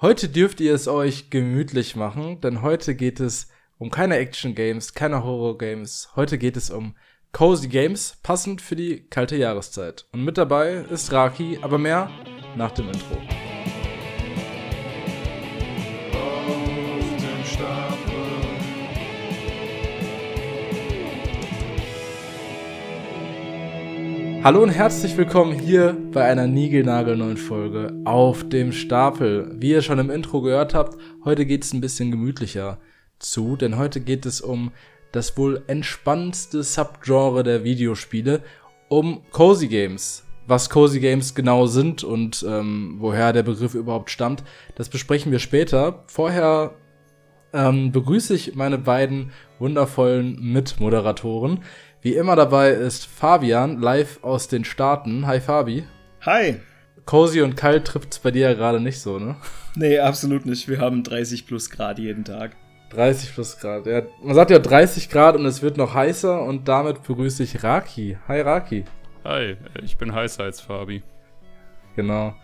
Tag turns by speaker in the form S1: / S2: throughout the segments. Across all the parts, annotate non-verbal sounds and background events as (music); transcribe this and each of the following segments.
S1: Heute dürft ihr es euch gemütlich machen, denn heute geht es um keine Action Games, keine Horror Games. Heute geht es um Cozy Games, passend für die kalte Jahreszeit. Und mit dabei ist Raki, aber mehr nach dem Intro. Hallo und herzlich willkommen hier bei einer niegelnagelneuen Folge auf dem Stapel. Wie ihr schon im Intro gehört habt, heute geht es ein bisschen gemütlicher zu, denn heute geht es um das wohl entspannendste Subgenre der Videospiele, um Cozy Games. Was Cozy Games genau sind und ähm, woher der Begriff überhaupt stammt, das besprechen wir später. Vorher ähm, begrüße ich meine beiden wundervollen Mitmoderatoren. Wie immer dabei ist Fabian, live aus den Staaten. Hi Fabi.
S2: Hi.
S1: Cozy und kalt trifft's bei dir ja gerade nicht so, ne?
S2: Nee, absolut nicht. Wir haben 30 plus Grad jeden Tag.
S1: 30 plus Grad. Ja, man sagt ja 30 Grad und es wird noch heißer und damit begrüße ich Raki. Hi Raki.
S3: Hi, ich bin heißer als Fabi.
S1: Genau.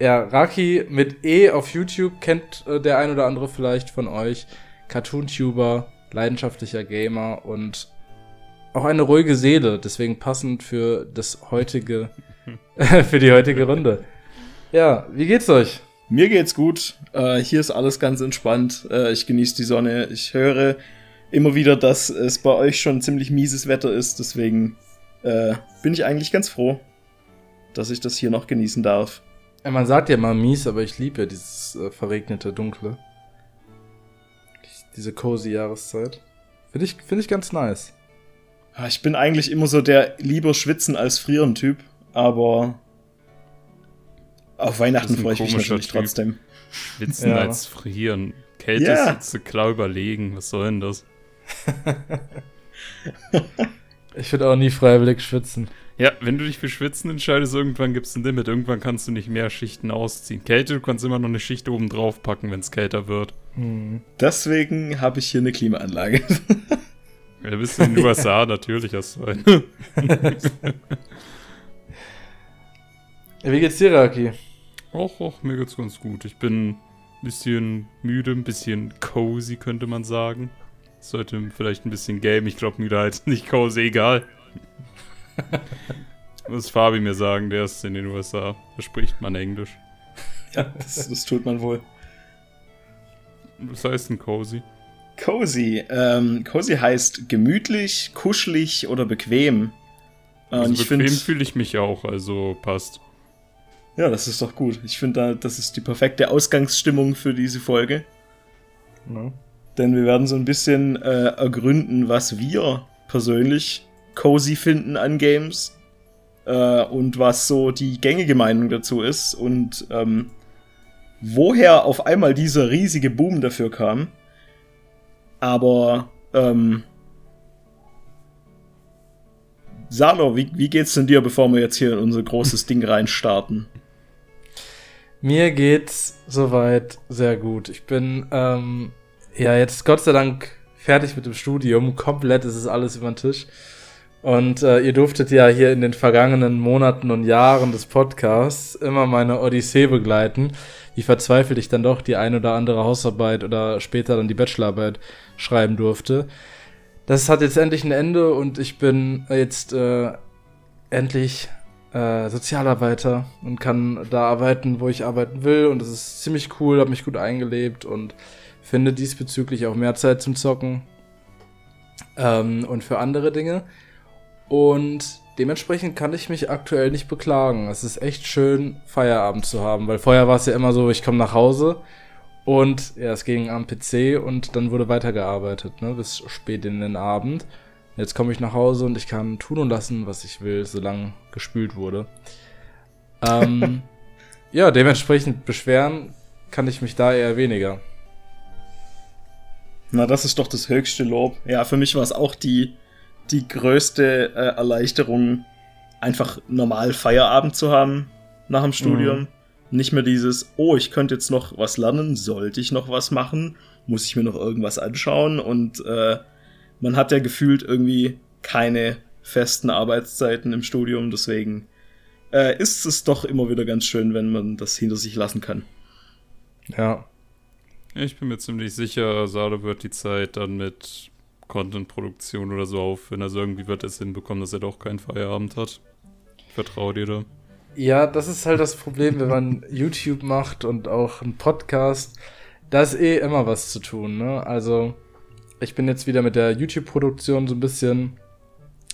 S1: Ja, Raki mit E auf YouTube kennt äh, der ein oder andere vielleicht von euch. Cartoon-Tuber, leidenschaftlicher Gamer und auch eine ruhige Seele, deswegen passend für das heutige, (laughs) (laughs) für die heutige Runde. Ja, wie geht's euch?
S2: Mir geht's gut. Äh, hier ist alles ganz entspannt. Äh, ich genieße die Sonne. Ich höre immer wieder, dass es bei euch schon ziemlich mieses Wetter ist. Deswegen äh, bin ich eigentlich ganz froh, dass ich das hier noch genießen darf.
S1: Ja, man sagt ja mal mies, aber ich liebe ja dieses äh, verregnete, dunkle. Diese cozy Jahreszeit. Finde ich, find ich ganz nice.
S2: Ich bin eigentlich immer so der lieber schwitzen als frieren Typ, aber auf Weihnachten freue ich mich natürlich typ. trotzdem.
S3: Schwitzen ja. als frieren. Kälte ja. ist jetzt klar überlegen. Was soll denn das? (laughs)
S1: ich würde auch nie freiwillig schwitzen.
S3: Ja, wenn du dich für Schwitzen entscheidest, irgendwann gibt es ein Limit. Irgendwann kannst du nicht mehr Schichten ausziehen. Kälte, du kannst immer noch eine Schicht oben drauf packen, wenn es kälter wird.
S2: Hm. Deswegen habe ich hier eine Klimaanlage. (laughs)
S3: Ja, du bist in den (laughs) USA, natürlich hast du einen. (laughs)
S1: Wie geht's dir, Raki?
S3: Och, och, mir geht's ganz gut. Ich bin ein bisschen müde, ein bisschen cozy, könnte man sagen. Sollte vielleicht ein bisschen game. Ich glaube, Müde halt (laughs) nicht cozy, egal. Muss Fabi mir sagen, der ist in den USA. Da spricht man Englisch.
S2: Ja, das, das tut man wohl.
S3: Was heißt denn cozy?
S2: Cozy. Ähm, cozy heißt gemütlich, kuschelig oder bequem.
S3: Also ich bequem fühle ich mich auch, also passt.
S2: Ja, das ist doch gut. Ich finde, das ist die perfekte Ausgangsstimmung für diese Folge. Ja. Denn wir werden so ein bisschen äh, ergründen, was wir persönlich cozy finden an Games äh, und was so die gängige Meinung dazu ist und ähm, woher auf einmal dieser riesige Boom dafür kam. Aber, ähm, Salo, wie, wie geht's denn dir, bevor wir jetzt hier in unser großes Ding reinstarten?
S1: Mir geht's soweit sehr gut. Ich bin, ähm, ja, jetzt Gott sei Dank fertig mit dem Studium. Komplett ist es alles über den Tisch. Und äh, ihr durftet ja hier in den vergangenen Monaten und Jahren des Podcasts immer meine Odyssee begleiten, wie verzweifelt ich dann doch die ein oder andere Hausarbeit oder später dann die Bachelorarbeit schreiben durfte. Das hat jetzt endlich ein Ende und ich bin jetzt äh, endlich äh, Sozialarbeiter und kann da arbeiten, wo ich arbeiten will. Und das ist ziemlich cool, habe mich gut eingelebt und finde diesbezüglich auch mehr Zeit zum Zocken ähm, und für andere Dinge. Und dementsprechend kann ich mich aktuell nicht beklagen. Es ist echt schön, Feierabend zu haben, weil vorher war es ja immer so, ich komme nach Hause und ja, es ging am PC und dann wurde weitergearbeitet, ne, bis spät in den Abend. Jetzt komme ich nach Hause und ich kann tun und lassen, was ich will, solange gespült wurde. Ähm, (laughs) ja, dementsprechend beschweren kann ich mich da eher weniger.
S2: Na, das ist doch das höchste Lob. Ja, für mich war es auch die die größte äh, Erleichterung, einfach normal Feierabend zu haben nach dem Studium. Mhm. Nicht mehr dieses, oh, ich könnte jetzt noch was lernen, sollte ich noch was machen, muss ich mir noch irgendwas anschauen und äh, man hat ja gefühlt irgendwie keine festen Arbeitszeiten im Studium, deswegen äh, ist es doch immer wieder ganz schön, wenn man das hinter sich lassen kann.
S1: Ja.
S3: Ich bin mir ziemlich sicher, Sado wird die Zeit dann mit Content-Produktion oder so aufhören. Also irgendwie wird er es hinbekommen, dass er doch keinen Feierabend hat. Ich vertraue dir da.
S1: Ja, das ist halt das Problem, wenn man (laughs) YouTube macht und auch einen Podcast. Da ist eh immer was zu tun, ne? Also, ich bin jetzt wieder mit der YouTube-Produktion so ein bisschen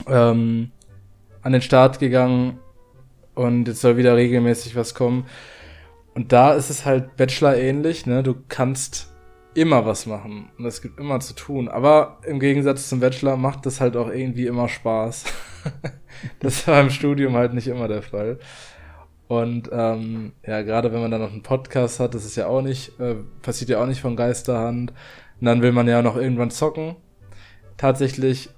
S1: ähm, an den Start gegangen und jetzt soll wieder regelmäßig was kommen. Und da ist es halt Bachelor ähnlich, ne? Du kannst immer was machen und es gibt immer zu tun. Aber im Gegensatz zum Bachelor macht das halt auch irgendwie immer Spaß. (laughs) das war im Studium halt nicht immer der Fall. Und ähm, ja, gerade wenn man dann noch einen Podcast hat, das ist ja auch nicht, äh, passiert ja auch nicht von Geisterhand. Und dann will man ja noch irgendwann zocken. Tatsächlich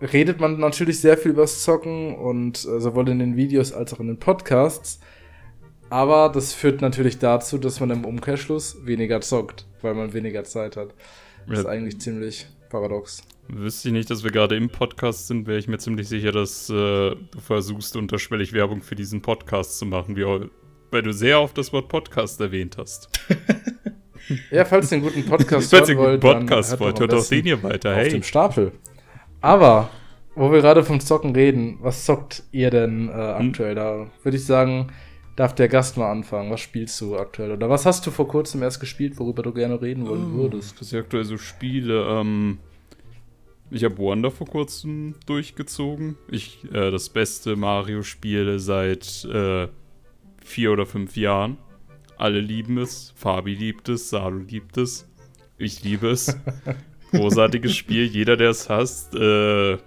S1: redet man natürlich sehr viel übers Zocken und äh, sowohl in den Videos als auch in den Podcasts. Aber das führt natürlich dazu, dass man im Umkehrschluss weniger zockt, weil man weniger Zeit hat. Das ja. ist eigentlich ziemlich paradox.
S3: Wüsste ich nicht, dass wir gerade im Podcast sind, wäre ich mir ziemlich sicher, dass äh, du versuchst, unterschwellig Werbung für diesen Podcast zu machen, wie, weil du sehr oft das Wort Podcast erwähnt hast. (laughs)
S1: ja, falls ihr einen guten Podcast
S3: falls ihr einen guten Podcast wollt, hört auch den hier weiter. Hey.
S1: Auf dem Stapel. Aber, wo wir gerade vom Zocken reden, was zockt ihr denn äh, aktuell? Hm. Da würde ich sagen, darf der Gast mal anfangen. Was spielst du aktuell? Oder was hast du vor kurzem erst gespielt, worüber du gerne reden wollen oh, würdest?
S3: Was ich aktuell so spiele, ähm, ich habe Wonder vor kurzem durchgezogen. Ich, äh, das beste Mario-Spiel seit äh, vier oder fünf Jahren. Alle lieben es. Fabi liebt es. Salu liebt es. Ich liebe es. (laughs) Großartiges Spiel. Jeder, der es hasst, äh,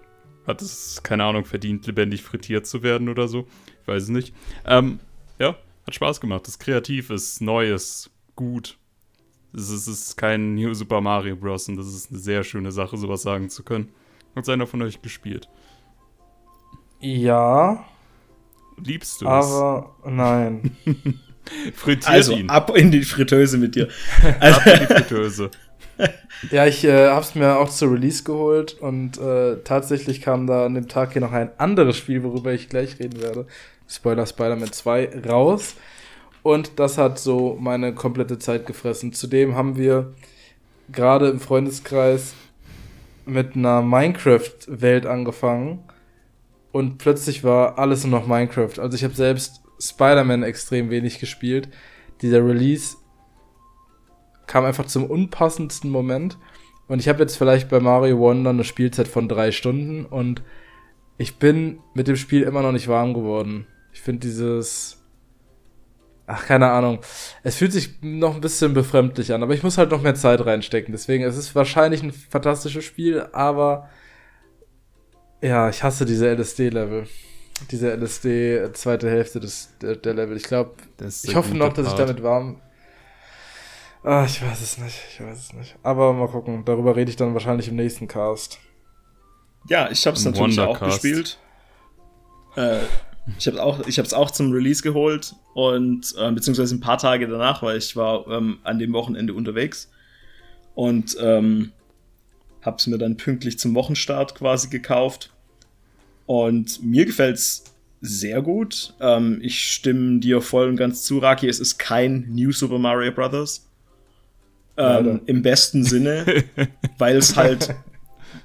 S3: hat es, keine Ahnung, verdient, lebendig frittiert zu werden oder so. Ich weiß es nicht. Ähm, ja, hat Spaß gemacht. Es ist kreativ, ist neu, ist gut. Es ist, es ist kein New Super Mario Bros. und das ist eine sehr schöne Sache, sowas sagen zu können. Hat einer von euch gespielt?
S1: Ja.
S3: Liebst du
S1: es? Aber nein. (laughs)
S2: Frittiert also, ihn. ab in die Fritteuse mit dir.
S3: Also, (laughs) ab in die Fritteuse.
S1: ja, ich äh, hab's mir auch zur Release geholt und äh, tatsächlich kam da an dem Tag hier noch ein anderes Spiel, worüber ich gleich reden werde. Spoiler Spider-Man 2 raus. Und das hat so meine komplette Zeit gefressen. Zudem haben wir gerade im Freundeskreis mit einer Minecraft-Welt angefangen. Und plötzlich war alles nur noch Minecraft. Also ich habe selbst Spider-Man extrem wenig gespielt. Dieser Release kam einfach zum unpassendsten Moment. Und ich habe jetzt vielleicht bei Mario Wonder eine Spielzeit von drei Stunden und ich bin mit dem Spiel immer noch nicht warm geworden. Ich finde dieses Ach, keine Ahnung. Es fühlt sich noch ein bisschen befremdlich an, aber ich muss halt noch mehr Zeit reinstecken. Deswegen, es ist wahrscheinlich ein fantastisches Spiel, aber ja, ich hasse diese LSD-Level. Diese LSD zweite Hälfte des, der, der Level. Ich glaube, ich hoffe noch, dass ich damit warm. Ah, ich weiß es nicht. Ich weiß es nicht. Aber mal gucken. Darüber rede ich dann wahrscheinlich im nächsten Cast.
S2: Ja, ich habe es natürlich auch gespielt. Äh, ich habe auch, ich habe es auch zum Release geholt und äh, beziehungsweise ein paar Tage danach, weil ich war ähm, an dem Wochenende unterwegs und ähm, habe es mir dann pünktlich zum Wochenstart quasi gekauft. Und mir gefällt's sehr gut. Ähm, ich stimme dir voll und ganz zu, Raki. Es ist kein New Super Mario Bros. Ähm, Im besten Sinne, (laughs) weil es halt,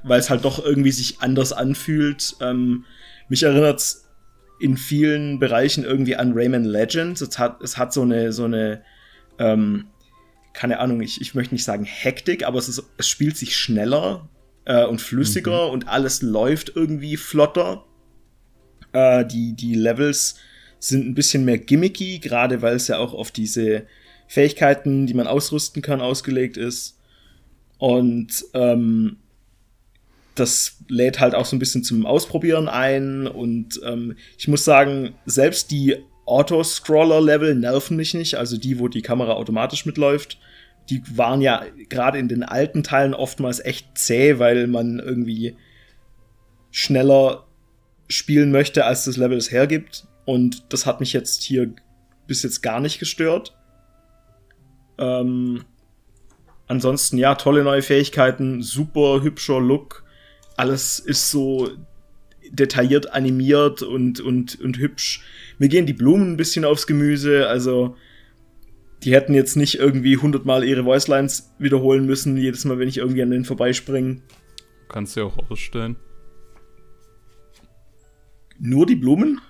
S2: weil es halt doch irgendwie sich anders anfühlt. Ähm, mich erinnert's in vielen Bereichen irgendwie an Rayman Legends. Es hat, es hat so eine, so eine, ähm, keine Ahnung, ich, ich möchte nicht sagen Hektik, aber es, ist, es spielt sich schneller äh, und flüssiger mhm. und alles läuft irgendwie flotter. Äh, die, die Levels sind ein bisschen mehr gimmicky, gerade weil es ja auch auf diese Fähigkeiten, die man ausrüsten kann, ausgelegt ist. Und ähm, das lädt halt auch so ein bisschen zum Ausprobieren ein. Und ähm, ich muss sagen, selbst die Auto-Scroller-Level nerven mich nicht, also die, wo die Kamera automatisch mitläuft. Die waren ja gerade in den alten Teilen oftmals echt zäh, weil man irgendwie schneller spielen möchte, als das Level es hergibt. Und das hat mich jetzt hier bis jetzt gar nicht gestört. Ähm, ansonsten, ja, tolle neue Fähigkeiten, super hübscher Look alles ist so detailliert animiert und, und, und hübsch. Mir gehen die Blumen ein bisschen aufs Gemüse, also die hätten jetzt nicht irgendwie hundertmal ihre Voicelines wiederholen müssen, jedes Mal, wenn ich irgendwie an denen vorbeispringe.
S3: Kannst du ja auch ausstellen.
S2: Nur die Blumen?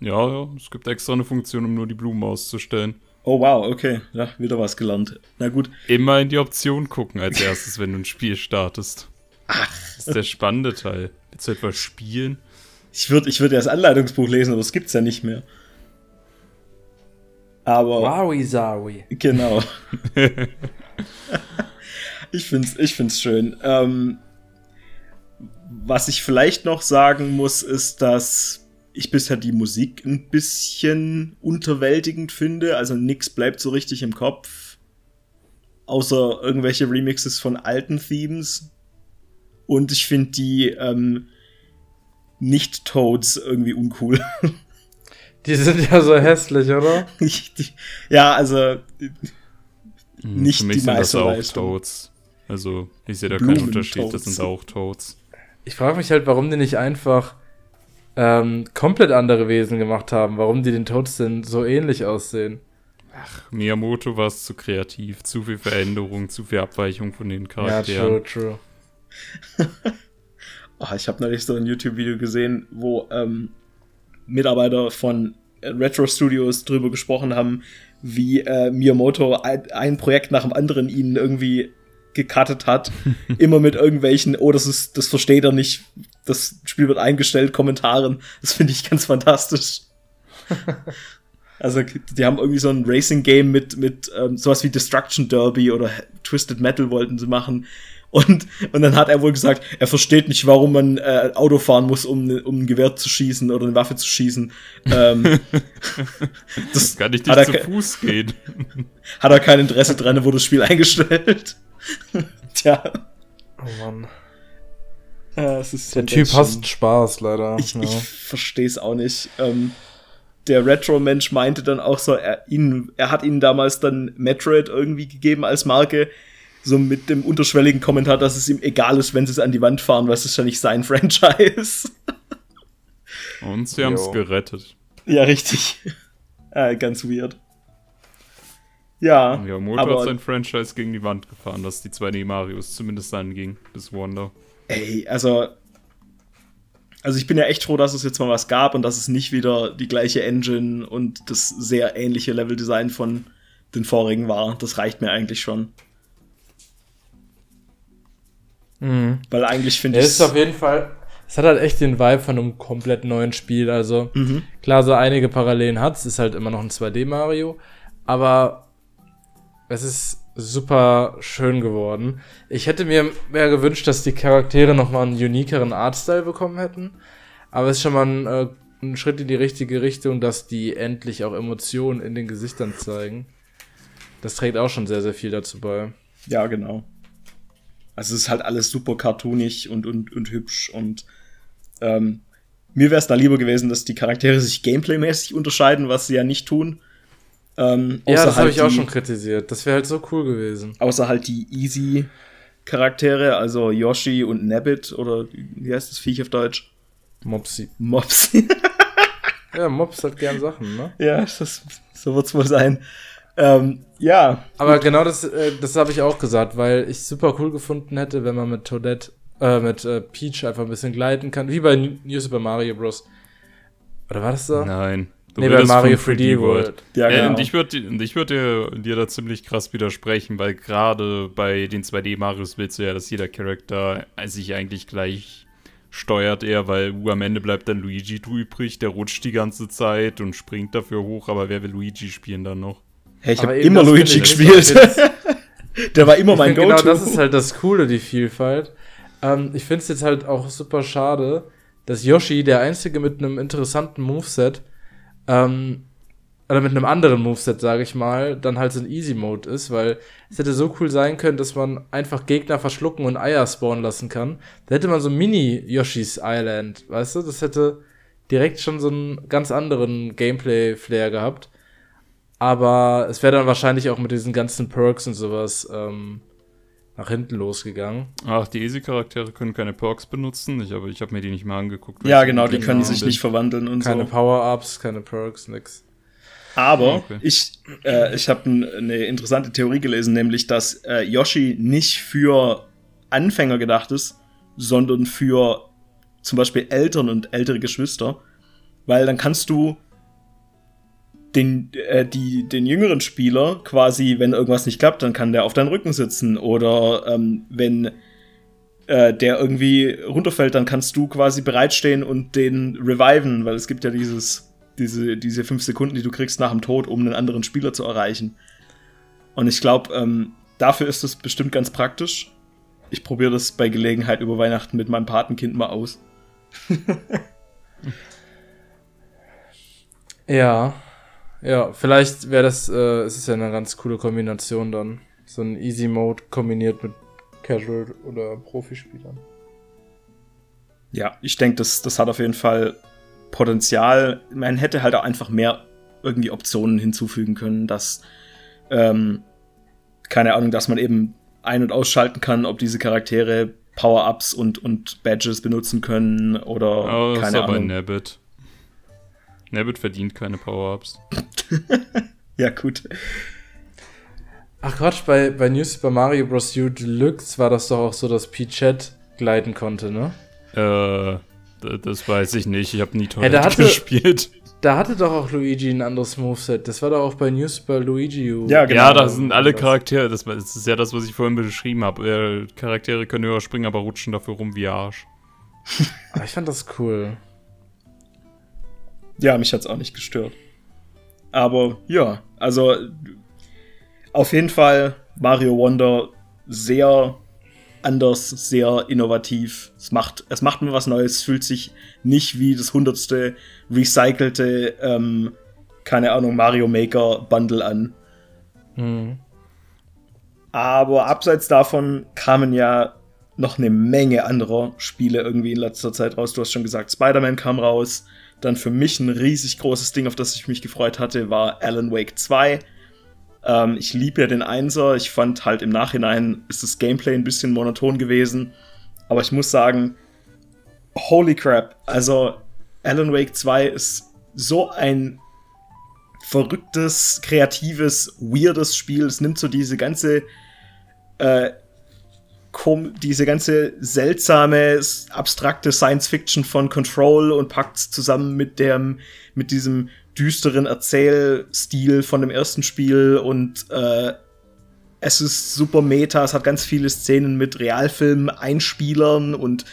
S3: Ja, ja, es gibt extra eine Funktion, um nur die Blumen auszustellen.
S2: Oh wow, okay. Ja, wieder was gelernt. Na gut.
S3: Immer in die Option gucken als (laughs) erstes, wenn du ein Spiel startest. Ach. Das ist der spannende Teil. Willst du etwas spielen?
S2: Ich würde ich würd ja das Anleitungsbuch lesen, aber das gibt's ja nicht mehr. Aber.
S1: Wowie Zawi.
S2: Genau. (laughs) ich find's, ich find's schön. Ähm, was ich vielleicht noch sagen muss, ist, dass ich bisher die Musik ein bisschen unterwältigend finde. Also nix bleibt so richtig im Kopf. Außer irgendwelche Remixes von alten Themes. Und ich finde die ähm, Nicht-Toads irgendwie uncool.
S1: Die sind ja so hässlich, oder?
S2: ja, also
S3: hm, nicht Für mich die sind das auch Toads. Also ich sehe da keinen Unterschied, das sind auch Toads.
S1: Ich frage mich halt, warum die nicht einfach ähm, komplett andere Wesen gemacht haben, warum die den Toads denn so ähnlich aussehen.
S3: Ach, Miyamoto war es zu kreativ, zu viel Veränderung, zu viel Abweichung von den Charakteren.
S1: Ja, true,
S2: true. Oh, (laughs) ich habe neulich so ein YouTube-Video gesehen, wo ähm, Mitarbeiter von Retro Studios drüber gesprochen haben, wie äh, Miyamoto ein, ein, Projekt nach dem anderen ihnen irgendwie gecuttet hat. (laughs) immer mit irgendwelchen, oh, das ist, das versteht er nicht, das Spiel wird eingestellt, Kommentaren. Das finde ich ganz fantastisch. (laughs) also, die haben irgendwie so ein Racing-Game mit, mit ähm, sowas wie Destruction Derby oder Twisted Metal wollten sie machen. Und, und dann hat er wohl gesagt, er versteht nicht, warum man äh, Auto fahren muss, um, um ein Gewehr zu schießen oder eine Waffe zu schießen. Ähm, (laughs)
S3: das kann ich nicht zu Fuß gehen. (laughs)
S2: Hat er kein Interesse dran, wurde das Spiel (laughs) eingestellt. Tja.
S1: Oh Mann.
S2: Ja, es ist
S1: Der Typ hasst Spaß, leider.
S2: Ich, ja. ich verstehe es auch nicht. Ähm, der Retro-Mensch meinte dann auch so, er, ihn, er hat ihnen damals dann Metroid irgendwie gegeben als Marke so mit dem unterschwelligen Kommentar, dass es ihm egal ist, wenn sie es an die Wand fahren, weil es ist ja nicht sein (laughs) Franchise.
S3: Und sie haben es gerettet.
S2: Ja, richtig. (laughs) äh, ganz weird. Ja.
S3: Ja, Motor aber, hat sein Franchise gegen die Wand gefahren, dass die 2D Marios zumindest anging, bis Wonder.
S2: Ey, also. Also ich bin ja echt froh, dass es jetzt mal was gab und dass es nicht wieder die gleiche Engine und das sehr ähnliche Leveldesign von den vorigen war. Das reicht mir eigentlich schon. Mhm. Weil eigentlich finde ich.
S1: Es ist auf jeden Fall. Es hat halt echt den Vibe von einem komplett neuen Spiel. Also, mhm. klar, so einige Parallelen hat es. Ist halt immer noch ein 2D-Mario. Aber es ist super schön geworden. Ich hätte mir mehr gewünscht, dass die Charaktere nochmal einen uniqueren Artstyle bekommen hätten. Aber es ist schon mal ein, äh, ein Schritt in die richtige Richtung, dass die endlich auch Emotionen in den Gesichtern zeigen. Das trägt auch schon sehr, sehr viel dazu bei.
S2: Ja, genau. Also es ist halt alles super cartoonig und, und, und hübsch und ähm, mir wäre es da lieber gewesen, dass die Charaktere sich gameplaymäßig unterscheiden, was sie ja nicht tun.
S1: Ähm, ja, das halt habe ich auch schon kritisiert. Das wäre halt so cool gewesen.
S2: Außer halt die easy Charaktere, also Yoshi und Nabbit oder wie heißt das Viech auf Deutsch?
S1: Mopsy.
S2: Mopsy. (laughs)
S1: ja, Mops hat gern Sachen, ne?
S2: Ja, das, so wird's wohl sein. Ähm, ja.
S1: Aber genau das, äh, das habe ich auch gesagt, weil ich super cool gefunden hätte, wenn man mit Toadette, äh, mit äh, Peach einfach ein bisschen gleiten kann, wie bei New Super Mario Bros. Oder war das so?
S3: Nein.
S1: Du nee, bei Mario 3D World. World.
S3: Ja, genau. Äh, und ich würde ich würd dir, dir da ziemlich krass widersprechen, weil gerade bei den 2D-Marios willst du ja, dass jeder Charakter sich eigentlich gleich steuert eher, weil uh, am Ende bleibt dann Luigi übrig, der rutscht die ganze Zeit und springt dafür hoch, aber wer will Luigi spielen dann noch?
S2: Hey, ich habe immer Luigi gespielt. (laughs) Der war immer mein
S1: Go-To. Genau, das ist halt das Coole, die Vielfalt. Ähm, ich finde es jetzt halt auch super schade, dass Yoshi, der Einzige mit einem interessanten Moveset, ähm, oder mit einem anderen Moveset, sage ich mal, dann halt so ein Easy-Mode ist, weil es hätte so cool sein können, dass man einfach Gegner verschlucken und Eier spawnen lassen kann. Da hätte man so Mini-Yoshis Island, weißt du? Das hätte direkt schon so einen ganz anderen Gameplay-Flair gehabt. Aber es wäre dann wahrscheinlich auch mit diesen ganzen Perks und sowas ähm, nach hinten losgegangen.
S3: Ach, die Easy-Charaktere können keine Perks benutzen. Ich habe ich hab mir die nicht mal angeguckt.
S2: Ja, genau, die können sich nicht verwandeln und
S1: keine so. Keine Power-Ups, keine Perks, nix.
S2: Aber okay. ich, äh, ich habe eine interessante Theorie gelesen, nämlich, dass äh, Yoshi nicht für Anfänger gedacht ist, sondern für zum Beispiel Eltern und ältere Geschwister. Weil dann kannst du den, äh, die, den jüngeren Spieler quasi, wenn irgendwas nicht klappt, dann kann der auf deinem Rücken sitzen. Oder ähm, wenn äh, der irgendwie runterfällt, dann kannst du quasi bereitstehen und den reviven, weil es gibt ja dieses, diese, diese fünf Sekunden, die du kriegst nach dem Tod, um einen anderen Spieler zu erreichen. Und ich glaube, ähm, dafür ist das bestimmt ganz praktisch. Ich probiere das bei Gelegenheit über Weihnachten mit meinem Patenkind mal aus. (laughs)
S1: ja. Ja, vielleicht wäre das, äh, es ist ja eine ganz coole Kombination dann. So ein Easy Mode kombiniert mit Casual oder Profispielern.
S2: Ja, ich denke, das, das hat auf jeden Fall Potenzial. Man hätte halt auch einfach mehr irgendwie Optionen hinzufügen können, dass, ähm, keine Ahnung, dass man eben ein- und ausschalten kann, ob diese Charaktere Power-Ups und, und Badges benutzen können oder
S3: oh, keine ist Ahnung. Nabbit. Nabbit verdient keine Power-Ups. (laughs)
S2: ja, gut.
S1: Ach Quatsch, bei, bei New Super Mario Bros. U Deluxe war das doch auch so, dass Peachette gleiten konnte, ne?
S3: Äh, das weiß ich nicht. Ich habe nie Toilette hey, gespielt.
S1: Da hatte doch auch Luigi ein anderes Moveset. Das war doch auch bei New Super Luigi U.
S3: Ja, genau. Ja, da sind alle Charaktere. Das, das ist ja das, was ich vorhin beschrieben habe. Äh, Charaktere können höher springen, aber rutschen dafür rum wie Arsch.
S1: Ah, ich fand das cool.
S2: Ja, mich hat's auch nicht gestört. Aber ja, also auf jeden Fall Mario Wonder sehr anders, sehr innovativ. Es macht, es macht mir was Neues, es fühlt sich nicht wie das hundertste recycelte, ähm, keine Ahnung, Mario Maker Bundle an. Mhm. Aber abseits davon kamen ja noch eine Menge anderer Spiele irgendwie in letzter Zeit raus. Du hast schon gesagt, Spider-Man kam raus. Dann für mich ein riesig großes Ding, auf das ich mich gefreut hatte, war Alan Wake 2. Ähm, ich liebe ja den Einser. Ich fand halt im Nachhinein ist das Gameplay ein bisschen monoton gewesen. Aber ich muss sagen, holy crap. Also Alan Wake 2 ist so ein verrücktes, kreatives, weirdes Spiel. Es nimmt so diese ganze äh, diese ganze seltsame, abstrakte Science Fiction von Control und packt es zusammen mit dem, mit diesem düsteren Erzählstil von dem ersten Spiel und äh, es ist super meta, es hat ganz viele Szenen mit Realfilm-Einspielern und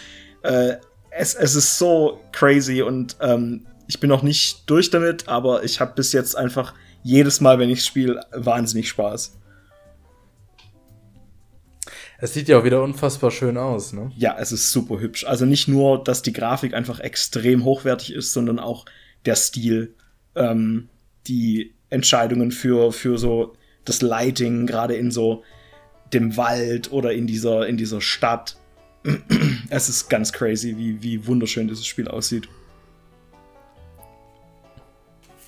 S2: äh, es, es ist so crazy und ähm, ich bin noch nicht durch damit, aber ich habe bis jetzt einfach jedes Mal, wenn ich spiele, wahnsinnig Spaß.
S1: Es sieht ja auch wieder unfassbar schön aus, ne?
S2: Ja, es ist super hübsch. Also nicht nur, dass die Grafik einfach extrem hochwertig ist, sondern auch der Stil ähm, die Entscheidungen für, für so das Lighting, gerade in so dem Wald oder in dieser, in dieser Stadt. (clears throat) es ist ganz crazy, wie, wie wunderschön dieses Spiel aussieht.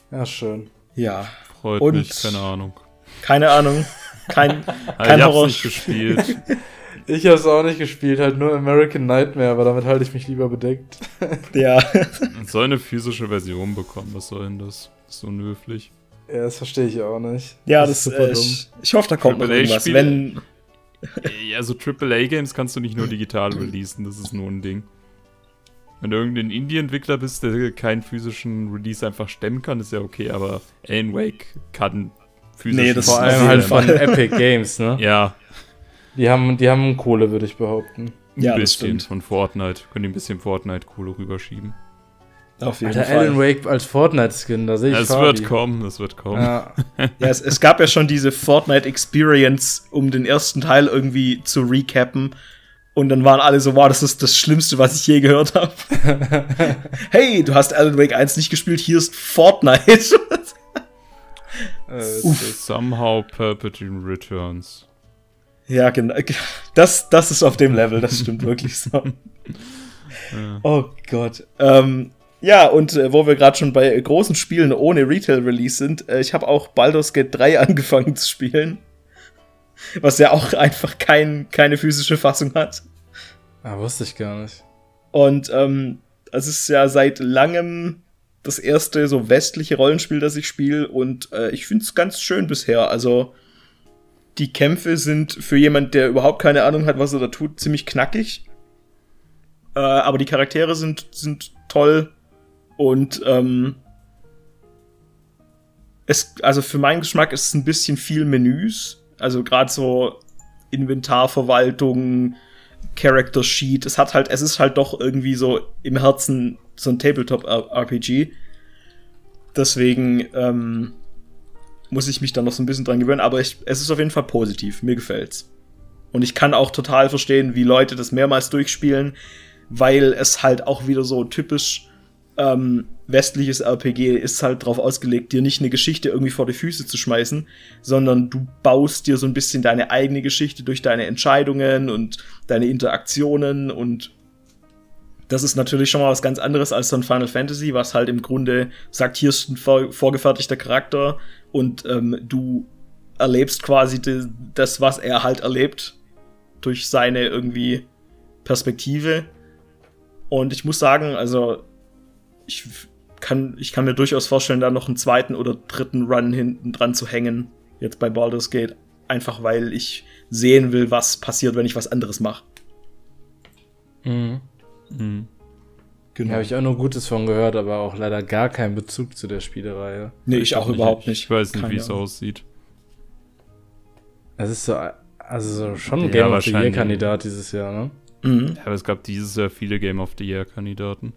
S1: Ja, schön.
S2: Ja.
S3: Freut Und mich, keine Ahnung.
S2: Keine Ahnung. Kein, (laughs) kein
S3: ich Horror. nicht gespielt. (laughs)
S1: Ich habe es auch nicht gespielt, halt nur American Nightmare, aber damit halte ich mich lieber bedeckt. (laughs)
S2: Ja.
S3: Soll eine physische Version bekommen, was soll denn das? das ist so unhöflich.
S1: Ja, das verstehe ich auch nicht.
S2: Ja, das, das ist super äh, dumm. Ich, ich, hoffe, da kommt noch irgendwas. Wenn
S3: ja, so AAA-Games kannst du nicht nur digital (clears throat) releasen, das ist nur ein Ding. Wenn du irgendein Indie-Entwickler bist, der keinen physischen Release einfach stemmen kann, ist ja okay, aber Alan Wake kann
S1: physisch. Nee, das vor allem halt von (laughs) Epic Games, ne?
S3: Ja,
S1: die haben, die haben Kohle, würde ich behaupten.
S3: Ja, ein bisschen von Fortnite. Können die ein bisschen Fortnite-Kohle rüberschieben.
S1: Auf jeden Alter, Fall. Alan Wake als Fortnite-Skin, da sehe ich
S3: Es wird kommen, das wird kommen.
S2: Ja, (laughs) ja es, es, gab ja schon diese Fortnite-Experience, um den ersten Teil irgendwie zu recappen. Und dann waren alle so, wow, das ist das Schlimmste, was ich je gehört habe. (laughs) hey, du hast Alan Wake 1 nicht gespielt, hier ist Fortnite.
S3: Äh, somehow Perpetual Returns.
S2: Ja, genau. (laughs) Das, das ist auf dem Level, das stimmt (laughs) wirklich so. Ja. Oh Gott. Ähm, ja, und äh, wo wir gerade schon bei großen Spielen ohne Retail-Release sind, äh, ich habe auch Baldur's Gate 3 (laughs) angefangen zu spielen. Was ja auch einfach kein, keine physische Fassung hat.
S1: Ah, wusste ich gar nicht.
S2: Und ähm, es ist ja seit langem das erste so westliche Rollenspiel, das ich spiele und äh, ich finde es ganz schön bisher. Also die Kämpfe sind für jemand, der überhaupt keine Ahnung hat, was er da tut, ziemlich knackig. Äh, aber die Charaktere sind, sind toll und ähm, es, also für meinen Geschmack ist es ein bisschen viel Menüs. Also gerade so Inventarverwaltung, Character Sheet. Es hat halt, es ist halt doch irgendwie so im Herzen so ein Tabletop-RPG. Deswegen ähm, muss ich mich da noch so ein bisschen dran gewöhnen, aber ich, es ist auf jeden Fall positiv. Mir gefällt's. Und ich kann auch total verstehen, wie Leute das mehrmals durchspielen, weil es halt auch wieder so typisch ähm, westliches RPG ist halt darauf ausgelegt, dir nicht eine Geschichte irgendwie vor die Füße zu schmeißen, sondern du baust dir so ein bisschen deine eigene Geschichte durch deine Entscheidungen und deine Interaktionen und das ist natürlich schon mal was ganz anderes als so ein Final Fantasy, was halt im Grunde sagt, hier ist ein vor vorgefertigter Charakter und ähm, du erlebst quasi das, was er halt erlebt, durch seine irgendwie Perspektive. Und ich muss sagen, also ich kann, ich kann mir durchaus vorstellen, da noch einen zweiten oder dritten Run hinten dran zu hängen, jetzt bei Baldur's Gate. Einfach weil ich sehen will, was passiert, wenn ich was anderes mache.
S1: Mhm. Mhm. Genau. Ja, habe ich auch nur Gutes von gehört, aber auch leider gar keinen Bezug zu der Spielereihe.
S2: Nee, ich, ich auch überhaupt nicht.
S3: Ich weiß nicht, wie es aussieht.
S1: Es ist so, also schon ein ja, Game of the Year Kandidat dieses Jahr, ne?
S3: Mhm. Ja, aber es gab dieses Jahr viele Game of the Year Kandidaten.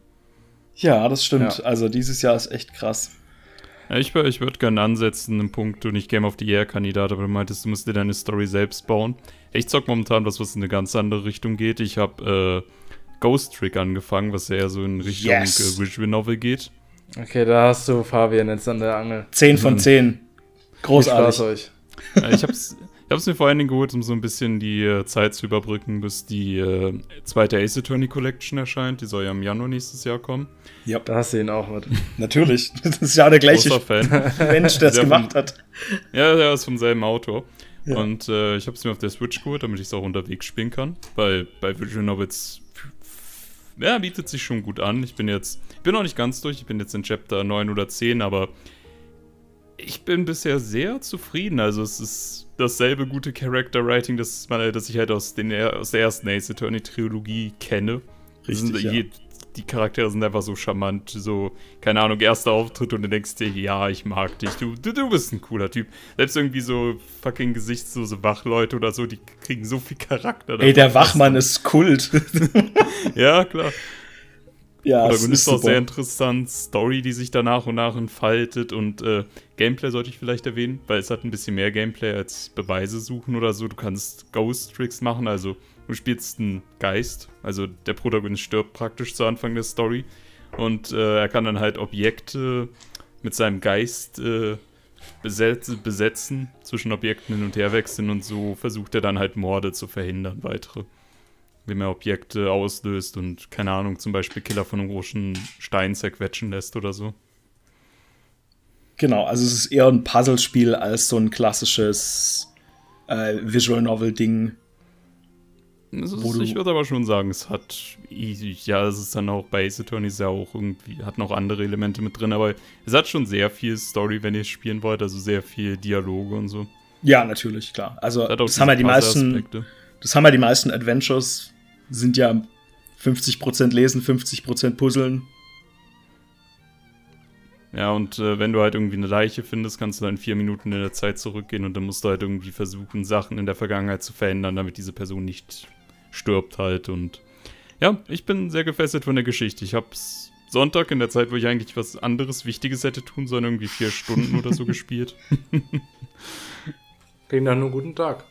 S2: Ja, das stimmt. Ja. Also dieses Jahr ist echt krass.
S3: Ja, ich, ich würde gerne ansetzen, einen Punkt, du nicht Game of the Year Kandidat, aber du meintest, du musst dir deine Story selbst bauen. Ich zock momentan was, was in eine ganz andere Richtung geht. Ich habe äh, Ghost Trick angefangen, was eher so in Richtung yes. äh, Visual Novel geht.
S1: Okay, da hast du Fabian jetzt an der Angel.
S2: 10 von 10. Großartig.
S1: Viel euch.
S3: Ja, ich hab's, ich habe es mir vor allen Dingen geholt, um so ein bisschen die äh, Zeit zu überbrücken, bis die äh, zweite Ace Attorney Collection erscheint. Die soll ja im Januar nächstes Jahr kommen.
S1: Ja. Da hast du ihn auch mit.
S2: Natürlich. (laughs) Das ist ja der gleiche (laughs) Mensch, der es gemacht hat.
S3: Ja, der ist vom selben Autor. Ja. Und äh, ich habe es mir auf der Switch geholt, damit ich es auch unterwegs spielen kann. Weil bei Visual Novels ja, bietet sich schon gut an. Ich bin jetzt, ich bin noch nicht ganz durch, ich bin jetzt in Chapter 9 oder 10, aber ich bin bisher sehr zufrieden. Also es ist dasselbe gute Character Writing, das, das ich halt aus, den, aus der ersten Ace Attorney Trilogie kenne. Richtig, sind, ja. je, die Charaktere sind einfach so charmant, so, keine Ahnung, erster Auftritt und du denkst dir, ja, ich mag dich, du, du, du bist ein cooler Typ. Selbst irgendwie so fucking gesichtslose Wachleute oder so, die kriegen so viel Charakter.
S2: Ey, der Wachmann ist Kult. (laughs)
S3: ja, klar.
S2: Ja,
S3: Protagonist ist auch sehr interessant, Story, die sich da nach und nach entfaltet und äh, Gameplay sollte ich vielleicht erwähnen, weil es hat ein bisschen mehr Gameplay als Beweise suchen oder so. Du kannst Ghost Tricks machen, also du spielst einen Geist, also der Protagonist stirbt praktisch zu Anfang der Story und äh, er kann dann halt Objekte mit seinem Geist äh, besetzen, besetzen, zwischen Objekten hin und her wechseln und so versucht er dann halt Morde zu verhindern, weitere indem er Objekte auslöst und, keine Ahnung, zum Beispiel Killer von einem großen Stein zerquetschen lässt oder so.
S2: Genau, also es ist eher ein Puzzlespiel als so ein klassisches äh, Visual Novel-Ding.
S3: Also ich würde aber schon sagen, es hat, ja, es ist dann auch bei Ace Attorney ist ja auch irgendwie, hat noch andere Elemente mit drin, aber es hat schon sehr viel Story, wenn ihr spielen wollt, also sehr viel Dialoge und so.
S2: Ja, natürlich, klar. Also das haben ja die meisten, das haben ja die meisten Adventures sind ja 50% lesen, 50% puzzeln.
S3: Ja, und äh, wenn du halt irgendwie eine Leiche findest, kannst du dann vier Minuten in der Zeit zurückgehen und dann musst du halt irgendwie versuchen, Sachen in der Vergangenheit zu verändern, damit diese Person nicht stirbt halt. Und ja, ich bin sehr gefesselt von der Geschichte. Ich hab's Sonntag in der Zeit, wo ich eigentlich was anderes, Wichtiges hätte tun sollen, irgendwie vier Stunden oder so (laughs) gespielt.
S1: Ging dann nur guten Tag.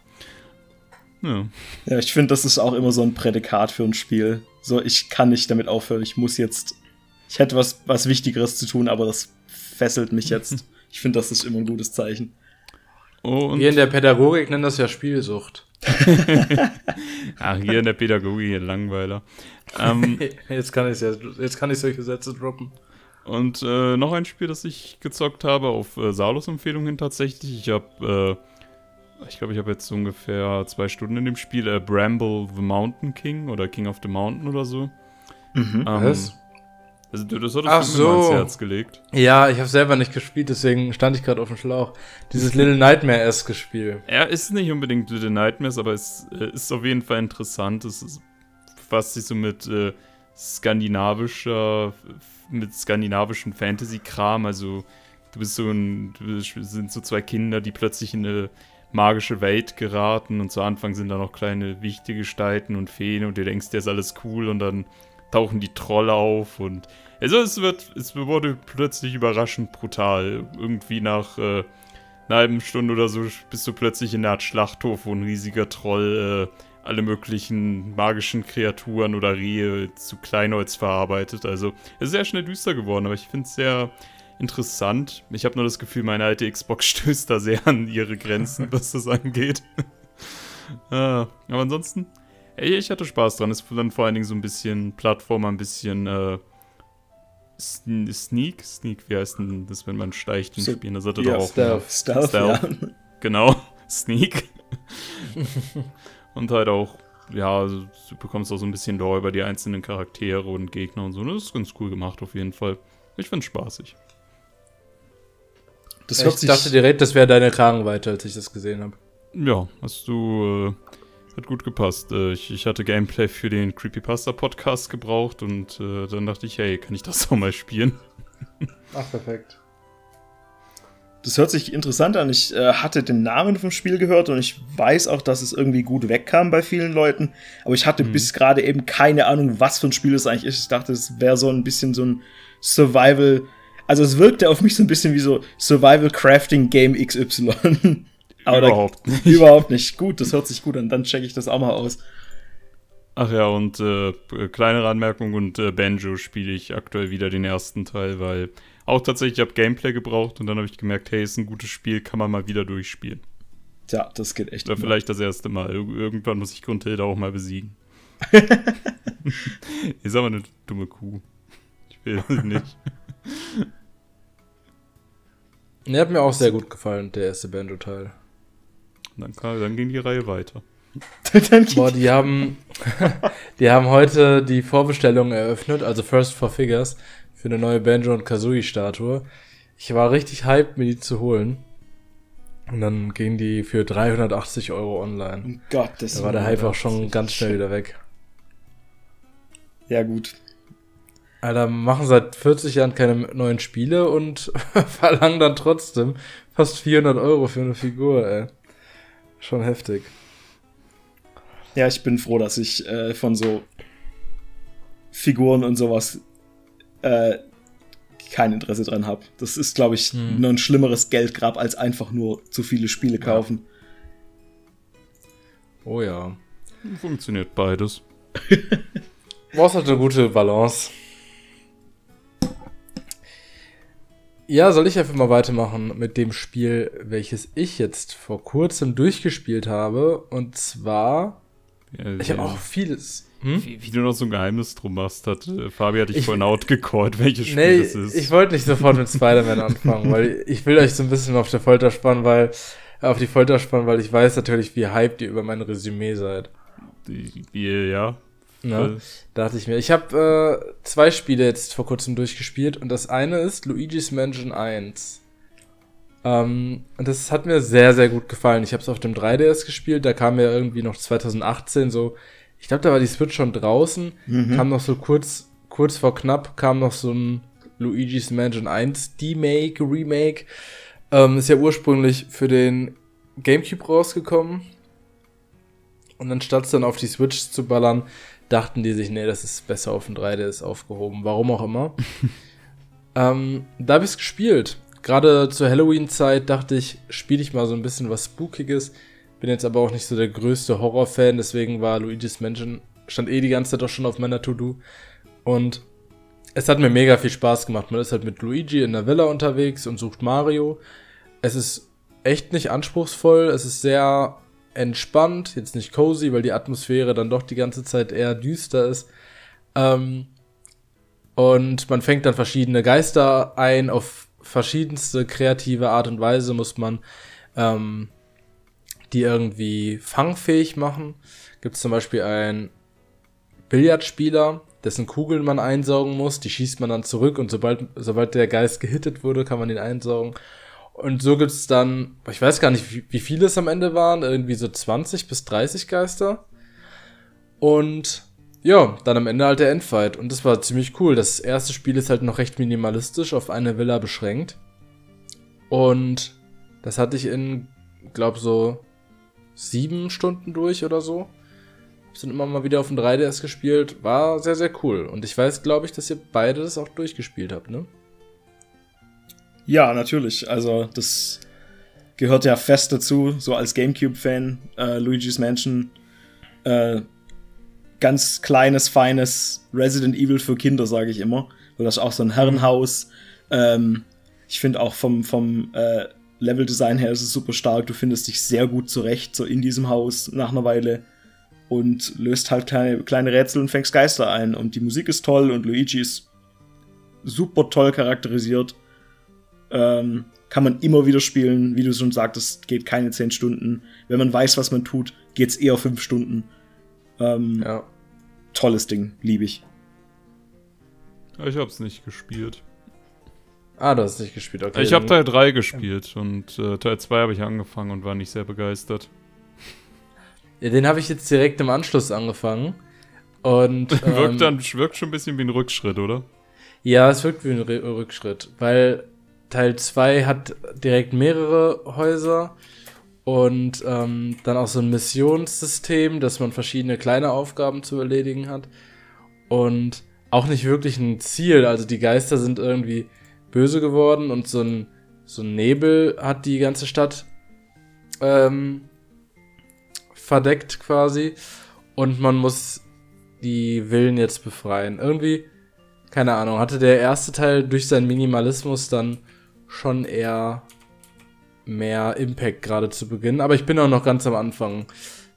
S2: Ja, ja ich finde, das ist auch immer so ein Prädikat für ein Spiel. So, ich kann nicht damit aufhören. Ich muss jetzt. Ich hätte was, was Wichtigeres zu tun, aber das fesselt mich jetzt. (laughs) Ich finde, das ist immer ein gutes Zeichen.
S1: Und Wir in der Pädagogik nennen das ja Spielsucht. (laughs)
S3: Ach, hier in der Pädagogik Langweiler.
S1: Ähm, (laughs) jetzt kann ich ja, jetzt kann ich solche Sätze droppen.
S3: Und äh, noch ein Spiel, das ich gezockt habe, auf äh, Salos Empfehlung hin tatsächlich. Ich habe äh, ich glaube, ich habe jetzt ungefähr zwei Stunden in dem Spiel. Äh, Bramble the Mountain King oder King of the Mountain oder so.
S1: Mhm. Ähm, Was?
S3: Also du, das hattest du mir
S1: so.
S3: mal ins Herz gelegt.
S1: Ja, ich habe selber nicht gespielt, deswegen stand ich gerade auf dem Schlauch. Dieses Little Nightmare-esque Spiel.
S3: Er ist nicht unbedingt The Nightmares, aber es äh, ist auf jeden Fall interessant. Es ist, befasst sich so mit äh, skandinavischer, mit skandinavischen Fantasy-Kram. Also du bist so ein, du bist, sind so zwei Kinder, die plötzlich in eine magische Welt geraten und zu Anfang sind da noch kleine wichtige Gestalten und Feen und du denkst, der ist alles cool und dann tauchen die Trolle auf und also es wird, es wurde plötzlich überraschend brutal. Irgendwie nach äh, einer halben Stunde oder so bist du plötzlich in einer Art Schlachthof, wo ein riesiger Troll äh, alle möglichen magischen Kreaturen oder Rehe zu Kleinholz verarbeitet. Also es ist sehr schnell düster geworden, aber ich finde es sehr interessant. Ich habe nur das Gefühl, meine alte Xbox (laughs) stößt da sehr an ihre Grenzen, (laughs) was das angeht. (laughs) ah, aber ansonsten, ey, ich hatte Spaß dran. Es ist dann vor allen Dingen so ein bisschen Plattformer, ein bisschen äh, Sneak. Sneak, wie heißt denn das, wenn man steigt in
S2: So-
S3: Spielen? Das hatte
S2: Ja,
S3: doch auch.
S1: Stealth.
S2: Stealth,
S3: Stealth.
S2: ja.
S3: Genau, (laughs) Sneak. (laughs) und halt auch, ja, also du bekommst auch so ein bisschen Lore über die einzelnen Charaktere und Gegner und so. Das ist ganz cool gemacht auf jeden Fall. Ich find's spaßig.
S2: Das
S1: ich dachte direkt, das wäre deine Kragenweite, als ich das gesehen habe.
S3: Ja, hast du, äh, hat gut gepasst. Äh, ich, ich hatte Gameplay für den Creepypasta-Podcast gebraucht und äh, dann dachte ich, hey, kann ich das (laughs) auch mal spielen?
S1: Ach, perfekt.
S2: das hört sich interessant an. Ich äh, hatte den Namen vom Spiel gehört und ich weiß auch, dass es irgendwie gut wegkam bei vielen Leuten. Aber ich hatte bis gerade eben keine Ahnung, was für ein Spiel es eigentlich ist. Ich dachte, es wäre so ein bisschen so ein Survival. Also es wirkte auf mich so ein bisschen wie so Survival Crafting Game XY. (laughs) Aber da-
S3: Überhaupt (laughs) nicht.
S2: Überhaupt nicht. Gut, das hört sich gut an. Dann checke ich das auch mal aus.
S3: Ach ja, und äh, kleinere Anmerkung und äh, Banjo spiele ich aktuell wieder den ersten Teil, weil auch tatsächlich, ich habe Gameplay gebraucht und dann habe ich gemerkt, hey, ist ein gutes Spiel, kann man mal wieder durchspielen.
S2: Tja, das geht echt.
S3: Oder
S2: immer.
S3: vielleicht das erste Mal. Ir irgendwann muss ich Grundhilde auch mal besiegen. (laughs) ist aber eine dumme Kuh. Ich will nicht. (laughs)
S1: Der hat mir auch sehr gut gefallen, der erste Banjo-Teil.
S3: Dann, kam, dann ging die Reihe weiter. (laughs)
S1: Boah, die haben, (laughs) die haben heute die Vorbestellung eröffnet, also First for Figures, für eine neue Banjo und Kazooie Statue. Ich war richtig hyped, mir die zu holen. Und dann ging die für 380 Euro online.
S2: um Gottes
S1: Da war der Hype auch schon ganz schnell wieder weg.
S2: Ja, gut.
S1: Alter, machen seit 40 Jahren keine neuen Spiele und (laughs) verlangen dann trotzdem fast 400 Euro für eine Figur, ey. Schon heftig.
S2: Ja, ich bin froh, dass ich äh, von so Figuren und sowas äh, kein Interesse dran habe. Das ist, glaube ich,
S1: Hm.
S2: noch ein schlimmeres Geldgrab als einfach nur zu viele Spiele kaufen.
S1: Oh ja.
S3: Funktioniert beides.
S1: Brauchst halt eine gute Balance. Ja, soll ich einfach mal weitermachen mit dem Spiel, welches ich jetzt vor kurzem durchgespielt habe. Und zwar,
S3: Ja,
S1: ich habe auch vieles. Hm?
S3: Wie, wie du noch so ein Geheimnis drum machst, hat äh, Fabi hat dich
S1: Ich-
S3: vorhin outgecallt, (laughs) welches Spiel
S1: Nee,
S3: es ist.
S1: ich wollte nicht sofort mit Spider-Man anfangen, weil ich will euch so ein bisschen auf der Folter spannen, weil auf die Folter spannen, weil ich weiß natürlich, wie hyped ihr über mein Resümee seid.
S3: Die, die, ja.
S1: Ne? Dachte ich mir. Ich habe äh, zwei Spiele jetzt vor kurzem durchgespielt und das eine ist Luigi's Mansion 1. Ähm, und das hat mir sehr, sehr gut gefallen. Ich habe es auf dem 3DS gespielt, da kam ja irgendwie noch 2018 so, ich glaube, da war die Switch schon draußen,
S2: Mhm.
S1: kam noch so kurz, kurz vor knapp, kam noch so ein Luigi's Mansion 1 D-Make, Remake. Ähm, ist ja ursprünglich für den Gamecube rausgekommen. Und anstatt es dann auf die Switch zu ballern, dachten die sich, nee, das ist besser auf dem 3DS aufgehoben. Warum auch immer. (laughs) ähm, da habe ich es gespielt. Gerade zur Halloween-Zeit dachte ich, spiele ich mal so ein bisschen was Spookiges. Bin jetzt aber auch nicht so der größte Horror-Fan, deswegen war Luigi's Mansion, stand eh die ganze Zeit auch schon auf meiner To-Do. Und es hat mir mega viel Spaß gemacht. Man ist halt mit Luigi in der Villa unterwegs und sucht Mario. Es ist echt nicht anspruchsvoll, es ist sehr entspannt, jetzt nicht cozy, weil die Atmosphäre dann doch die ganze Zeit eher düster ist. Ähm, und man fängt dann verschiedene Geister ein, auf verschiedenste kreative Art und Weise muss man ähm, die irgendwie fangfähig machen. Gibt es zum Beispiel einen Billardspieler, dessen Kugeln man einsaugen muss. Die schießt man dann zurück und sobald, sobald der Geist gehittet wurde, kann man ihn einsaugen. Und so gibt's dann, ich weiß gar nicht, wie, wie viele es am Ende waren, irgendwie so 20 bis 30 Geister. Und ja, dann am Ende halt der Endfight. Und das war ziemlich cool. Das erste Spiel ist halt noch recht minimalistisch auf eine Villa beschränkt. Und das hatte ich in, glaub so sieben Stunden durch oder so. Sind immer mal wieder auf dem 3DS gespielt. War sehr, sehr cool. Und ich weiß, glaube ich, dass ihr beide das auch durchgespielt habt, ne?
S2: Ja, natürlich. Also, das gehört ja fest dazu, so als GameCube-Fan. Äh, Luigi's Mansion, äh, ganz kleines, feines Resident Evil für Kinder, sage ich immer. Weil das ist auch so ein Herrenhaus. Ähm, ich finde auch vom, vom äh, Level-Design her ist es super stark. Du findest dich sehr gut zurecht, so in diesem Haus nach einer Weile. Und löst halt kleine, kleine Rätsel und fängst Geister ein. Und die Musik ist toll und Luigi ist super toll charakterisiert. Ähm, kann man immer wieder spielen. Wie du schon sagtest, geht keine 10 Stunden. Wenn man weiß, was man tut, geht's eher 5 Stunden. Ähm, ja. Tolles Ding, liebe ich.
S3: Ich hab's nicht gespielt.
S1: Ah, du hast nicht gespielt, okay.
S3: Ich habe Teil 3 gespielt und äh, Teil 2 habe ich angefangen und war nicht sehr begeistert.
S1: Ja, den habe ich jetzt direkt im Anschluss angefangen. Und, (laughs)
S3: ähm, wirkt, dann, wirkt schon ein bisschen wie ein Rückschritt, oder?
S1: Ja, es wirkt wie ein Rückschritt, weil Teil 2 hat direkt mehrere Häuser und ähm, dann auch so ein Missionssystem, dass man verschiedene kleine Aufgaben zu erledigen hat. Und auch nicht wirklich ein Ziel. Also die Geister sind irgendwie böse geworden und so ein, so ein Nebel hat die ganze Stadt ähm, verdeckt quasi. Und man muss die Villen jetzt befreien. Irgendwie, keine Ahnung, hatte der erste Teil durch seinen Minimalismus dann schon eher mehr Impact gerade zu Beginn. Aber ich bin auch noch ganz am Anfang.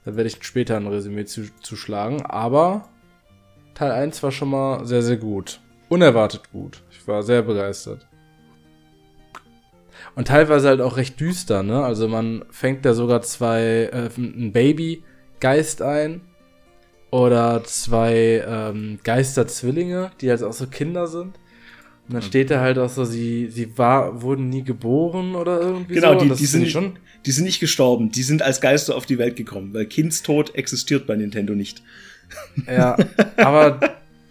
S1: Da werde ich später ein Resümee zu, zuschlagen. Aber Teil 1 war schon mal sehr, sehr gut. Unerwartet gut. Ich war sehr begeistert. Und teilweise halt auch recht düster, ne? Also man fängt da sogar zwei, äh, ein Baby-Geist ein. Oder zwei ähm, Geister-Zwillinge, die halt auch so Kinder sind. Und dann steht da halt auch so, sie, sie war, wurden nie geboren oder irgendwie
S2: genau,
S1: so.
S2: Genau, die, die, sind, schon die sind nicht gestorben, die sind als Geister auf die Welt gekommen, weil Kindstod existiert bei Nintendo nicht. (laughs)
S1: Ja, aber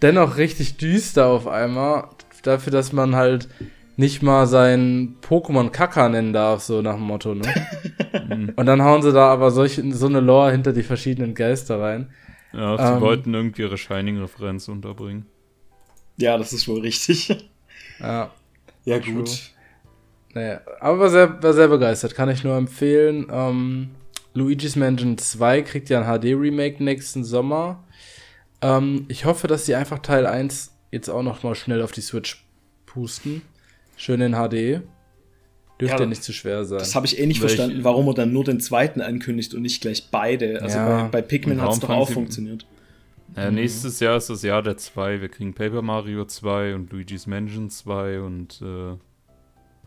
S1: dennoch richtig düster auf einmal, dafür, dass man halt nicht mal sein Pokémon Kaka nennen darf, so nach dem Motto, ne? (laughs) Und dann hauen sie da aber solche, so eine Lore hinter die verschiedenen Geister rein.
S3: Ja, sie ähm, wollten irgendwie ihre Shining-Referenz unterbringen.
S2: Ja, das ist wohl richtig.
S1: Ja.
S2: Ja, gut.
S1: Naja, aber war sehr, war sehr begeistert, kann ich nur empfehlen. Ähm, Luigi's Mansion 2 kriegt ja ein HD-Remake nächsten Sommer. Ähm, ich hoffe, dass sie einfach Teil 1 jetzt auch noch mal schnell auf die Switch pusten. Schön in HD. Dürfte ja, ja nicht zu schwer sein.
S2: Das habe ich eh nicht Welch? verstanden, warum er dann nur den zweiten ankündigt und nicht gleich beide. Also ja. bei, bei Pikmin hat es doch auch funktioniert.
S3: Ja, mhm. nächstes Jahr ist das Jahr der 2. Wir kriegen Paper Mario 2 und Luigi's Mansion 2 und äh,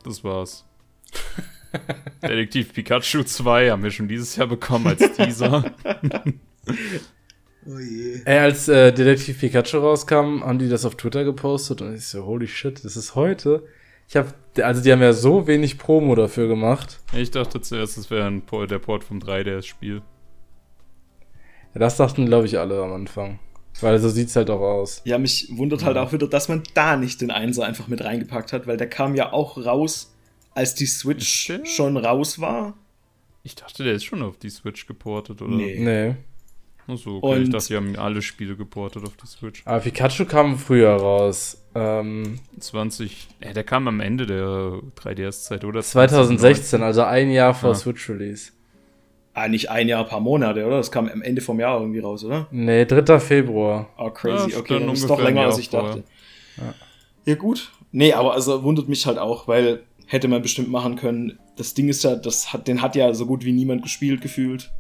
S3: das war's. (laughs) Detektiv Pikachu 2 haben wir schon dieses Jahr bekommen als Teaser. (laughs)
S1: oh je. Ey, als äh, Detektiv Pikachu rauskam, haben die das auf Twitter gepostet und ich so, holy shit, das ist heute. Ich hab, also die haben ja so wenig Promo dafür gemacht.
S3: Ich dachte zuerst, es wäre der Port vom 3DS-Spiel.
S1: Ja, das dachten, glaube ich, alle am Anfang. Weil so sieht's halt auch aus.
S2: Ja, mich wundert halt auch wieder, dass man da nicht den Einser einfach mit reingepackt hat, weil der kam ja auch raus, als die Switch okay. schon raus war.
S3: Ich dachte, der ist schon auf die Switch geportet, oder?
S1: Nee. nee.
S3: Achso, okay. Und ich dachte, die haben alle Spiele geportet auf die Switch.
S1: Aber Pikachu kam früher raus. Ähm,
S3: 20. Ja, der kam am Ende der 3DS-Zeit, oder?
S1: 2016, also ein Jahr vor ah. Switch-Release.
S2: Ah, nicht ein Jahr, ein paar Monate, oder? Das kam am Ende vom Jahr irgendwie raus, oder?
S1: Nee, 3. Februar.
S2: Oh, crazy. Ja, okay, dann ist doch länger, als ich dachte. Ja. ja, gut. Nee, aber also wundert mich halt auch, weil hätte man bestimmt machen können. Das Ding ist ja, das hat, den hat ja so gut wie niemand gespielt gefühlt.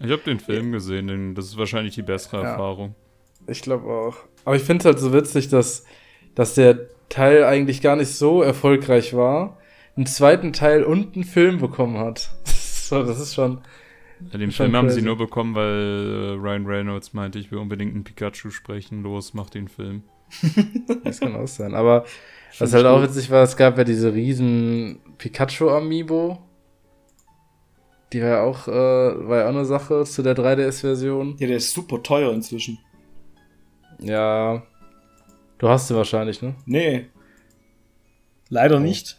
S3: Ich habe den Film gesehen, den, das ist wahrscheinlich die bessere ja. Erfahrung.
S1: Ich glaube auch. Aber ich finde es halt so witzig, dass, dass der Teil eigentlich gar nicht so erfolgreich war, einen zweiten Teil und einen Film bekommen hat. (laughs) so, das ist schon
S3: Ja, den Film haben sie nur bekommen, weil äh, Ryan Reynolds meinte, ich will unbedingt einen Pikachu sprechen. Los, mach den Film. (laughs)
S1: das kann auch sein. Aber was halt auch witzig war, es gab ja diese riesen Pikachu-Amiibo. Die war ja auch, äh, war ja auch eine Sache zu der 3DS-Version.
S2: Ja, der ist super teuer inzwischen.
S1: Ja. Du hast sie wahrscheinlich, ne?
S2: Nee. Leider oh. nicht.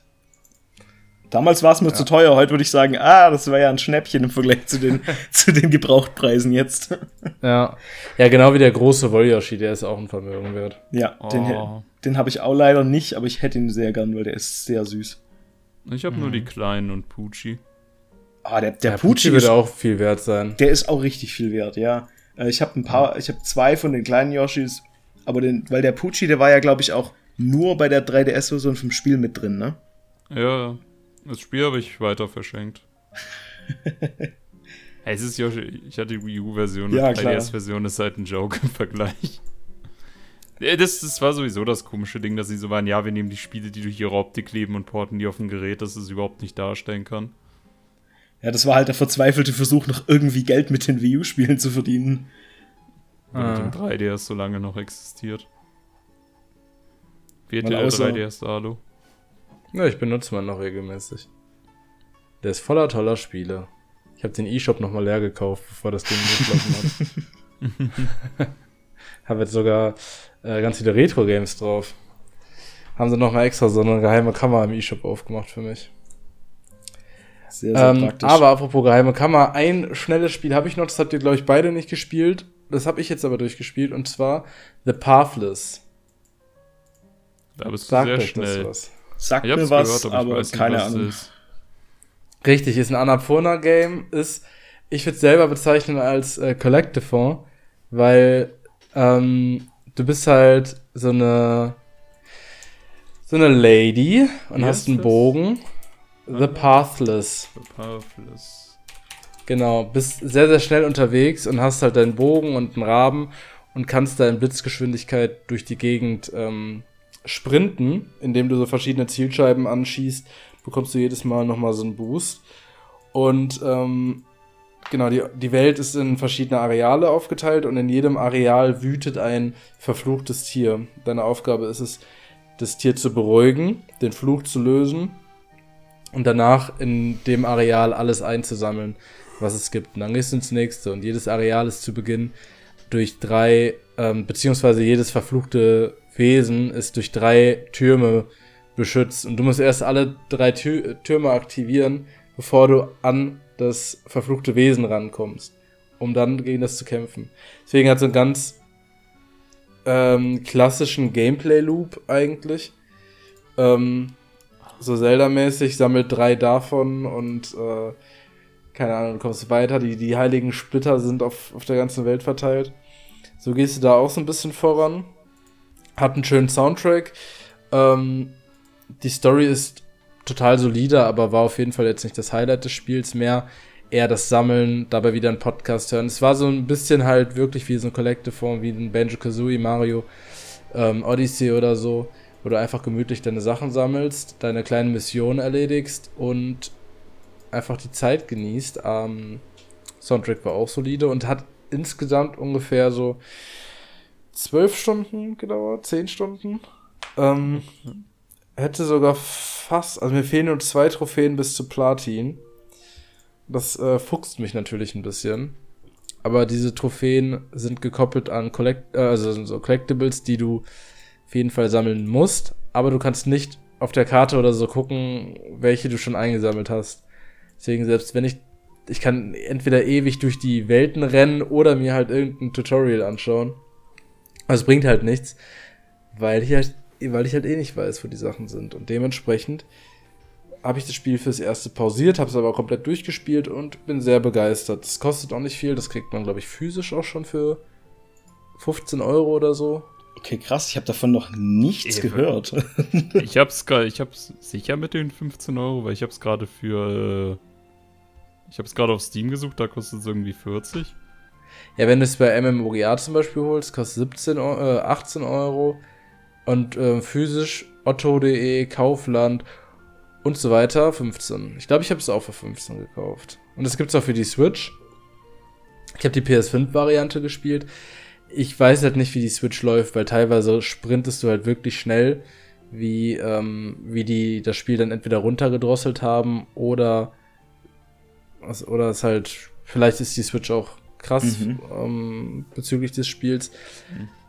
S2: Damals war es mir ja. zu teuer, heute würde ich sagen, ah, das war ja ein Schnäppchen im Vergleich zu den, (laughs) zu den Gebrauchtpreisen jetzt.
S1: Ja. Ja, genau wie der große Wolyoshi, der ist auch ein Vermögen wert.
S2: Ja, oh. den, den habe ich auch leider nicht, aber ich hätte ihn sehr gern, weil der ist sehr süß.
S3: Ich habe mhm. nur die kleinen und Pucci.
S2: Ah, der, der ja, Pucci,
S1: wird auch viel wert sein.
S2: Der ist auch richtig viel wert, ja. Äh, ich habe ein paar, ich habe zwei von den kleinen Yoshis, aber den, weil der Pucci, der war ja, glaube ich, auch nur bei der 3DS-Version vom Spiel mit drin, ne?
S3: Ja, das Spiel habe ich weiter verschenkt. (laughs) hey, es ist Yoshi, ich hatte die Wii U-Version
S2: ja, und die
S3: 3DS-Version ist halt ein Joke im Vergleich. Das, das war sowieso das komische Ding, dass sie so waren, ja, wir nehmen die Spiele, die durch ihre Optik leben und porten die auf ein Gerät, dass es überhaupt nicht darstellen kann.
S2: Ja, das war halt der verzweifelte Versuch, noch irgendwie Geld mit den Wii U-Spielen zu verdienen.
S3: Ah. Mit dem 3DS so lange noch existiert. Wie hat der 3DS Alu?
S1: Ja, ich benutze mal noch regelmäßig. Der ist voller toller Spiele. Ich habe den E-Shop nochmal leer gekauft, bevor das Ding geschlossen hat. (laughs) habe jetzt sogar äh, ganz viele Retro-Games drauf. Haben sie nochmal extra so eine geheime Kammer im E-Shop aufgemacht für mich. Sehr, sehr ähm, praktisch. Aber apropos geheime Kammer, ein schnelles Spiel habe ich noch, das habt ihr, glaube ich, beide nicht gespielt. Das habe ich jetzt aber durchgespielt, und zwar The Pathless.
S3: Da bist du Sagt sehr schnell.
S2: Was. Sagt mir was, gehört, aber, aber keine Ahnung. Ist.
S1: Richtig, ist ein Annapurna-Game, ist, ich würde es selber bezeichnen als äh, Collective weil ähm, du bist halt so eine so eine Lady und yes, hast einen Bogen. The Pathless.
S3: The Pathless.
S1: Genau, bist sehr, sehr schnell unterwegs und hast halt deinen Bogen und einen Raben und kannst da in Blitzgeschwindigkeit durch die Gegend ähm, sprinten, indem du so verschiedene Zielscheiben anschießt, bekommst du jedes Mal nochmal so einen Boost. Und ähm, genau, die, die Welt ist in verschiedene Areale aufgeteilt und in jedem Areal wütet ein verfluchtes Tier. Deine Aufgabe ist es, das Tier zu beruhigen, den Fluch zu lösen und danach in dem Areal alles einzusammeln, was es gibt. Und dann gehst du ins nächste und jedes Areal ist zu Beginn durch drei, ähm, beziehungsweise jedes verfluchte Wesen ist durch drei Türme beschützt. Und du musst erst alle drei Tür Türme aktivieren, bevor du an das verfluchte Wesen rankommst, um dann gegen das zu kämpfen. Deswegen hat so einen ganz ähm, klassischen Gameplay-Loop eigentlich. Ähm, so Zelda-mäßig, sammelt drei davon und äh, keine Ahnung, du kommst weiter. Die, die heiligen Splitter sind auf, auf der ganzen Welt verteilt. So gehst du da auch so ein bisschen voran. Hat einen schönen Soundtrack. Ähm, die Story ist total solide, aber war auf jeden Fall jetzt nicht das Highlight des Spiels mehr. Eher das Sammeln, dabei wieder einen Podcast hören. Es war so ein bisschen halt wirklich wie so ein Collective-Form, wie ein Banjo-Kazooie, Mario, ähm, Odyssey oder so, wo du einfach gemütlich deine Sachen sammelst, deine kleinen Missionen erledigst und einfach die Zeit genießt. Ähm, Soundtrack war auch solide und hat insgesamt ungefähr so zwölf Stunden gedauert, zehn Stunden. Ähm, hätte sogar fast, also mir fehlen nur zwei Trophäen bis zu Platin. Das äh, fuchst mich natürlich ein bisschen. Aber diese Trophäen sind gekoppelt an Collect äh, also so Collectibles, die du auf jeden Fall sammeln musst. Aber du kannst nicht auf der Karte oder so gucken, welche du schon eingesammelt hast. Deswegen, selbst wenn ich, ich kann entweder ewig durch die Welten rennen oder mir halt irgendein Tutorial anschauen. Also es bringt halt nichts, weil ich halt, weil ich halt eh nicht weiß, wo die Sachen sind. Und dementsprechend habe ich das Spiel fürs erste pausiert, habe es aber komplett durchgespielt und bin sehr begeistert. Es kostet auch nicht viel, das kriegt man, glaube ich, physisch auch schon für 15 Euro oder so.
S2: Okay, krass, ich habe davon noch nichts Eben. gehört. (laughs)
S3: ich hab's gerade, ich hab's sicher mit den 15 Euro, weil ich hab's gerade für. Äh, ich hab's gerade auf Steam gesucht, da kostet es irgendwie 40.
S1: Ja, wenn du es bei MMOGA zum Beispiel holst, kostet 17, äh, 18 Euro. Und äh, physisch otto.de, Kaufland und so weiter 15. Ich glaube, ich habe es auch für 15 gekauft. Und das gibt es auch für die Switch. Ich habe die PS5-Variante gespielt. Ich weiß halt nicht, wie die Switch läuft, weil teilweise sprintest du halt wirklich schnell, wie, ähm, wie die das Spiel dann entweder runtergedrosselt haben oder, oder es halt, vielleicht ist die Switch auch krass mhm. ähm, bezüglich des Spiels,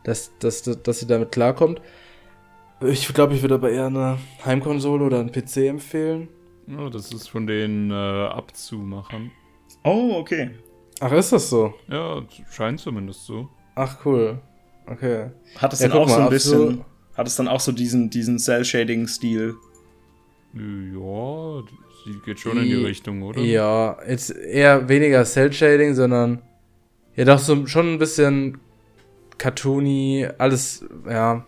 S1: dass, dass, dass, dass sie damit klarkommt. Ich glaube, ich würde aber eher eine Heimkonsole oder einen PC empfehlen.
S3: Ja, das ist von den äh, Abzumachern.
S2: Oh, okay.
S1: Ach, ist das so?
S3: Ja, scheint zumindest so.
S1: Ach, cool. Okay.
S2: Hat es ja, dann auch mal, so ein bisschen. Hat es dann auch so diesen, diesen Cell-Shading-Stil?
S3: Ja, sie geht schon in die Richtung, oder?
S1: Ja, jetzt eher weniger Cell-Shading, sondern ja doch so schon ein bisschen cartoony, alles, ja,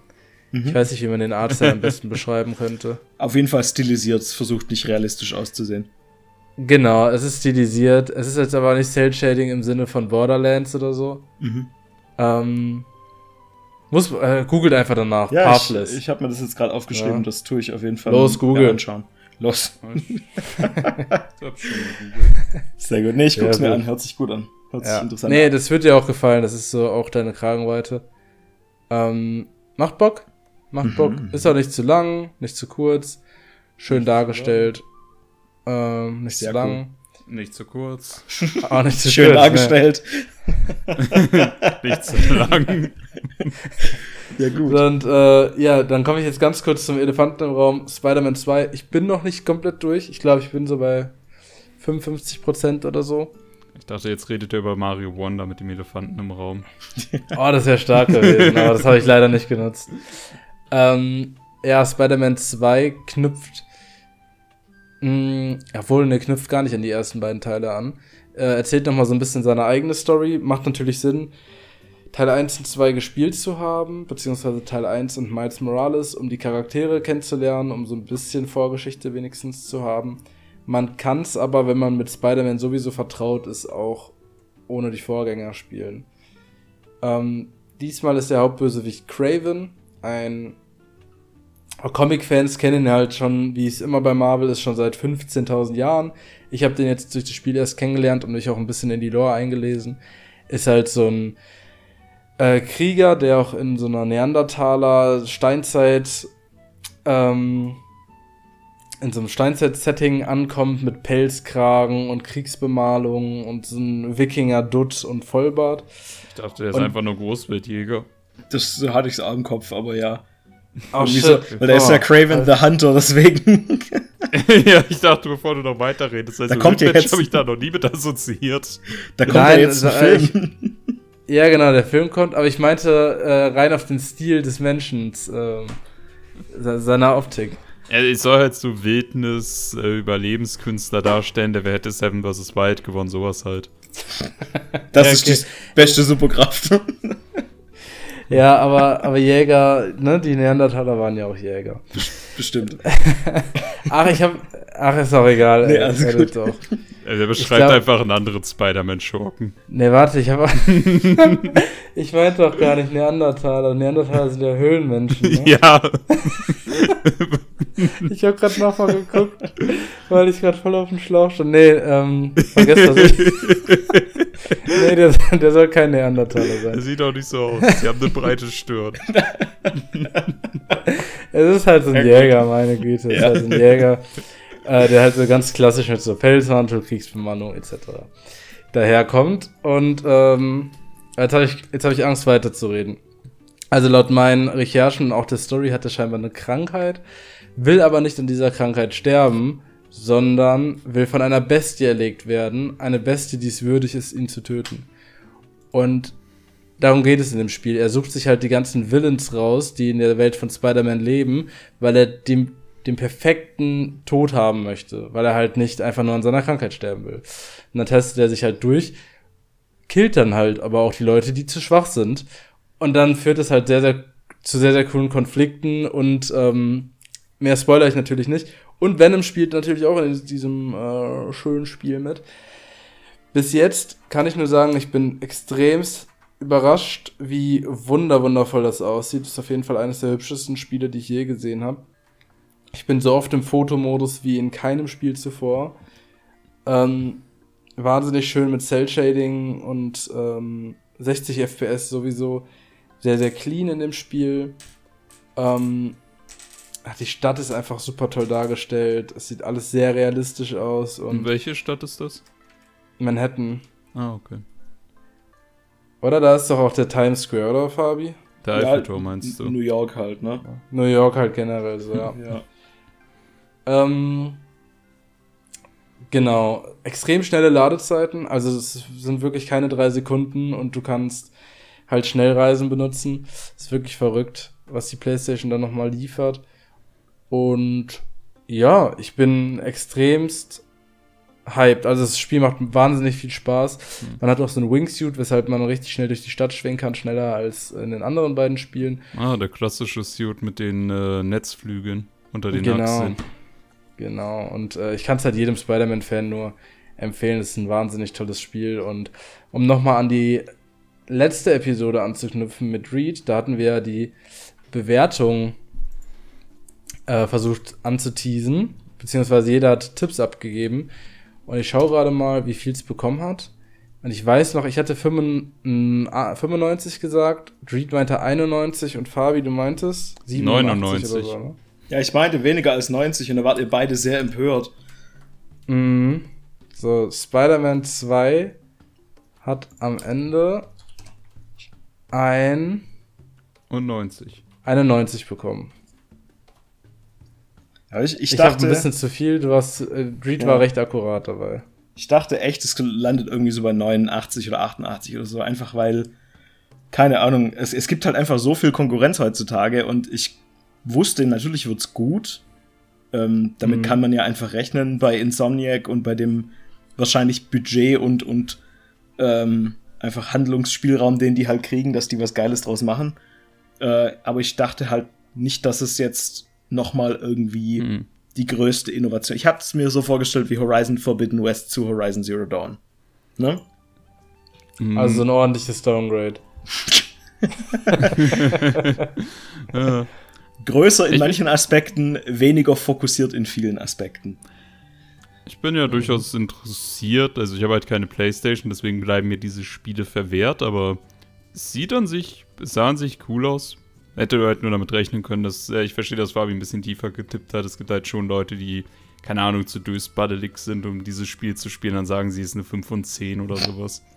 S1: Mhm. Ich weiß nicht, wie man den Arzt am besten (laughs) beschreiben könnte.
S2: Auf jeden Fall stilisiert, es versucht nicht realistisch auszusehen.
S1: Genau, es ist stilisiert. Es ist jetzt aber nicht Cell-Shading im Sinne von Borderlands oder so. Mhm. Ähm, muss, äh, googelt einfach danach.
S2: Ja, Pathless. Ich, ich habe mir das jetzt gerade aufgeschrieben, ja. das tue ich auf jeden Fall.
S1: Los, Google.
S2: anschauen. Los. (laughs) (laughs) Sehr gut. Nee, ich guck's ja, mir an, hört sich gut an. Hört
S1: sich
S2: interessant
S1: nee,
S2: an.
S1: das wird dir auch gefallen, das ist so auch deine Kragenweite. Ähm, macht Bock? Macht mhm. Bock. Ist auch nicht zu lang, nicht zu kurz. Schön nicht dargestellt. Ähm, nicht Sehr zu lang.
S3: Cool. Nicht zu kurz.
S1: Auch nicht zu (laughs)
S2: Schön kurz, dargestellt.
S3: Ne. (laughs) nicht zu lang.
S1: ja, gut. Und äh, ja, dann komme ich jetzt ganz kurz zum Elefanten im Raum. Spider-Man 2. Ich bin noch nicht komplett durch. Ich glaube, ich bin so bei 55% oder so.
S3: Ich dachte, jetzt redet ihr über Mario Wonder mit dem Elefanten im Raum. (laughs)
S1: oh, das wäre stark gewesen, aber das habe ich leider nicht genutzt. Ähm, ja, Spider-Man 2 knüpft. Mh, hm, obwohl, ne, knüpft gar nicht an die ersten beiden Teile an. Äh, erzählt nochmal so ein bisschen seine eigene Story. Macht natürlich Sinn, Teil 1 und 2 gespielt zu haben, beziehungsweise Teil 1 und Miles Morales, um die Charaktere kennenzulernen, um so ein bisschen Vorgeschichte wenigstens zu haben. Man kann es aber, wenn man mit Spider-Man sowieso vertraut ist, auch ohne die Vorgänger spielen. Ähm, diesmal ist der Hauptbösewicht Craven, ein Comic-Fans kennen ihn halt schon, wie es immer bei Marvel ist, schon seit 15.000 Jahren. Ich habe den jetzt durch das Spiel erst kennengelernt und mich auch ein bisschen in die Lore eingelesen. Ist halt so ein äh, Krieger, der auch in so einer Neandertaler Steinzeit ähm, in so einem Steinzeit-Setting ankommt mit Pelzkragen und Kriegsbemalung und so ein Wikinger-Dutt und Vollbart.
S3: Ich dachte, er ist und einfach nur Großwildjäger.
S2: Das hatte ich so im Kopf, aber ja. Oh, so, weil der oh, ist ja Craven the Hunter, deswegen. (laughs)
S3: ja, ich dachte, bevor du noch weiterredest,
S2: also da kommt ja jetzt
S3: habe ich da noch nie mit assoziiert.
S2: Da kommt Nein, ja jetzt ein also, Film.
S1: Ich, ja, genau, der Film kommt, aber ich meinte äh, rein auf den Stil des Menschen, äh, seiner Optik.
S3: Er soll halt so Wildnis, äh, Überlebenskünstler darstellen, der wer hätte Seven vs. Wild gewonnen, sowas halt. (laughs)
S2: Das ja, okay. ist die beste Superkraft. (laughs)
S1: Ja, aber, aber Jäger, ne, die Neandertaler waren ja auch Jäger.
S2: Bestimmt. (laughs)
S1: ach, ich hab. Ach, ist auch egal.
S2: Nee, alles ey, gut. Auch.
S3: Der beschreibt glaub, einfach einen anderen Spider-Man-Schurken.
S1: Ne, warte, ich habe. ich meinte doch gar nicht Neandertaler. Neandertaler sind ja Höhlenmenschen. Ne?
S3: Ja. (laughs)
S1: ich habe gerade nochmal geguckt, (laughs) weil ich gerade voll auf dem Schlauch stand. Nee, ähm, vergesst das. (laughs) nee, der, der, soll kein Neandertaler sein. Der
S3: sieht auch nicht so aus. Die haben eine breite Stirn.
S1: es ist halt so ein Jäger, meine Güte. Es ist halt so ein Jäger. Äh, der halt so ganz klassisch mit so Pelzmantel, Kriegsbemannung etc. daherkommt. Und ähm, jetzt habe ich, hab ich Angst weiterzureden. Also laut meinen Recherchen, auch der Story, hat er scheinbar eine Krankheit, will aber nicht an dieser Krankheit sterben, sondern will von einer Bestie erlegt werden. Eine Bestie, die es würdig ist, ihn zu töten. Und darum geht es in dem Spiel. Er sucht sich halt die ganzen Villains raus, die in der Welt von Spider-Man leben, weil er dem den perfekten Tod haben möchte, weil er halt nicht einfach nur an seiner Krankheit sterben will. Und dann testet er sich halt durch, killt dann halt aber auch die Leute, die zu schwach sind. Und dann führt es halt sehr, sehr zu sehr, sehr coolen Konflikten und ähm, mehr spoiler ich natürlich nicht. Und Venom spielt natürlich auch in diesem äh, schönen Spiel mit. Bis jetzt kann ich nur sagen, ich bin extremst überrascht, wie wunder wundervoll das aussieht. Das ist auf jeden Fall eines der hübschesten Spiele, die ich je gesehen habe. Ich bin so oft im Fotomodus wie in keinem Spiel zuvor. Ähm, wahnsinnig schön mit Cell Shading und ähm, 60 FPS sowieso. Sehr, sehr clean in dem Spiel. Ähm, die Stadt ist einfach super toll dargestellt. Es sieht alles sehr realistisch aus. Und,
S3: und welche Stadt ist das?
S1: Manhattan.
S3: Ah, okay.
S1: Oder da ist doch auch der Times Square, oder Fabi?
S3: Der Eiffelturm meinst du?
S2: New York halt, ne?
S1: New York halt generell, so, ja. (laughs)
S2: ja.
S1: Ähm, genau. Extrem schnelle Ladezeiten. Also es sind wirklich keine drei Sekunden und du kannst halt Schnellreisen benutzen. Ist wirklich verrückt, was die PlayStation dann nochmal liefert. Und ja, ich bin extremst hyped. Also das Spiel macht wahnsinnig viel Spaß. Mhm. Man hat auch so ein Wingsuit, weshalb man richtig schnell durch die Stadt schwingen kann, schneller als in den anderen beiden Spielen.
S3: Ah, der klassische Suit mit den äh, Netzflügeln unter den
S1: genau.
S3: Achseln.
S1: Genau, und äh, ich kann es halt jedem Spider-Man-Fan nur empfehlen. Es ist ein wahnsinnig tolles Spiel. Und um nochmal an die letzte Episode anzuknüpfen mit Reed, da hatten wir ja die Bewertung äh, versucht anzuteasen, beziehungsweise jeder hat Tipps abgegeben. Und ich schaue gerade mal, wie viel es bekommen hat. Und ich weiß noch, ich hatte 95 gesagt, Reed meinte 91 und Fabi, du meintest
S3: 97 oder so, ne?
S2: Ja, ich meinte weniger als 90 und da wart ihr beide sehr empört.
S1: Mhm. So, Spider-Man 2 hat am Ende ein
S3: und 90.
S1: 91 bekommen.
S2: Ja, ich, ich,
S1: ich
S2: dachte.
S1: ein bisschen zu viel, du hast. Äh, Reed ja. war recht akkurat dabei.
S2: Ich dachte echt, es landet irgendwie so bei 89 oder 88 oder so, einfach weil, keine Ahnung, es, es gibt halt einfach so viel Konkurrenz heutzutage und ich wusste, natürlich wird's gut. Ähm, damit mhm. kann man ja einfach rechnen bei Insomniac und bei dem wahrscheinlich Budget und, und ähm, einfach Handlungsspielraum, den die halt kriegen, dass die was Geiles draus machen. Äh, aber ich dachte halt nicht, dass es jetzt noch mal irgendwie mhm. die größte Innovation. Ich habe es mir so vorgestellt wie Horizon Forbidden West zu Horizon Zero Dawn. Ne?
S1: Mhm. Also ein ordentliches Downgrade.
S2: ja. (laughs) Größer in ich manchen Aspekten, weniger fokussiert in vielen Aspekten.
S3: Ich bin ja durchaus interessiert. Also ich habe halt keine Playstation, deswegen bleiben mir diese Spiele verwehrt, aber es sieht an sich, es sah an sich cool aus. Hätte halt nur damit rechnen können, dass, äh, ich verstehe, dass Fabi ein bisschen tiefer getippt hat. Es gibt halt schon Leute, die, keine Ahnung, zu dösbaddelig sind, um dieses Spiel zu spielen. Dann sagen sie, es ist eine 5 von 10 oder sowas. (laughs)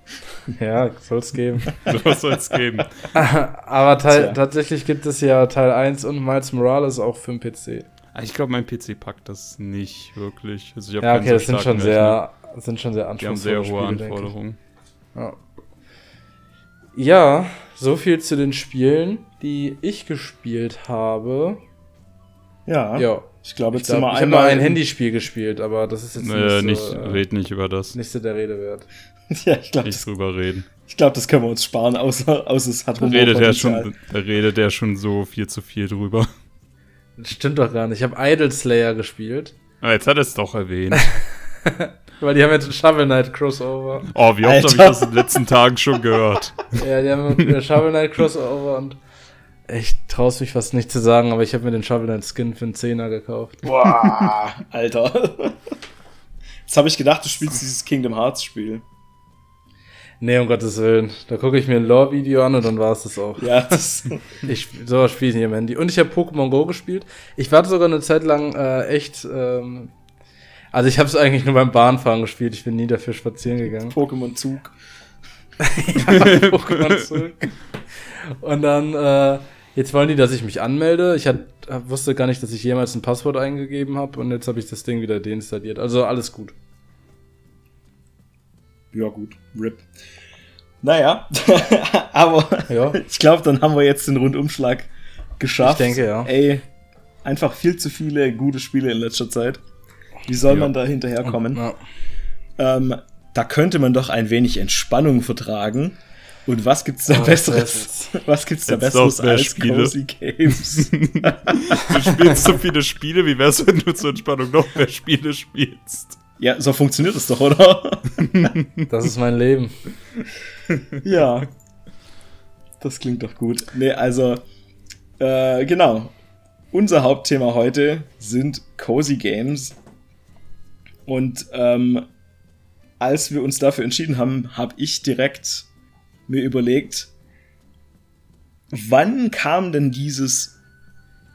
S1: Ja, soll es geben. (laughs)
S3: sowas soll es geben. (laughs)
S1: Aber tatsächlich gibt es ja Teil 1 und Miles Morales auch für den PC.
S3: Ah, ich glaube, mein PC packt das nicht wirklich.
S1: Also ich ja, okay, das sind schon, sehr, sind schon sehr
S3: anspruchsvolle Die haben sehr hohe Anforderungen.
S1: Ja. ja, so viel zu den Spielen, die ich gespielt habe.
S2: Ja.
S1: Ja.
S2: Ich glaube,
S1: jetzt ich, glaub, ich habe mal ein Handyspiel gespielt, aber das ist jetzt
S3: äh, nicht, so, äh, red nicht über das.
S1: Nicht so der Rede wert. (laughs)
S2: ja, ich glaube.
S3: Nicht das, drüber reden.
S2: Ich glaube, das können wir uns sparen, außer, außer es hat
S3: da redet er schon, Da redet er schon so viel zu viel drüber.
S1: Das stimmt doch gar nicht. Ich habe Idol Slayer gespielt.
S3: Ah, jetzt hat er es doch erwähnt. (laughs)
S1: Weil die haben jetzt ein Shovel Knight Crossover.
S3: Oh, wie oft habe ich das in den letzten Tagen schon gehört? (laughs)
S1: ja, die haben ein Shovel Knight Crossover und ich traue mich fast nicht zu sagen, aber ich habe mir den Shovel Knight Skin für einen Zehner gekauft.
S2: Boah, (laughs) Alter. Jetzt habe ich gedacht, du spielst dieses Kingdom Hearts Spiel.
S1: Nee, um Gottes Willen. Da gucke ich mir ein Lore-Video an und dann war es das auch.
S2: Ja, das (laughs)
S1: ich, sowas spiele ich nicht am Handy. Und ich habe Pokémon Go gespielt. Ich war sogar eine Zeit lang äh, echt. Ähm, also ich habe es eigentlich nur beim Bahnfahren gespielt. Ich bin nie dafür spazieren gegangen.
S2: Pokémon Zug.
S1: ja, (laughs) Pokémon Zug. Und dann, äh, jetzt wollen die, dass ich mich anmelde. Ich hat, wusste gar nicht, dass ich jemals ein Passwort eingegeben habe und jetzt habe ich das Ding wieder deinstalliert. Also alles gut
S2: ja gut, RIP. Naja, (laughs) aber ja. ich glaube, dann haben wir jetzt den Rundumschlag geschafft.
S1: Ich denke, ja.
S2: Ey, einfach viel zu viele gute Spiele in letzter Zeit. Wie soll ja. man da hinterherkommen? Ja. Ähm, da könnte man doch ein wenig Entspannung vertragen. Und was gibt's da oh, Besseres? Was gibt's da Besseres als Spiele. Cozy Games? (laughs) (laughs)
S3: du spielst so viele Spiele, wie wär's, wenn du zur Entspannung noch mehr Spiele spielst?
S2: Ja, so funktioniert es doch, oder? (laughs)
S1: das ist mein Leben.
S2: ja. Das klingt doch gut. Nee, also, äh, genau. Unser Hauptthema heute sind Cozy Games. Und ähm, als wir uns dafür entschieden haben, habe ich direkt mir überlegt, wann kam denn dieses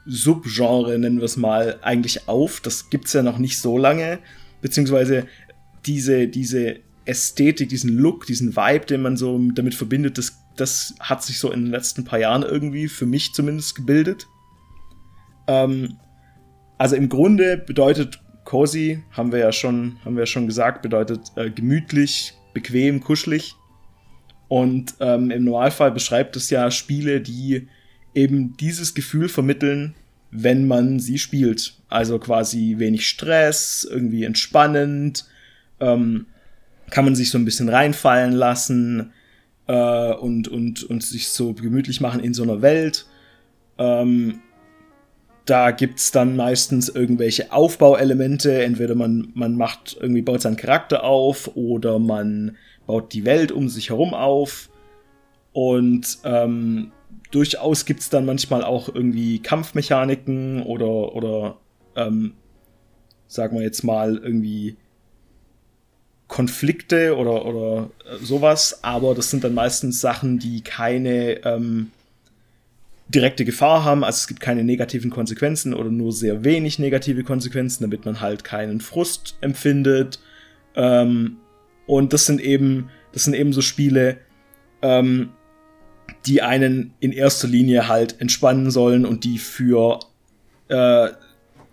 S2: Subgenre, nennen wir es mal, eigentlich auf? Das gibt's ja noch nicht so lange. Beziehungsweise diese, diese Ästhetik, diesen Look, diesen Vibe, den man so damit verbindet, das, das hat sich so in den letzten paar Jahren irgendwie, für mich zumindest, gebildet. Ähm, also im Grunde bedeutet cozy, haben wir ja schon, haben wir schon gesagt, bedeutet äh, gemütlich, bequem, kuschelig. Und ähm, im Normalfall beschreibt es ja Spiele, die eben dieses Gefühl vermitteln, wenn man sie spielt. Also quasi wenig Stress, irgendwie entspannend, ähm, kann man sich so ein bisschen reinfallen lassen äh, und, und, und sich so gemütlich machen in so einer Welt. Ähm, da gibt's dann meistens irgendwelche Aufbauelemente. Entweder man, man macht irgendwie baut seinen Charakter auf oder man baut die Welt um sich herum auf. Und ähm, durchaus gibt's dann manchmal auch irgendwie Kampfmechaniken oder, oder ähm, sagen wir jetzt mal, irgendwie Konflikte oder, oder äh, sowas, aber das sind dann meistens Sachen, die keine ähm, direkte Gefahr haben, also es gibt keine negativen Konsequenzen oder nur sehr wenig negative Konsequenzen, damit man halt keinen Frust empfindet. Ähm, und das sind eben, das sind eben so Spiele, ähm, die einen in erster Linie halt entspannen sollen und die für äh,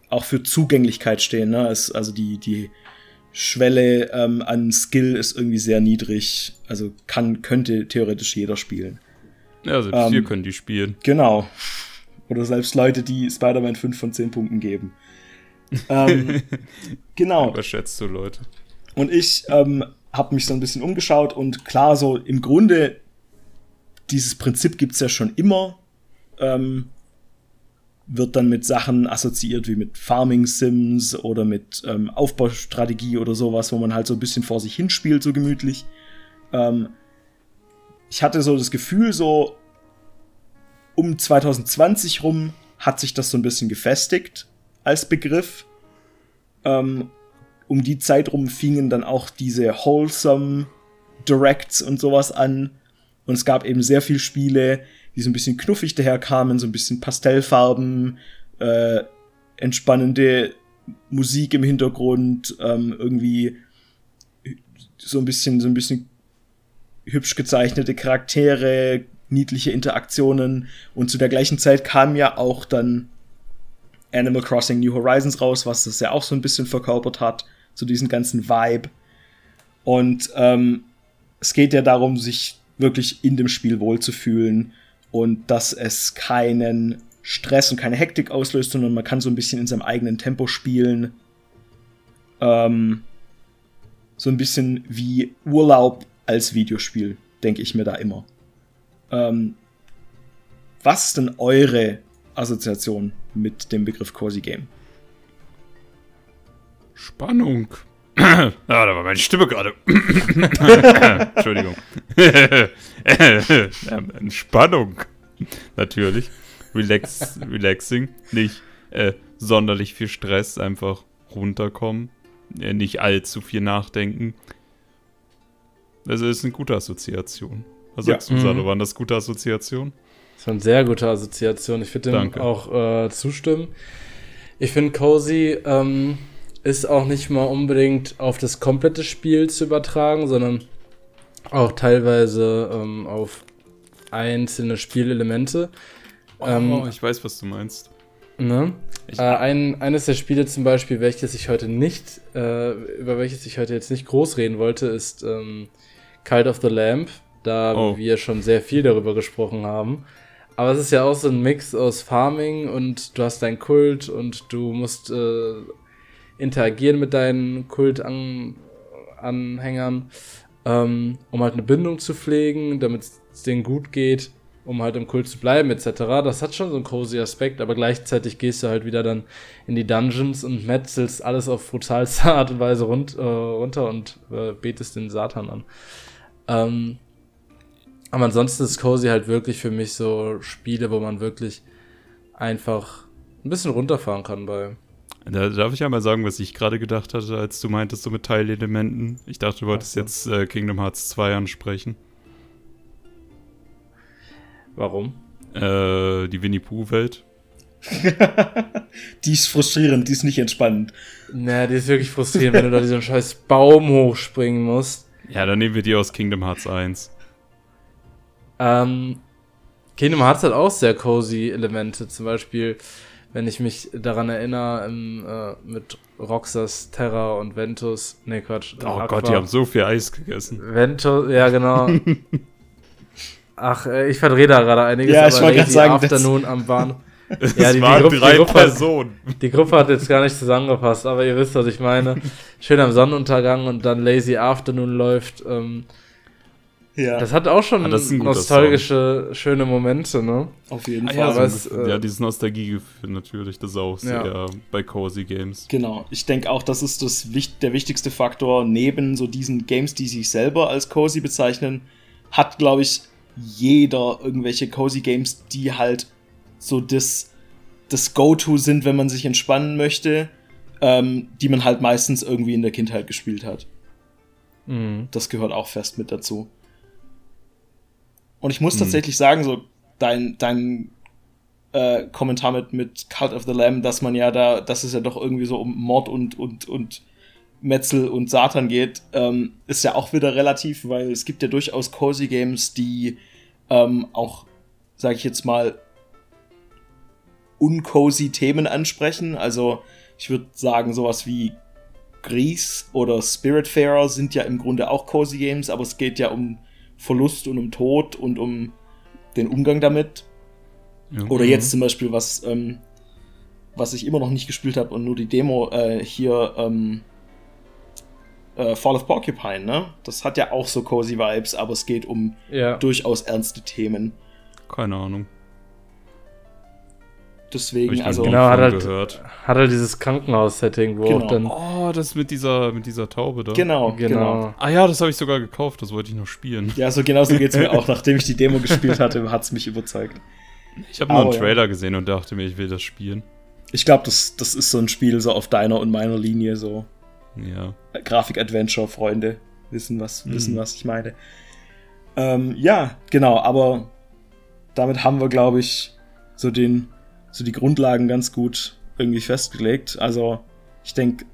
S2: auch für Zugänglichkeit stehen. Ne? Es, also die, die Schwelle ähm, an Skill ist irgendwie sehr niedrig. Also kann, könnte theoretisch jeder spielen.
S3: Ja, selbst ähm, wir können die spielen.
S2: Genau. Oder selbst Leute, die Spider-Man 5 von 10 Punkten geben. ähm, (laughs) genau.
S3: Überschätzt du Leute.
S2: Und ich ähm, habe mich so ein bisschen umgeschaut und klar, so im Grunde, dieses Prinzip gibt es ja schon immer. Ähm, wird dann mit Sachen assoziiert wie mit Farming Sims oder mit ähm, Aufbaustrategie oder sowas, wo man halt so ein bisschen vor sich hinspielt, so gemütlich. Ähm, ich hatte so das Gefühl, so um 2020 rum hat sich das so ein bisschen gefestigt als Begriff. Ähm, um die Zeit rum fingen dann auch diese wholesome Directs und sowas an. Und es gab eben sehr viele Spiele, die so ein bisschen knuffig daherkamen, so ein bisschen Pastellfarben, äh, entspannende Musik im Hintergrund, ähm, irgendwie so ein bisschen, so ein bisschen hübsch gezeichnete Charaktere, niedliche Interaktionen und zu der gleichen Zeit kam ja auch dann Animal Crossing New Horizons raus, was das ja auch so ein bisschen verkörpert hat, zu diesem ganzen Vibe. Und ähm, es geht ja darum, sich wirklich in dem Spiel wohlzufühlen und dass es keinen Stress und keine Hektik auslöst, sondern man kann so ein bisschen in seinem eigenen Tempo spielen. Ähm, so ein bisschen wie Urlaub als Videospiel, denke ich mir da immer. Ähm, was ist denn eure Assoziation mit dem Begriff Cozy Game?
S3: Spannung. (clears throat) ah, da war meine Stimme gerade. (clears throat) Entschuldigung. (laughs) Entspannung. Natürlich. Relax, relaxing. Nicht äh, sonderlich viel Stress, einfach runterkommen. Äh, nicht allzu viel nachdenken. Also ist eine gute Assoziation. Was sagst ja. du, Salo? Mhm. Waren das gute Assoziationen?
S1: Das war eine sehr gute Assoziation. Ich würde dem auch äh, zustimmen. Ich finde, Cozy ähm, ist auch nicht mal unbedingt auf das komplette Spiel zu übertragen, sondern auch teilweise ähm, auf einzelne Spielelemente.
S3: Oh, ähm, ich weiß, was du meinst.
S1: Ne? Äh, ein, eines der Spiele zum Beispiel, welches ich heute nicht, äh, über welches ich heute jetzt nicht groß reden wollte, ist ähm, Cult of the Lamp, da oh. wir schon sehr viel darüber gesprochen haben. Aber es ist ja auch so ein Mix aus Farming und du hast deinen Kult und du musst äh, interagieren mit deinen Kultanhängern, ähm, um halt eine Bindung zu pflegen, damit es denen gut geht, um halt im Kult zu bleiben, etc. Das hat schon so einen cozy Aspekt, aber gleichzeitig gehst du halt wieder dann in die Dungeons und metzelst alles auf brutalste (laughs) Art und Weise rund, äh, runter und äh, betest den Satan an. Ähm, aber ansonsten ist Cozy halt wirklich für mich so Spiele, wo man wirklich einfach ein bisschen runterfahren kann bei.
S3: Da darf ich einmal sagen, was ich gerade gedacht hatte, als du meintest, so mit Teilelementen. Ich dachte, du wolltest so. jetzt äh, Kingdom Hearts 2 ansprechen.
S1: Warum?
S3: Äh, die Winnie Pooh-Welt. (laughs)
S2: die ist frustrierend, die ist nicht entspannend.
S1: Naja, die ist wirklich frustrierend, wenn du da diesen scheiß Baum hochspringen musst.
S3: Ja, dann nehmen wir die aus Kingdom Hearts 1.
S1: Ähm, Kingdom Hearts hat auch sehr cozy Elemente. Zum Beispiel, wenn ich mich daran erinnere, im, äh, mit Roxas, Terra und Ventus. Nee, Quatsch.
S3: Oh Aqua. Gott, die haben so viel Eis gegessen.
S1: Ventus, ja, genau. (laughs) Ach, äh, ich verdrehe da gerade einiges.
S2: Ja, ich wollte gerade sagen,
S1: Afternoon am Bahnhof.
S3: Ja, die, waren die Gruppe, drei die Gruppe Personen.
S1: Hat, die Gruppe hat jetzt gar nicht zusammengefasst, aber ihr wisst, was ich meine. Schön am Sonnenuntergang und dann Lazy Afternoon läuft. Ähm, ja. Das hat auch schon ah, nostalgische, Song. schöne Momente, ne?
S2: Auf jeden
S3: ah,
S2: Fall.
S3: Ja, so äh, ja, dieses Nostalgiegefühl natürlich, das ist auch sehr ja. bei Cozy Games.
S2: Genau, ich denke auch, das ist das, der wichtigste Faktor neben so diesen Games, die sich selber als Cozy bezeichnen, hat, glaube ich, jeder irgendwelche Cozy Games, die halt so das, das Go-To sind, wenn man sich entspannen möchte, ähm, die man halt meistens irgendwie in der Kindheit gespielt hat. Mhm. Das gehört auch fest mit dazu. Und ich muss mhm. tatsächlich sagen, so dein, dein äh, Kommentar mit, mit Cult of the Lamb, dass man ja da, dass es ja doch irgendwie so um Mord und, und, und Metzel und Satan geht, ähm, ist ja auch wieder relativ, weil es gibt ja durchaus Cozy Games, die ähm, auch, sag ich jetzt mal, uncozy Themen ansprechen. Also ich würde sagen, sowas wie Grease oder Spiritfarer sind ja im Grunde auch cozy Games, aber es geht ja um Verlust und um Tod und um den Umgang damit. Ja, oder mhm. jetzt zum Beispiel, was, ähm, was ich immer noch nicht gespielt habe und nur die Demo äh, hier ähm, äh, Fall of Porcupine, ne? Das hat ja auch so cozy Vibes, aber es geht um ja. durchaus ernste Themen.
S3: Keine Ahnung.
S2: Deswegen, also.
S1: Genau, hat halt, gehört. hat halt dieses Krankenhaus-Setting, wo
S2: genau.
S1: auch dann.
S3: Oh, das mit dieser, mit dieser Taube da.
S2: Genau, genau. genau.
S3: Ah ja, das habe ich sogar gekauft, das wollte ich noch spielen.
S2: Ja, so genau so geht es mir (laughs) auch. Nachdem ich die Demo gespielt hatte, hat es mich überzeugt.
S3: Ich habe nur einen Trailer ja. gesehen und dachte mir, ich will das spielen.
S2: Ich glaube, das, das ist so ein Spiel so auf deiner und meiner Linie, so.
S3: Ja.
S2: Grafik-Adventure-Freunde wissen, was, mhm. wissen, was ich meine. Ähm, ja, genau, aber damit haben wir, glaube ich, so den so die Grundlagen ganz gut irgendwie festgelegt. Also ich denke,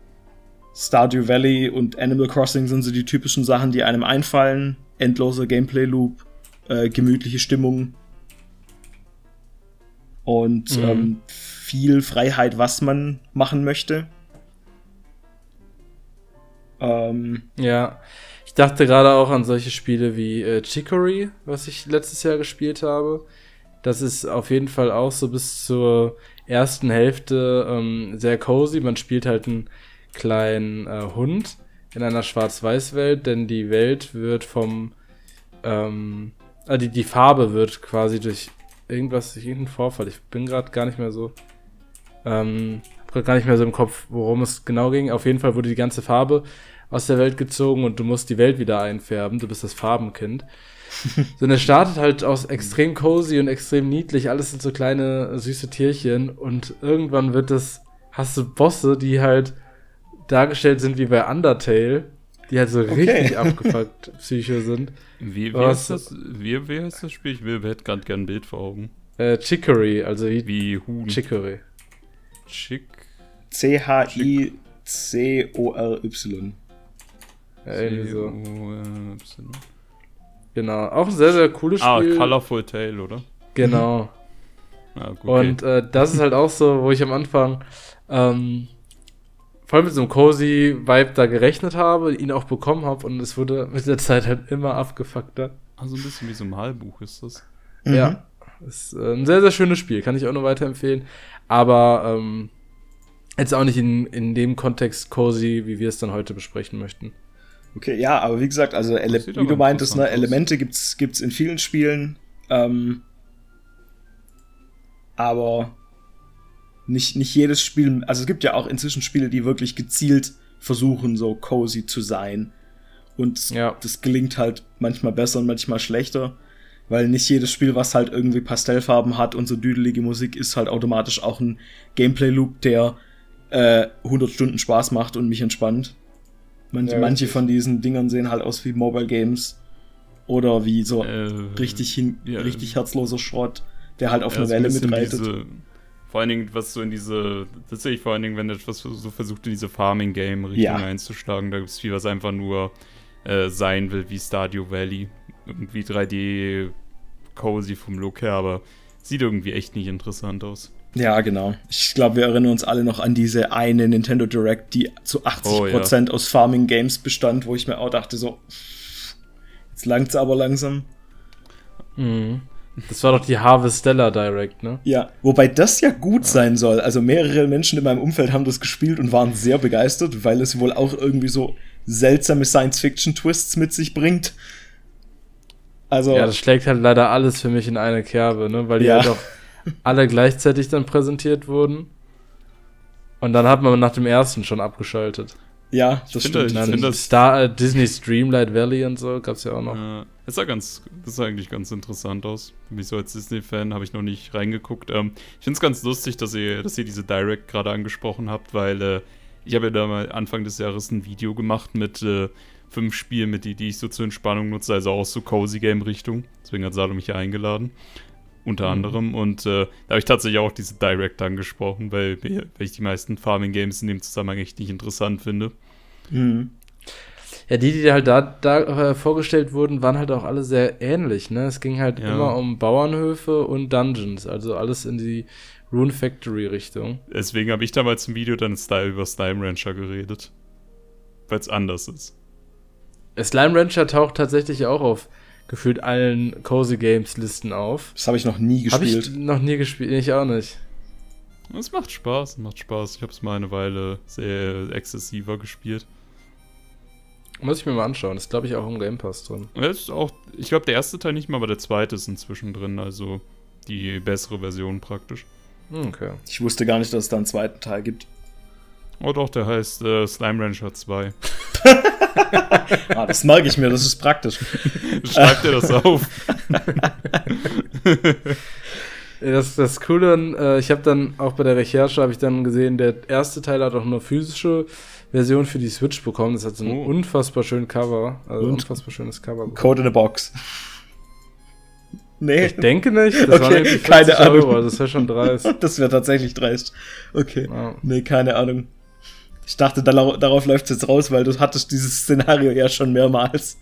S2: Stardew Valley und Animal Crossing sind so die typischen Sachen, die einem einfallen. Endloser Gameplay-Loop, äh, gemütliche Stimmung und mhm. ähm, viel Freiheit, was man machen möchte.
S1: Ähm, ja, ich dachte gerade auch an solche Spiele wie äh, Chicory, was ich letztes Jahr gespielt habe. Das ist auf jeden Fall auch so bis zur ersten Hälfte ähm, sehr cozy. Man spielt halt einen kleinen äh, Hund in einer Schwarz-Weiß-Welt, denn die Welt wird vom, ähm, äh, die, die Farbe wird quasi durch irgendwas, durch irgendeinen Vorfall. Ich bin gerade gar nicht mehr so, ähm, gar nicht mehr so im Kopf, worum es genau ging. Auf jeden Fall wurde die ganze Farbe aus der Welt gezogen und du musst die Welt wieder einfärben. Du bist das Farbenkind. (laughs) so, und es startet halt aus extrem cozy und extrem niedlich. Alles sind so kleine, süße Tierchen. Und irgendwann wird es, hast du Bosse, die halt dargestellt sind wie bei Undertale, die halt so okay. richtig (laughs) abgefuckt Psycho sind.
S3: Wie, wie, heißt das, wie, wie heißt das Spiel? Ich will, hätte gerade gern ein Bild vor Augen.
S1: Äh, Chicory, also wie,
S3: wie Huhn.
S1: Chicory.
S3: Chick.
S2: C-H-I-C-O-R-Y.
S1: Ja, irgendwie so. Genau, auch ein sehr, sehr cooles
S3: ah, Spiel. Ah, Colorful Tale, oder?
S1: Genau. ah, okay. Und äh, das ist halt auch so, wo ich am Anfang ähm, voll mit so einem cozy Vibe da gerechnet habe, ihn auch bekommen habe und es wurde mit der Zeit halt immer abgefuckter.
S3: Also ein bisschen wie so ein Malbuch ist das.
S1: Mhm. Ja, ist äh, ein sehr, sehr schönes Spiel, kann ich auch nur weiterempfehlen. Aber ähm, jetzt auch nicht in, in dem Kontext cozy, wie wir es dann heute besprechen möchten.
S2: Okay, ja, aber wie gesagt, also Ele wie du meintest, ne, Elemente gibt's, gibt's in vielen Spielen. Ähm, aber nicht, nicht jedes Spiel, also es gibt ja auch inzwischen Spiele, die wirklich gezielt versuchen, so cozy zu sein. Und ja. das gelingt halt manchmal besser und manchmal schlechter, weil nicht jedes Spiel, was halt irgendwie Pastellfarben hat und so düdelige Musik ist, halt automatisch auch ein Gameplay-Loop, der äh, 100 Stunden Spaß macht und mich entspannt. Manche,
S1: Ja,
S2: manche von diesen Dingern sehen halt aus wie Mobile Games oder wie so
S3: Äh,
S2: richtig hin,
S3: ja.
S2: richtig herzloser Schrott, der halt auf
S3: Ja,
S2: einer
S3: so ein
S2: Welle mitreitet.
S3: Diese, vor allen Dingen, was so in diese, tatsächlich vor allen Dingen, wenn etwas so versucht, in diese Farming-Game-Richtung
S2: Ja.
S3: einzuschlagen, da gibt es viel, was einfach nur äh, sein will, wie Stardew Valley. Irgendwie 3D cozy vom Look her, aber sieht irgendwie echt nicht interessant aus.
S2: Ja, genau. Ich glaube, wir erinnern uns alle noch an diese eine Nintendo Direct, die zu 80% aus Farming Games bestand, wo ich mir auch dachte, so, jetzt langt's aber langsam.
S1: Mhm. Das war doch die Harvestella Direct, ne?
S2: Ja, wobei das ja gut sein soll. Also mehrere Menschen in meinem Umfeld haben das gespielt und waren sehr begeistert, weil es wohl auch irgendwie so seltsame Science-Fiction-Twists mit sich bringt. Also,
S1: Ja, das schlägt halt leider alles für mich in eine Kerbe, ne? Weil die
S2: Ja.
S1: halt auch alle gleichzeitig dann präsentiert wurden. Und dann hat man nach dem ersten schon abgeschaltet.
S2: ja das
S3: finde,
S2: stimmt.
S3: Ich
S1: dann
S3: find das-
S1: Star äh, Disney's Dreamlight Valley und so gab's ja auch noch.
S3: Äh, das sah ganz, das sah eigentlich ganz interessant aus. Für mich so als Disney-Fan habe ich noch nicht reingeguckt. Ähm, ich finde es ganz lustig, dass ihr, dass ihr diese Direct gerade angesprochen habt, weil äh, ich habe ja da mal Anfang des Jahres ein Video gemacht mit äh, fünf Spielen, mit die, die ich so zur Entspannung nutze, also auch so Cozy Game-Richtung. Deswegen hat Salo mich ja eingeladen. Unter
S1: Mhm.
S3: anderem. Und äh, da habe ich tatsächlich auch diese Direct angesprochen, weil, weil ich die meisten Farming-Games in dem Zusammenhang echt nicht interessant finde.
S2: Mhm.
S1: Ja, die, die halt da, da äh, vorgestellt wurden, waren halt auch alle sehr ähnlich, ne? Es ging halt
S3: Ja.
S1: immer um Bauernhöfe und Dungeons, also alles in die Rune Factory Richtung.
S3: Deswegen habe ich damals im Video dann Style über Slime Rancher geredet. Weil es anders ist.
S1: Slime Rancher taucht tatsächlich auch auf gefühlt allen Cozy Games Listen auf.
S2: Das habe ich noch nie
S1: Habe
S2: gespielt.
S1: ich noch nie gespielt, ich auch nicht.
S3: Es macht Spaß, es macht Spaß. Ich habe es mal eine Weile sehr exzessiver gespielt.
S1: Muss ich mir mal anschauen. Ist, glaube ich, auch im Game Pass drin.
S3: Ist auch, ich glaube, der erste Teil nicht mal, aber der zweite ist inzwischen drin. Also die bessere Version praktisch.
S1: Hm, Okay.
S2: Ich wusste gar nicht, dass es da einen zweiten Teil gibt.
S3: Oh doch, der heißt äh, Slime Rancher 2. (laughs)
S2: Ah, das merke ich mir, das ist praktisch. (laughs)
S3: Schreibt dir das auf. (laughs)
S1: Das, das Coole, äh, ich habe dann auch bei der Recherche habe ich dann gesehen, der erste Teil hat auch eine physische Version für die Switch bekommen. Das hat so ein
S3: Oh.
S1: unfassbar schönes Cover. Also
S2: Und?
S1: unfassbar schönes Cover. bekommen.
S2: Code in a Box. Nee,
S1: Ich denke nicht. Das
S2: Okay,
S1: waren irgendwie 40
S2: keine Ahnung.
S1: Euro, also das wäre schon dreist.
S2: das wäre tatsächlich dreist. Okay.
S1: Ja.
S2: Nee, keine Ahnung. Ich dachte, darauf, darauf läuft es jetzt raus, weil du hattest dieses Szenario ja schon mehrmals.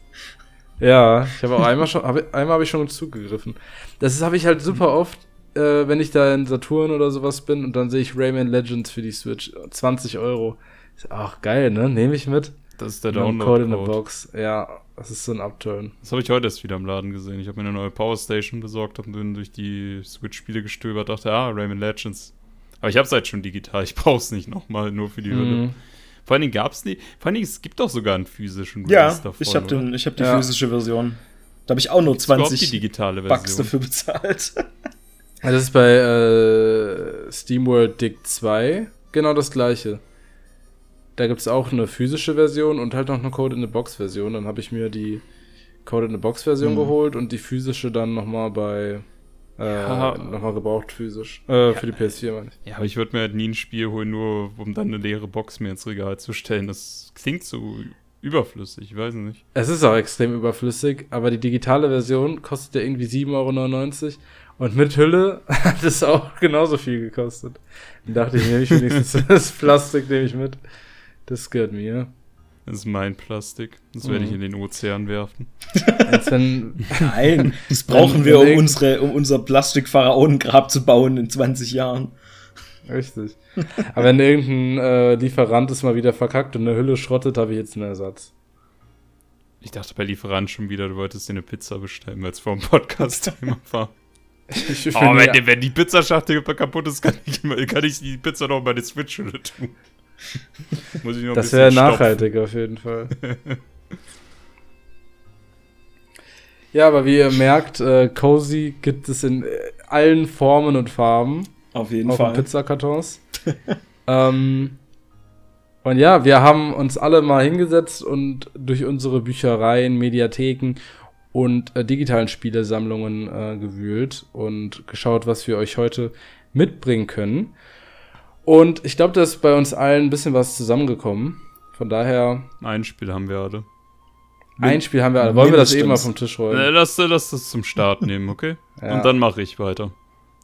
S1: Ja, ich habe auch einmal schon, hab, einmal habe ich schon zugegriffen. Das habe ich halt super oft, äh, wenn ich da in Saturn oder sowas bin und dann sehe ich Rayman Legends für die Switch 20 Euro. Ist auch geil, ne? Nehme ich mit.
S3: Das ist der
S1: Und dann Code in the. Box. Ja, das ist so ein Upturn.
S3: Das habe ich heute erst wieder im Laden gesehen. Ich habe mir eine neue Powerstation besorgt, habe dann durch die Switch-Spiele gestöbert, dachte, ah, Rayman Legends. Aber ich habe es halt schon digital, ich brauche es nicht nochmal, nur für die Hülle.
S1: Mhm.
S3: Vor allen Dingen gab es nie, vor allen Dingen, es gibt doch sogar einen physischen
S2: Ja,
S3: Release davon,
S2: ich habe
S3: oder?
S2: den, ich hab die
S1: Ja.
S2: physische Version. Da habe ich auch nur
S3: Gibt's überhaupt
S2: 20
S3: die digitale Version.
S2: Bucks dafür bezahlt.
S1: Ja, (laughs) Das ist bei äh, SteamWorld Dig 2 genau das gleiche. Da gibt es auch eine physische Version und halt noch eine Code in the Box Version. Dann habe ich mir die Code in the Box Version
S2: Mhm.
S1: geholt und die physische dann nochmal bei äh,
S3: Ja.
S1: nochmal gebraucht physisch. Äh, für die PS4 meine ich.
S3: Ja, aber ich würde mir halt nie ein Spiel holen, nur um dann eine leere Box mir ins Regal zu stellen. Das klingt so überflüssig, ich weiß nicht.
S1: Es ist auch extrem überflüssig, aber die digitale Version kostet ja irgendwie 7,99 Euro. Und mit Hülle (laughs) hat es auch genauso viel gekostet. Dann dachte ich, nehme ich wenigstens (laughs) das Plastik, nehme ich mit. Das gehört mir.
S3: Das ist mein Plastik. Das werde ich
S1: Mhm.
S3: in den Ozean werfen.
S1: Wenn,
S2: Nein, (laughs) das brauchen wir, um, unsere, um unser Plastik-Pharaonengrab zu bauen in 20 Jahren.
S1: Richtig. Aber wenn irgendein äh, Lieferant es mal wieder verkackt und eine Hülle schrottet, habe ich jetzt einen Ersatz.
S3: Ich dachte bei Lieferant schon wieder, du wolltest dir eine Pizza bestellen, weil es vor dem Podcast-Thema (laughs) war.
S1: Ich
S3: Oh, wenn,
S1: ja,
S3: die, wenn die Pizzaschachtel kaputt ist, kann ich, kann ich die Pizza noch bei der Switch-Hülle tun. (laughs) Muss ich noch ein
S1: das wäre
S3: stopfen.
S1: nachhaltig auf jeden Fall. (laughs) ja, aber wie ihr merkt, äh, Cozy gibt es in äh, allen Formen und Farben.
S2: Auf jeden
S1: auch
S2: Fall.
S1: Pizzakartons. (laughs) ähm, und ja, wir haben uns alle mal hingesetzt und durch unsere Büchereien, Mediatheken und äh, digitalen Spielesammlungen äh, gewühlt und geschaut, was wir euch heute mitbringen können. Und ich glaube, da ist bei uns allen ein bisschen was zusammengekommen. Von daher.
S3: Ein Spiel haben wir alle.
S1: Ein Spiel haben wir alle. Wollen wir das eben mal vom Tisch rollen?
S3: Äh, lass, lass das zum Start (laughs) nehmen, okay? ja. Und dann mache ich weiter.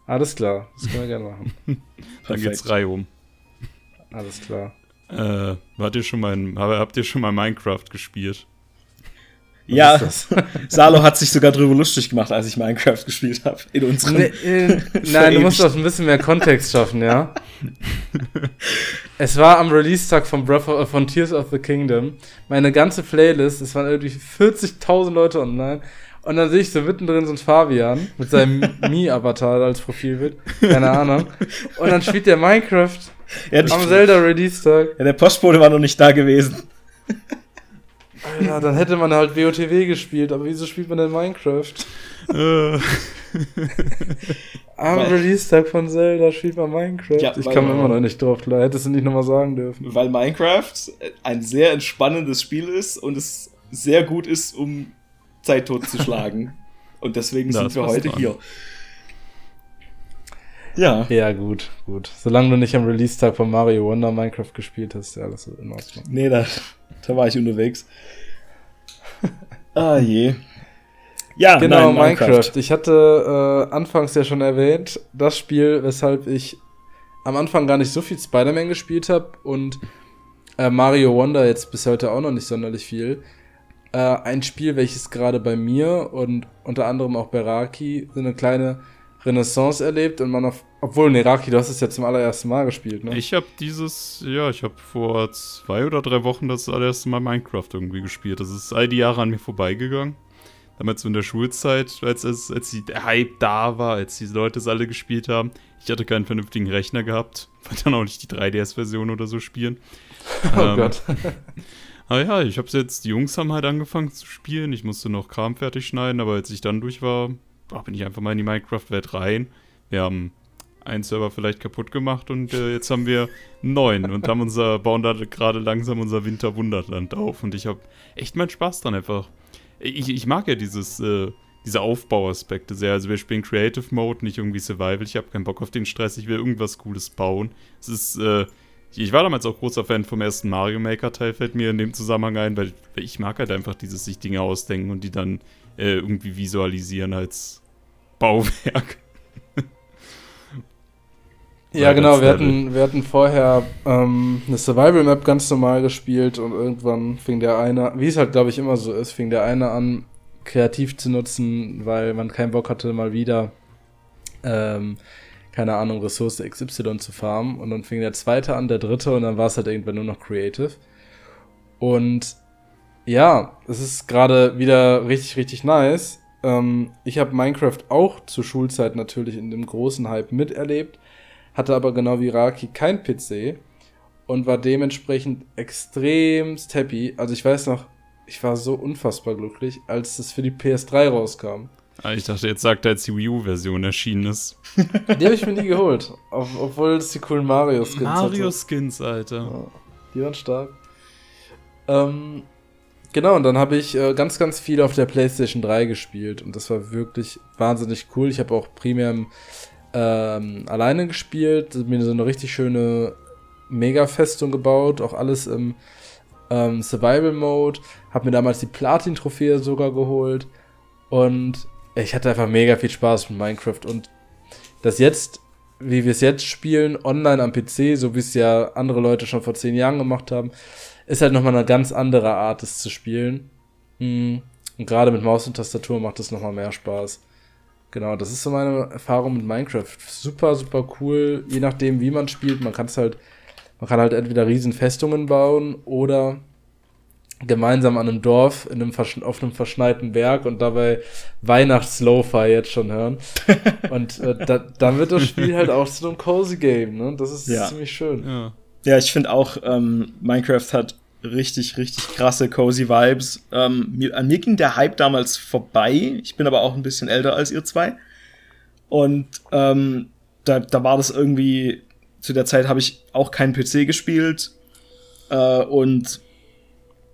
S1: Alles klar, das können wir gerne machen. (laughs)
S3: dann geht's Reihe um.
S1: Alles klar.
S3: Äh, habt ihr schon mal, habt ihr schon mal Minecraft gespielt?
S2: Ja, (laughs) Salo hat sich sogar drüber lustig gemacht, als ich Minecraft gespielt habe. In unserem. Nee,
S1: äh, (laughs) nein, du musst doch ein bisschen mehr Kontext schaffen, ja. es war am Release-Tag von, Breath of, von Tears of the Kingdom. Meine ganze Playlist, es waren irgendwie 40.000 Leute online. Und dann sehe ich so mittendrin so ein Fabian mit seinem (laughs) Mi-Avatar als Profilbild. Keine Ahnung. Und dann spielt der Minecraft ja, am Zelda Release-Tag.
S2: Ja, der Postbote war noch nicht da gewesen.
S1: Alter, dann hätte man halt WOTW gespielt, aber wieso spielt man denn Minecraft? Äh. Am Release-Tag von Zelda spielt man Minecraft. Ja, ich kam immer noch nicht drauf, klar. Hättest du nicht nochmal sagen dürfen.
S2: Weil Minecraft ein sehr entspannendes Spiel ist und es sehr gut ist, um Zeit totzuschlagen. (laughs) und deswegen sind wir heute dran. hier.
S1: Ja. Ja, gut, gut. Solange du nicht am Release-Tag von Mario Wonder Minecraft gespielt hast, ja, alles in Ordnung.
S2: Nee, da, da war ich unterwegs. ah je.
S1: Ja, genau, nein, Minecraft. Minecraft. Ich hatte äh, anfangs ja schon erwähnt, das Spiel, weshalb ich am Anfang gar nicht so viel Spider-Man gespielt habe und äh, Mario Wonder jetzt bis heute auch noch nicht sonderlich viel. Äh, ein Spiel, welches gerade bei mir und unter anderem auch bei Raki so eine kleine Renaissance erlebt und man auf, obwohl Neraki, du hast es ja zum allerersten Mal gespielt, ne?
S3: Ich habe dieses, ja, ich habe vor zwei oder drei Wochen das allererste Mal Minecraft irgendwie gespielt. Das ist all die Jahre an mir vorbeigegangen. Damals so in der Schulzeit, als, als, als der Hype da war, als diese Leute es alle gespielt haben. Ich hatte keinen vernünftigen Rechner gehabt, (laughs) wollte dann auch nicht die 3DS-Version oder so spielen. (laughs) oh ähm, Gott. aber (laughs) ja, ich habe jetzt, die Jungs haben halt angefangen zu spielen. Ich musste noch Kram fertig schneiden, aber als ich dann durch war, oh, bin ich einfach mal in die Minecraft-Welt rein. Wir haben einen Server vielleicht kaputt gemacht und äh, jetzt haben wir neun und haben unser, bauen da gerade langsam unser Winterwunderland auf. Und ich habe echt meinen Spaß dran einfach. Ich, ich mag ja dieses, äh, diese Aufbauaspekte sehr. Also wir spielen Creative Mode, nicht irgendwie Survival. Ich habe keinen Bock auf den Stress, ich will irgendwas Cooles bauen. Es ist, äh, ich war damals auch großer Fan vom ersten Mario Maker Teil, fällt mir in dem Zusammenhang ein, weil ich mag halt einfach dieses sich Dinge ausdenken und die dann äh, irgendwie visualisieren als Bauwerk.
S1: ja, genau, wir hatten, wir hatten vorher ähm, eine Survival Map ganz normal gespielt und irgendwann fing der eine, wie es halt glaube ich immer so ist, fing der eine an, kreativ zu nutzen, weil man keinen Bock hatte, mal wieder, ähm, keine Ahnung, Ressource XY zu farmen. Und dann fing der zweite an, der dritte und dann war es halt irgendwann nur noch Creative. Und ja, es ist gerade wieder richtig, richtig nice. Ähm, ich habe Minecraft auch zur Schulzeit natürlich in dem großen Hype miterlebt, hatte aber genau wie Raki kein PC und war dementsprechend extremst happy. Also ich weiß noch, ich war so unfassbar glücklich, als es für die PS3 rauskam.
S3: Ah, ich dachte, jetzt sagt er, als die Wii U-Version erschienen ist.
S1: Die habe ich mir nie geholt, obwohl es die coolen Mario-Skins
S3: Mario-Skins, Alter.
S1: Ja, die waren stark. Ähm, Genau, und dann habe ich äh, ganz, ganz viel auf der PlayStation 3 gespielt und das war wirklich wahnsinnig cool. Ich habe auch primär ähm, alleine gespielt, mir so eine richtig schöne Mega-Festung gebaut, auch alles im ähm, Survival-Mode. Habe mir damals die Platin-Trophäe sogar geholt und ich hatte einfach mega viel Spaß mit Minecraft und das jetzt, wie wir es jetzt spielen, online am PC, so wie es ja andere Leute schon vor zehn Jahren gemacht haben, ist halt nochmal eine ganz andere Art, es zu spielen. Mhm. Und gerade mit Maus und Tastatur macht es nochmal mehr Spaß. Genau, das ist so meine Erfahrung mit Minecraft. Super, super cool. Je nachdem, wie man spielt, man kann es halt, man kann halt entweder riesen Festungen bauen oder gemeinsam an einem Dorf in einem auf einem verschneiten Berg und dabei Weihnachts-Lo-Fi jetzt schon hören. (laughs) und äh, da, dann wird das Spiel halt auch zu einem Cozy Game, ne? Das ist ja. ziemlich schön.
S2: Ja. Ja, ich finde auch, ähm, Minecraft hat richtig, richtig krasse, cozy Vibes. Ähm, mir, an mir ging der Hype damals vorbei. Ich bin aber auch ein bisschen älter als ihr zwei. Und ähm, da, da war das irgendwie, zu der Zeit habe ich auch keinen PC gespielt. Äh, und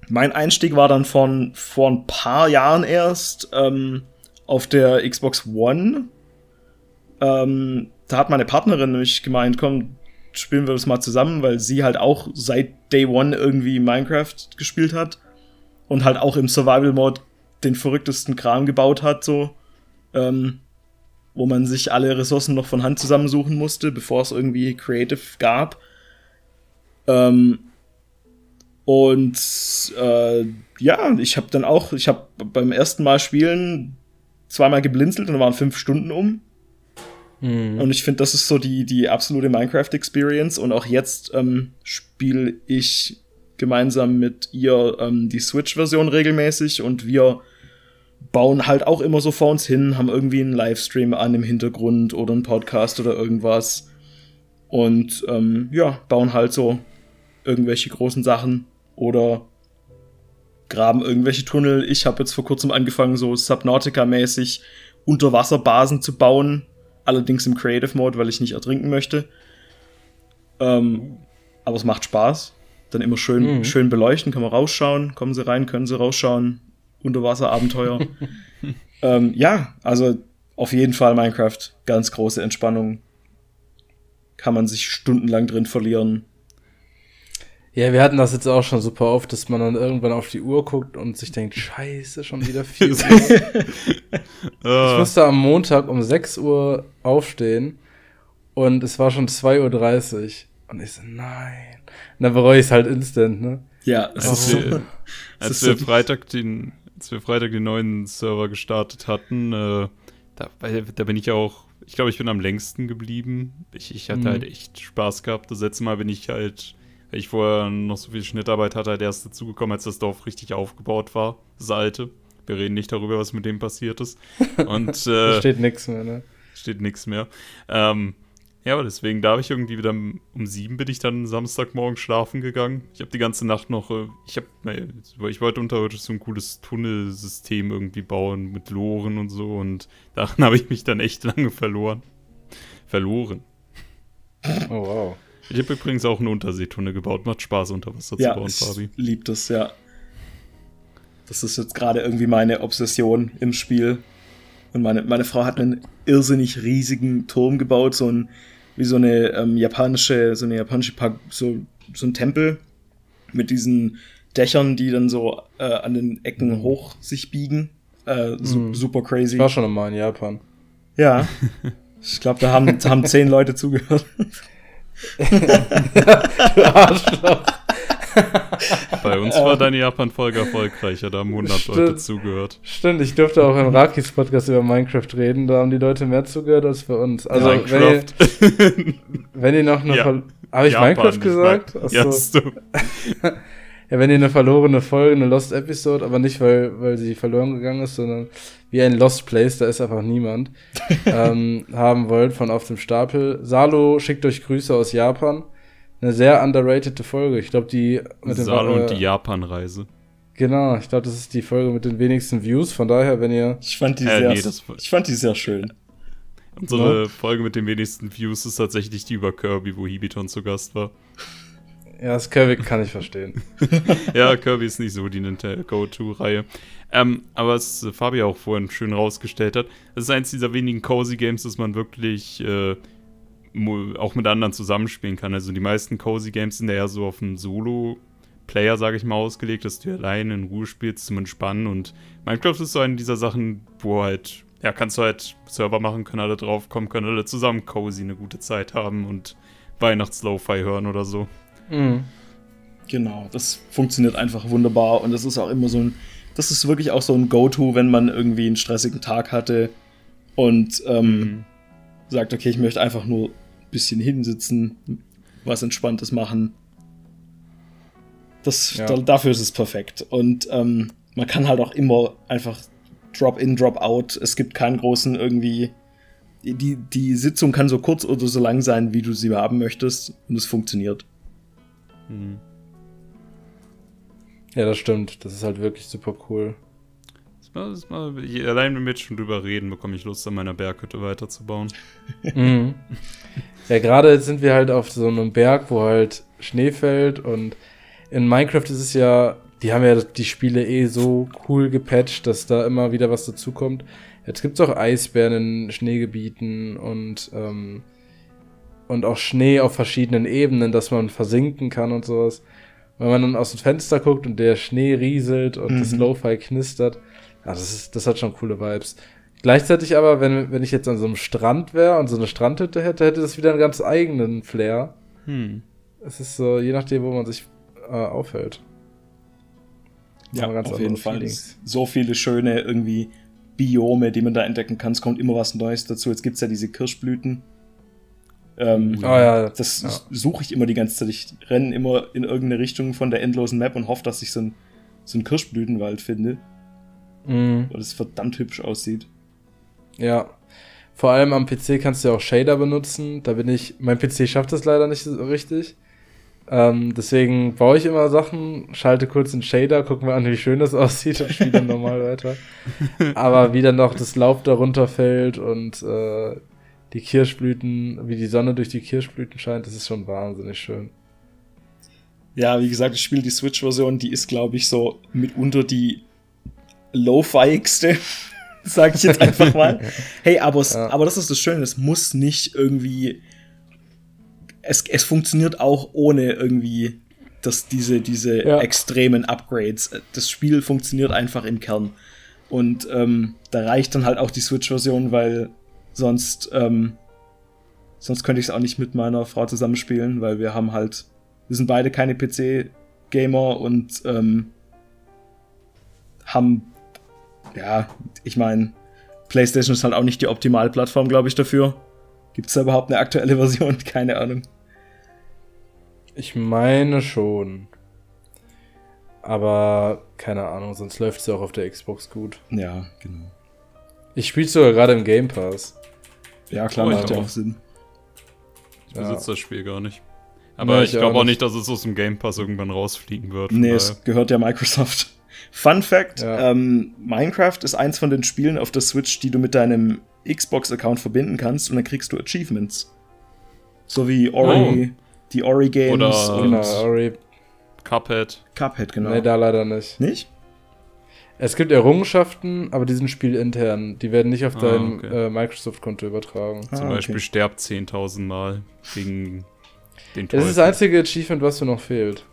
S2: mein Einstieg war dann von vor ein paar Jahren erst ähm, auf der Xbox One. Ähm, da hat meine Partnerin nämlich gemeint, komm, spielen wir das mal zusammen, weil sie halt auch seit Day One irgendwie Minecraft gespielt hat und halt auch im Survival-Mode den verrücktesten Kram gebaut hat, so. Ähm, wo man sich alle Ressourcen noch von Hand zusammensuchen musste, bevor es irgendwie Creative gab. Ähm, und äh, ja, ich habe dann auch, ich habe beim ersten Mal spielen zweimal geblinzelt und waren fünf Stunden um. Mhm. Und ich finde, das ist so die, die absolute Minecraft-Experience. Und auch jetzt ähm, spiele ich gemeinsam mit ihr ähm, die Switch-Version regelmäßig und wir bauen halt auch immer so vor uns hin, haben irgendwie einen Livestream an im Hintergrund oder einen Podcast oder irgendwas. Und ähm, ja, bauen halt so irgendwelche großen Sachen oder graben irgendwelche Tunnel. Ich habe jetzt vor kurzem angefangen, so Subnautica-mäßig Unterwasserbasen zu bauen. Allerdings im Creative Mode, weil ich nicht ertrinken möchte. Ähm, aber es macht Spaß. Dann immer schön, mhm. schön beleuchten, kann man rausschauen. Kommen sie rein, können sie rausschauen. Unterwasserabenteuer. (laughs) ähm, ja, also auf jeden Fall Minecraft. Ganz große Entspannung. Kann man sich stundenlang drin verlieren.
S1: Ja, wir hatten das jetzt auch schon super oft, dass man dann irgendwann auf die Uhr guckt und sich denkt, scheiße, schon wieder (laughs) 4 Uhr. ich musste am Montag um 6 Uhr aufstehen und es war schon 2.30 Uhr. Und ich so, nein. Und dann bereue ich es halt instant, ne?
S2: Ja,
S3: es ist so. Als wir Freitag den, als wir Freitag den neuen Server gestartet hatten, äh, da, da bin ich auch, ich glaube, ich bin am längsten geblieben. Ich, ich hatte mhm. halt echt Spaß gehabt. Das letzte Mal bin ich halt weil ich vorher noch so viel Schnittarbeit hatte, halt erst dazugekommen, als das Dorf richtig aufgebaut war, das alte. Wir reden nicht darüber, was mit dem passiert ist. Und (laughs) äh,
S1: steht nichts mehr, ne?
S3: Steht nichts mehr. Ähm, ja, aber deswegen, da habe ich irgendwie wieder um sieben bin ich dann Samstagmorgen schlafen gegangen. Ich habe die ganze Nacht noch, äh, ich habe, ich wollte unterirdisch so ein cooles Tunnelsystem irgendwie bauen mit Loren und so und daran (laughs) habe ich mich dann echt lange verloren. Verloren.
S1: Oh wow.
S3: Ich habe übrigens auch eine Unterseetunnel gebaut. Macht Spaß, unter Wasser
S2: ja, zu bauen, Fabi. Ich liebe das, ja. Das ist jetzt gerade irgendwie meine Obsession im Spiel. Und meine, meine Frau hat einen irrsinnig riesigen Turm gebaut, so ein, wie so eine ähm, japanische, so eine japanische, so, so ein Tempel mit diesen Dächern, die dann so äh, an den Ecken hoch sich biegen. Äh, su mm. Super crazy.
S1: Ich war schon mal in Japan.
S2: Ja. Ich glaube, da haben, haben zehn Leute zugehört (laughs)
S3: du Arschloch. Bei uns war deine Japan-Folge erfolgreicher, da haben 100 Stimmt. Leute zugehört.
S1: Stimmt, ich durfte auch im Rakis Podcast über Minecraft reden, da haben die Leute mehr zugehört als bei uns. Also, Minecraft. Wenn ihr, wenn ihr noch eine. Ja. Habe ich Japan, Minecraft gesagt?
S3: Achso. Ja, hast du. (laughs)
S1: ja, wenn ihr eine verlorene Folge, eine Lost Episode, aber nicht, weil, weil sie verloren gegangen ist, sondern wie ein Lost Place, da ist einfach niemand, (laughs) ähm, haben wollt von auf dem Stapel. Salo schickt euch Grüße aus Japan. Eine sehr underrated Folge. Ich glaube, die
S3: mit dem Salo und die Japan-Reise.
S1: Genau, ich glaube, das ist die Folge mit den wenigsten Views. Von daher, wenn ihr.
S2: Ich fand die, äh, sehr, nee, ich fand die sehr schön.
S3: Unsere ja. Folge mit den wenigsten Views ist tatsächlich die über Kirby, wo Hibiton zu Gast war.
S1: Ja, das Kirby kann ich verstehen. (laughs)
S3: ja, Kirby ist nicht so die Go-To-Reihe. Ähm, aber was Fabi auch vorhin schön rausgestellt hat, es ist eins dieser wenigen Cozy Games, dass man wirklich äh, auch mit anderen zusammenspielen kann. Also die meisten Cozy Games sind ja eher so auf einen Solo-Player, sage ich mal, ausgelegt, dass du alleine in Ruhe spielst zum Entspannen. Und Minecraft ist so eine dieser Sachen, wo halt, ja, kannst du halt Server machen, können alle draufkommen, können alle zusammen cozy eine gute Zeit haben und Weihnachts-Lo-Fi hören oder so.
S2: Mhm. Genau, das funktioniert einfach wunderbar und das ist auch immer so ein das ist wirklich auch so ein Go-To, wenn man irgendwie einen stressigen Tag hatte und ähm, mhm. sagt, okay, ich möchte einfach nur ein bisschen hinsitzen, was Entspanntes machen. Das, ja. da, dafür ist es perfekt. Und ähm, man kann halt auch immer einfach Drop-in, Drop-out. Es gibt keinen großen irgendwie. Die, die Sitzung kann so kurz oder so lang sein, wie du sie haben möchtest, und es funktioniert. Mhm.
S1: Ja, das stimmt. Das ist halt wirklich super cool.
S3: Das mal, allein wenn wir jetzt schon drüber reden, bekomme ich Lust, an meiner Berghütte weiterzubauen.
S1: mhm. Ja, gerade sind wir halt auf so einem Berg, wo halt Schnee fällt und in Minecraft ist es ja, die haben ja die Spiele eh so cool gepatcht, dass da immer wieder was dazukommt. Jetzt gibt's auch Eisbären in Schneegebieten und ähm, und auch Schnee auf verschiedenen Ebenen, dass man versinken kann und sowas. Wenn man dann aus dem Fenster guckt und der Schnee rieselt und mhm. das Lo-Fi knistert, ja, das, ist, das hat schon coole Vibes. Gleichzeitig aber, wenn, wenn ich jetzt an so einem Strand wäre und so eine Strandhütte hätte, hätte das wieder einen ganz eigenen Flair. Hm. Es ist so, je nachdem, wo man sich äh, aufhält.
S2: Ja, auf jeden Fall. So viele schöne irgendwie Biome, die man da entdecken kann. Es kommt immer was Neues dazu. Jetzt gibt es ja diese Kirschblüten. Ähm, oh, ja. Das ja. suche ich immer die ganze Zeit. Ich renne immer in irgendeine Richtung von der endlosen Map und hoffe, dass ich so, ein, so einen Kirschblütenwald finde. Mhm. Weil es verdammt hübsch aussieht.
S1: Ja. Vor allem am PC kannst du ja auch Shader benutzen. Da bin ich, mein PC schafft das leider nicht so richtig. Ähm, deswegen baue ich immer Sachen, schalte kurz den Shader, gucke mir an, wie schön das (laughs) aussieht und spiele dann normal weiter. (laughs) Aber wie dann noch das Laub darunter fällt und äh, die Kirschblüten, wie die Sonne durch die Kirschblüten scheint, das ist schon wahnsinnig schön.
S2: Ja, wie gesagt, ich spiele die Switch-Version, die ist, glaube ich, so mitunter die low-fiigste, (laughs) sag ich jetzt einfach (laughs) mal. hey, aber, ja. aber das ist das Schöne, es muss nicht irgendwie. Es, es funktioniert auch ohne irgendwie dass diese, diese ja. extremen Upgrades. Das Spiel funktioniert einfach im Kern. Und ähm, da reicht dann halt auch die Switch-Version, weil Sonst, ähm, sonst könnte ich es auch nicht mit meiner Frau zusammenspielen, weil wir haben halt, wir sind beide keine PC-Gamer und ähm, haben, ja, ich meine, PlayStation ist halt auch nicht die optimale Plattform, glaube ich, dafür. Gibt es da überhaupt eine aktuelle (laughs) Version? Keine Ahnung.
S1: Ich meine schon. Aber keine Ahnung, sonst läuft es ja auch auf der Xbox gut.
S2: Ja, genau.
S1: Ich spiele sogar gerade im Game Pass.
S2: Ja, klar, macht ja auch Sinn.
S3: Ich besitze ja. das Spiel gar nicht. Aber nee, ich, ich glaube auch nicht, dass es aus dem Game Pass irgendwann rausfliegen wird.
S2: Nee, daher. es gehört ja Microsoft. (laughs) Fun Fact: ja. ähm, Minecraft ist eins von den Spielen auf der Switch, die du mit deinem Xbox-Account verbinden kannst und dann kriegst du Achievements. So wie Ori, oh. die Ori Games
S3: Oder und genau, Ori. Cuphead.
S2: Cuphead, genau.
S1: Nee, da leider nicht.
S2: Nicht?
S1: Es gibt Errungenschaften, aber die sind spielintern. Die werden nicht auf ah, dein okay. äh, Microsoft-Konto übertragen.
S3: Ah, Zum Beispiel okay. sterbt 10.000 Mal gegen
S1: den Teufel. Das ist das einzige Achievement, was dir noch fehlt.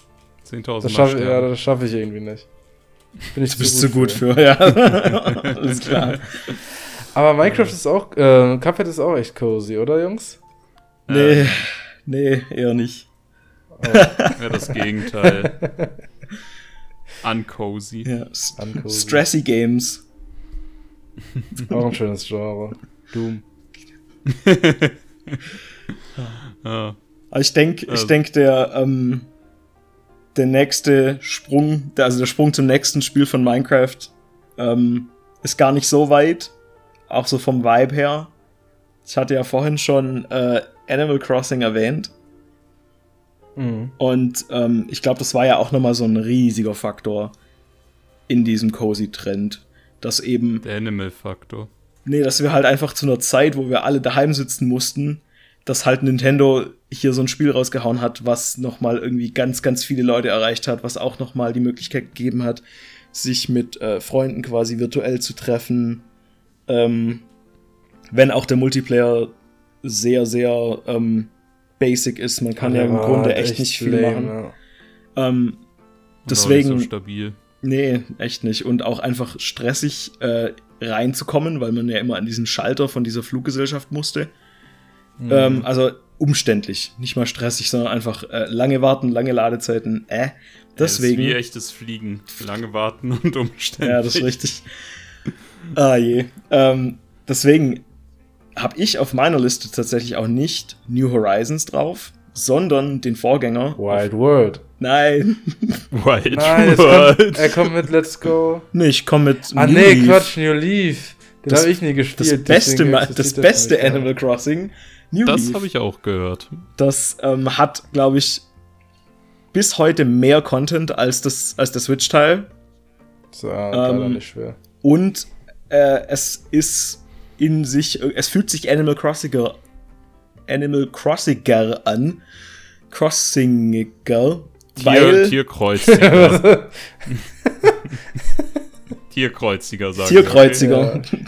S3: 10.000
S1: Mal schaff, Ja, das schaffe ich irgendwie nicht.
S2: Bin ich du bist zu gut für, für ja. (laughs) Alles klar.
S1: Aber Minecraft ist auch, äh, Cuphead ist auch echt cozy, oder Jungs?
S2: Nee, nee, eher nicht.
S3: Oh. ja, das Gegenteil. (laughs) Uncozy.
S2: Ja, Uncozy. Stressy Games. (laughs)
S1: Auch ein schönes Genre. Doom.
S2: ja. (laughs) Aber ich denke, ich also. denke, der, ähm, der nächste Sprung, also der Sprung zum nächsten Spiel von Minecraft ähm, ist gar nicht so weit. Auch so vom Vibe her. Ich hatte ja vorhin schon äh, Animal Crossing erwähnt. Mhm. Und ähm, ich glaube, das war ja auch nochmal so ein riesiger Faktor in diesem Cozy-Trend. Dass eben.
S3: Der Animal-Faktor.
S2: Nee, dass wir halt einfach zu einer Zeit, wo wir alle daheim sitzen mussten, dass halt Nintendo hier so ein Spiel rausgehauen hat, was nochmal irgendwie ganz, ganz viele Leute erreicht hat, was auch nochmal die Möglichkeit gegeben hat, sich mit äh, Freunden quasi virtuell zu treffen. Ähm, wenn auch der Multiplayer sehr, sehr ähm, basic ist. Man kann ja, ja im Grunde echt, echt nicht viel lame, machen. Ja. Ähm, deswegen. Nicht
S3: so stabil.
S2: Nee, echt nicht. Und auch einfach stressig äh, reinzukommen, weil man ja immer an diesen Schalter von dieser Fluggesellschaft musste. Mhm. Ähm, also umständlich, nicht mal stressig, sondern einfach äh, lange warten, lange Ladezeiten. Äh, deswegen.
S3: Ja, wie echtes Fliegen, lange warten und umständlich.
S2: Ja, das ist richtig. ah je. Ähm, deswegen habe ich auf meiner Liste tatsächlich auch nicht New Horizons drauf, sondern den Vorgänger.
S1: Wild World.
S2: Nein. (laughs)
S3: Wild Nein, World.
S1: Kommt, er kommt mit Let's Go.
S2: Nee, ich komme mit
S1: Ah, New nee, Leaf. Quatsch, New Leaf. Den habe ich nie gespielt.
S2: Das beste, das, das beste Animal Crossing.
S3: New das habe ich auch gehört.
S2: Das ähm, hat, glaube ich, bis heute mehr Content als das, als der Switch-Teil.
S1: So, ähm, nicht schwer.
S2: Und äh, es ist in sich, es fühlt sich Animal Crossinger, Animal Crossinger an. Crossinger,
S3: Tier. Tierkreuziger. (laughs) Tierkreuziger, sagen
S2: Tierkreuziger. Okay.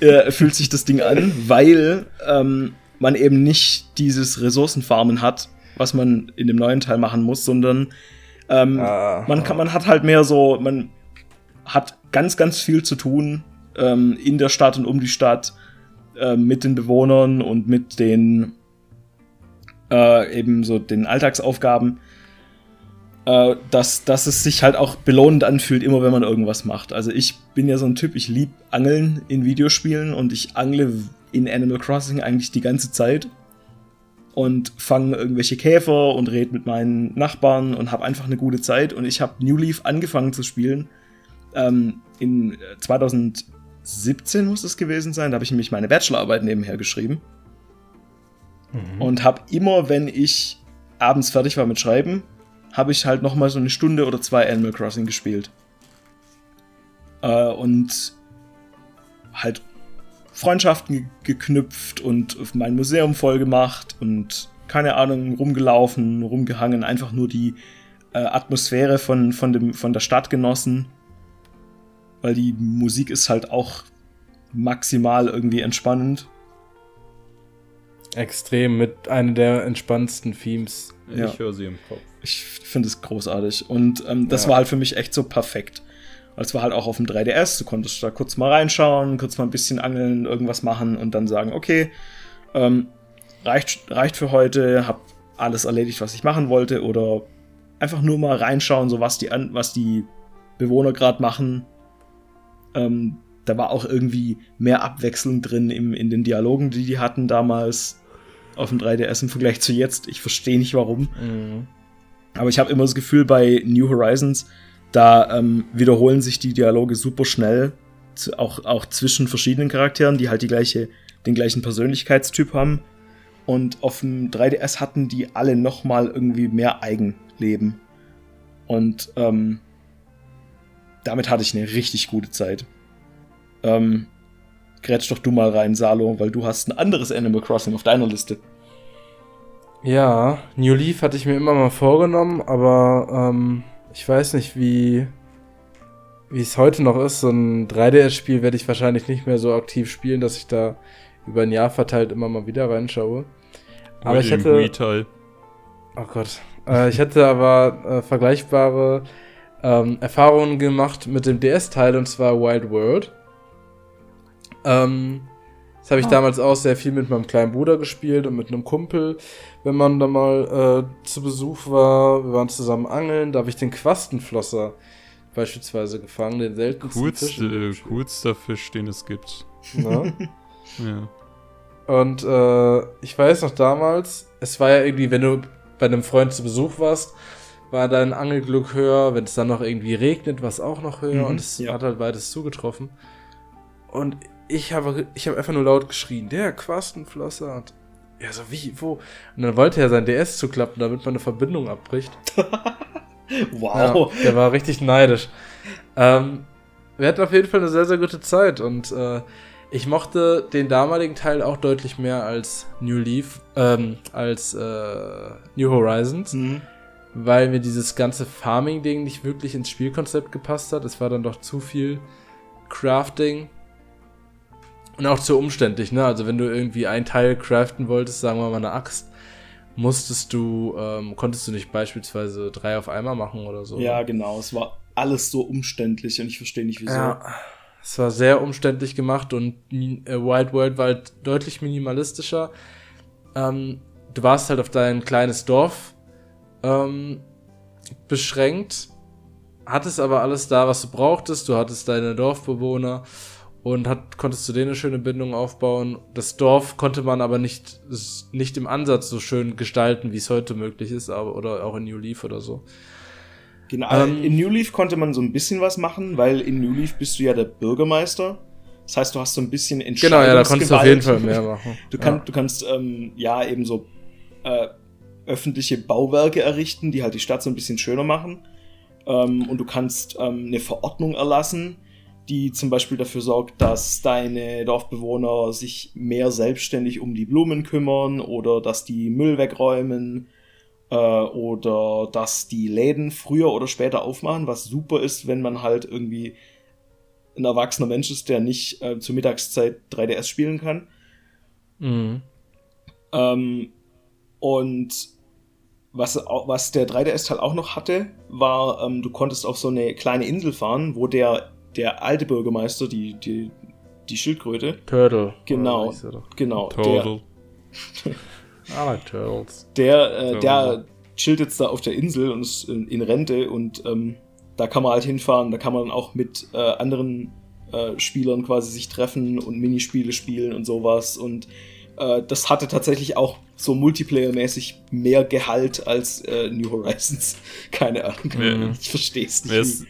S2: äh, fühlt sich das Ding an, weil ähm, man eben nicht dieses Ressourcenfarmen hat, was man in dem neuen Teil machen muss, sondern ähm, ah, man, kann, man hat halt mehr so, man hat ganz, ganz viel zu tun ähm, in der Stadt und um die Stadt äh, mit den Bewohnern und mit den äh, eben so den Alltagsaufgaben, äh, dass, dass es sich halt auch belohnend anfühlt, immer wenn man irgendwas macht. Also ich bin ja so ein Typ, ich lieb Angeln in Videospielen und ich angle in Animal Crossing eigentlich die ganze Zeit und fange irgendwelche Käfer und rede mit meinen Nachbarn und habe einfach eine gute Zeit. Und ich habe New Leaf angefangen zu spielen. Ähm, in 2017 muss es gewesen sein. Da habe ich nämlich meine Bachelorarbeit nebenher geschrieben. Mhm. Und habe immer, wenn ich abends fertig war mit Schreiben, habe ich halt noch mal so eine Stunde oder zwei Animal Crossing gespielt. Äh, und halt Freundschaften geknüpft und mein Museum voll gemacht und keine Ahnung, rumgelaufen, rumgehangen, einfach nur die äh, Atmosphäre von, von, dem, von der Stadt genossen. Weil die Musik ist halt auch maximal irgendwie entspannend.
S1: Extrem, mit einer der entspannendsten Themes.
S3: Ja. Ich höre sie im Kopf.
S2: Ich finde es großartig. Und ähm, das ja. war halt für mich echt so perfekt. Es war halt auch auf dem 3DS, du konntest da kurz mal reinschauen, kurz mal ein bisschen angeln, irgendwas machen und dann sagen, okay, ähm, reicht, reicht für heute, hab alles erledigt, was ich machen wollte, oder einfach nur mal reinschauen, so was die, was die Bewohner gerade machen. Ähm, da war auch irgendwie mehr Abwechslung drin im, in den Dialogen, die die hatten damals auf dem 3DS im Vergleich zu jetzt. Ich verstehe nicht warum. Mhm. Aber ich habe immer das Gefühl, bei New Horizons, da ähm, wiederholen sich die Dialoge super schnell, auch, auch zwischen verschiedenen Charakteren, die halt die gleiche, den gleichen Persönlichkeitstyp haben. Und auf dem 3DS hatten die alle nochmal irgendwie mehr Eigenleben. Und ähm, damit hatte ich eine richtig gute Zeit. Ähm, grätsch doch du mal rein, Salo, weil du hast ein anderes Animal Crossing auf deiner Liste.
S1: Ja, New Leaf hatte ich mir immer mal vorgenommen, aber ähm, ich weiß nicht, wie wie es heute noch ist. So ein 3DS-Spiel werde ich wahrscheinlich nicht mehr so aktiv spielen, dass ich da über ein Jahr verteilt immer mal wieder reinschaue. Aber ich hätte. Oh Gott. Äh, ich hätte aber äh, vergleichbare ähm, Erfahrungen gemacht mit dem DS-Teil und zwar Wild World. Ähm, das habe ich oh. damals auch sehr viel mit meinem kleinen Bruder gespielt und mit einem Kumpel, wenn man da mal äh, zu Besuch war. Wir waren zusammen angeln, da habe ich den Quastenflosser beispielsweise gefangen, den seltensten
S3: Coolste, Fisch. Äh, coolster Fisch, den es gibt.
S1: Na? (laughs) ja. Und äh, ich weiß noch damals, es war ja irgendwie, wenn du bei einem Freund zu Besuch warst, war dein Angelglück höher, wenn es dann noch irgendwie regnet, war es auch noch höher mhm, und es ja. hat halt beides zugetroffen. Und ich habe ich hab einfach nur laut geschrien, der Quastenflosser. Und ja, so wie, wo? Und dann wollte er sein DS zuklappen, damit man eine Verbindung abbricht. (laughs) wow. Ja, der war richtig neidisch. Ähm, wir hatten auf jeden Fall eine sehr, sehr gute Zeit und äh, ich mochte den damaligen Teil auch deutlich mehr als New Leaf, ähm, als äh, New Horizons, mhm. Weil mir dieses ganze Farming-Ding nicht wirklich ins Spielkonzept gepasst hat. Es war dann doch zu viel Crafting und auch zu umständlich, ne? Also wenn du irgendwie ein Teil craften wolltest, sagen wir mal eine Axt, musstest du, ähm, konntest du nicht beispielsweise drei auf einmal machen oder so.
S2: Ja, genau. Es war alles so umständlich und ich verstehe nicht wieso. Ja,
S1: es war sehr umständlich gemacht und äh, Wild World war halt deutlich minimalistischer. Ähm, du warst halt auf dein kleines Dorf ähm, beschränkt, hattest aber alles da, was du brauchtest. Du hattest deine Dorfbewohner und hat, konntest du denen eine schöne Bindung aufbauen. Das Dorf konnte man aber nicht, nicht im Ansatz so schön gestalten, wie es heute möglich ist, aber, oder auch in New Leaf oder so.
S2: Genau, ähm, in New Leaf konnte man so ein bisschen was machen, weil in New Leaf bist du ja der Bürgermeister. Das heißt, du hast so ein bisschen
S1: Entscheidungsgewalt. Genau, ja, da konntest du auf jeden Fall mehr machen.
S2: Du, kann, ja. du kannst, ähm, ja, eben so äh, öffentliche Bauwerke errichten, die halt die Stadt so ein bisschen schöner machen. Ähm, und du kannst ähm, eine Verordnung erlassen, die zum Beispiel dafür sorgt, dass deine Dorfbewohner sich mehr selbstständig um die Blumen kümmern oder dass die Müll wegräumen äh, oder dass die Läden früher oder später aufmachen, was super ist, wenn man halt irgendwie ein erwachsener Mensch ist, der nicht äh, zur Mittagszeit 3DS spielen kann. Mhm. Ähm, und was, was der 3DS-Teil auch noch hatte, war, ähm, du konntest auf so eine kleine Insel fahren, wo der, der alte Bürgermeister, die, die, die Schildkröte.
S1: Turtle.
S2: Genau. Genau.
S3: Turtle.
S1: Der, (laughs) I like Turtles.
S2: Der, äh, der chillt jetzt da auf der Insel und ist in, in Rente und ähm, da kann man halt hinfahren, da kann man auch mit äh, anderen äh, Spielern quasi sich treffen und Minispiele spielen und sowas und äh, das hatte tatsächlich auch so Multiplayer-mäßig mehr Gehalt als äh, New Horizons. (laughs) Keine Ahnung.
S3: Wär,
S2: ich verstehe es nicht.
S3: Wär's,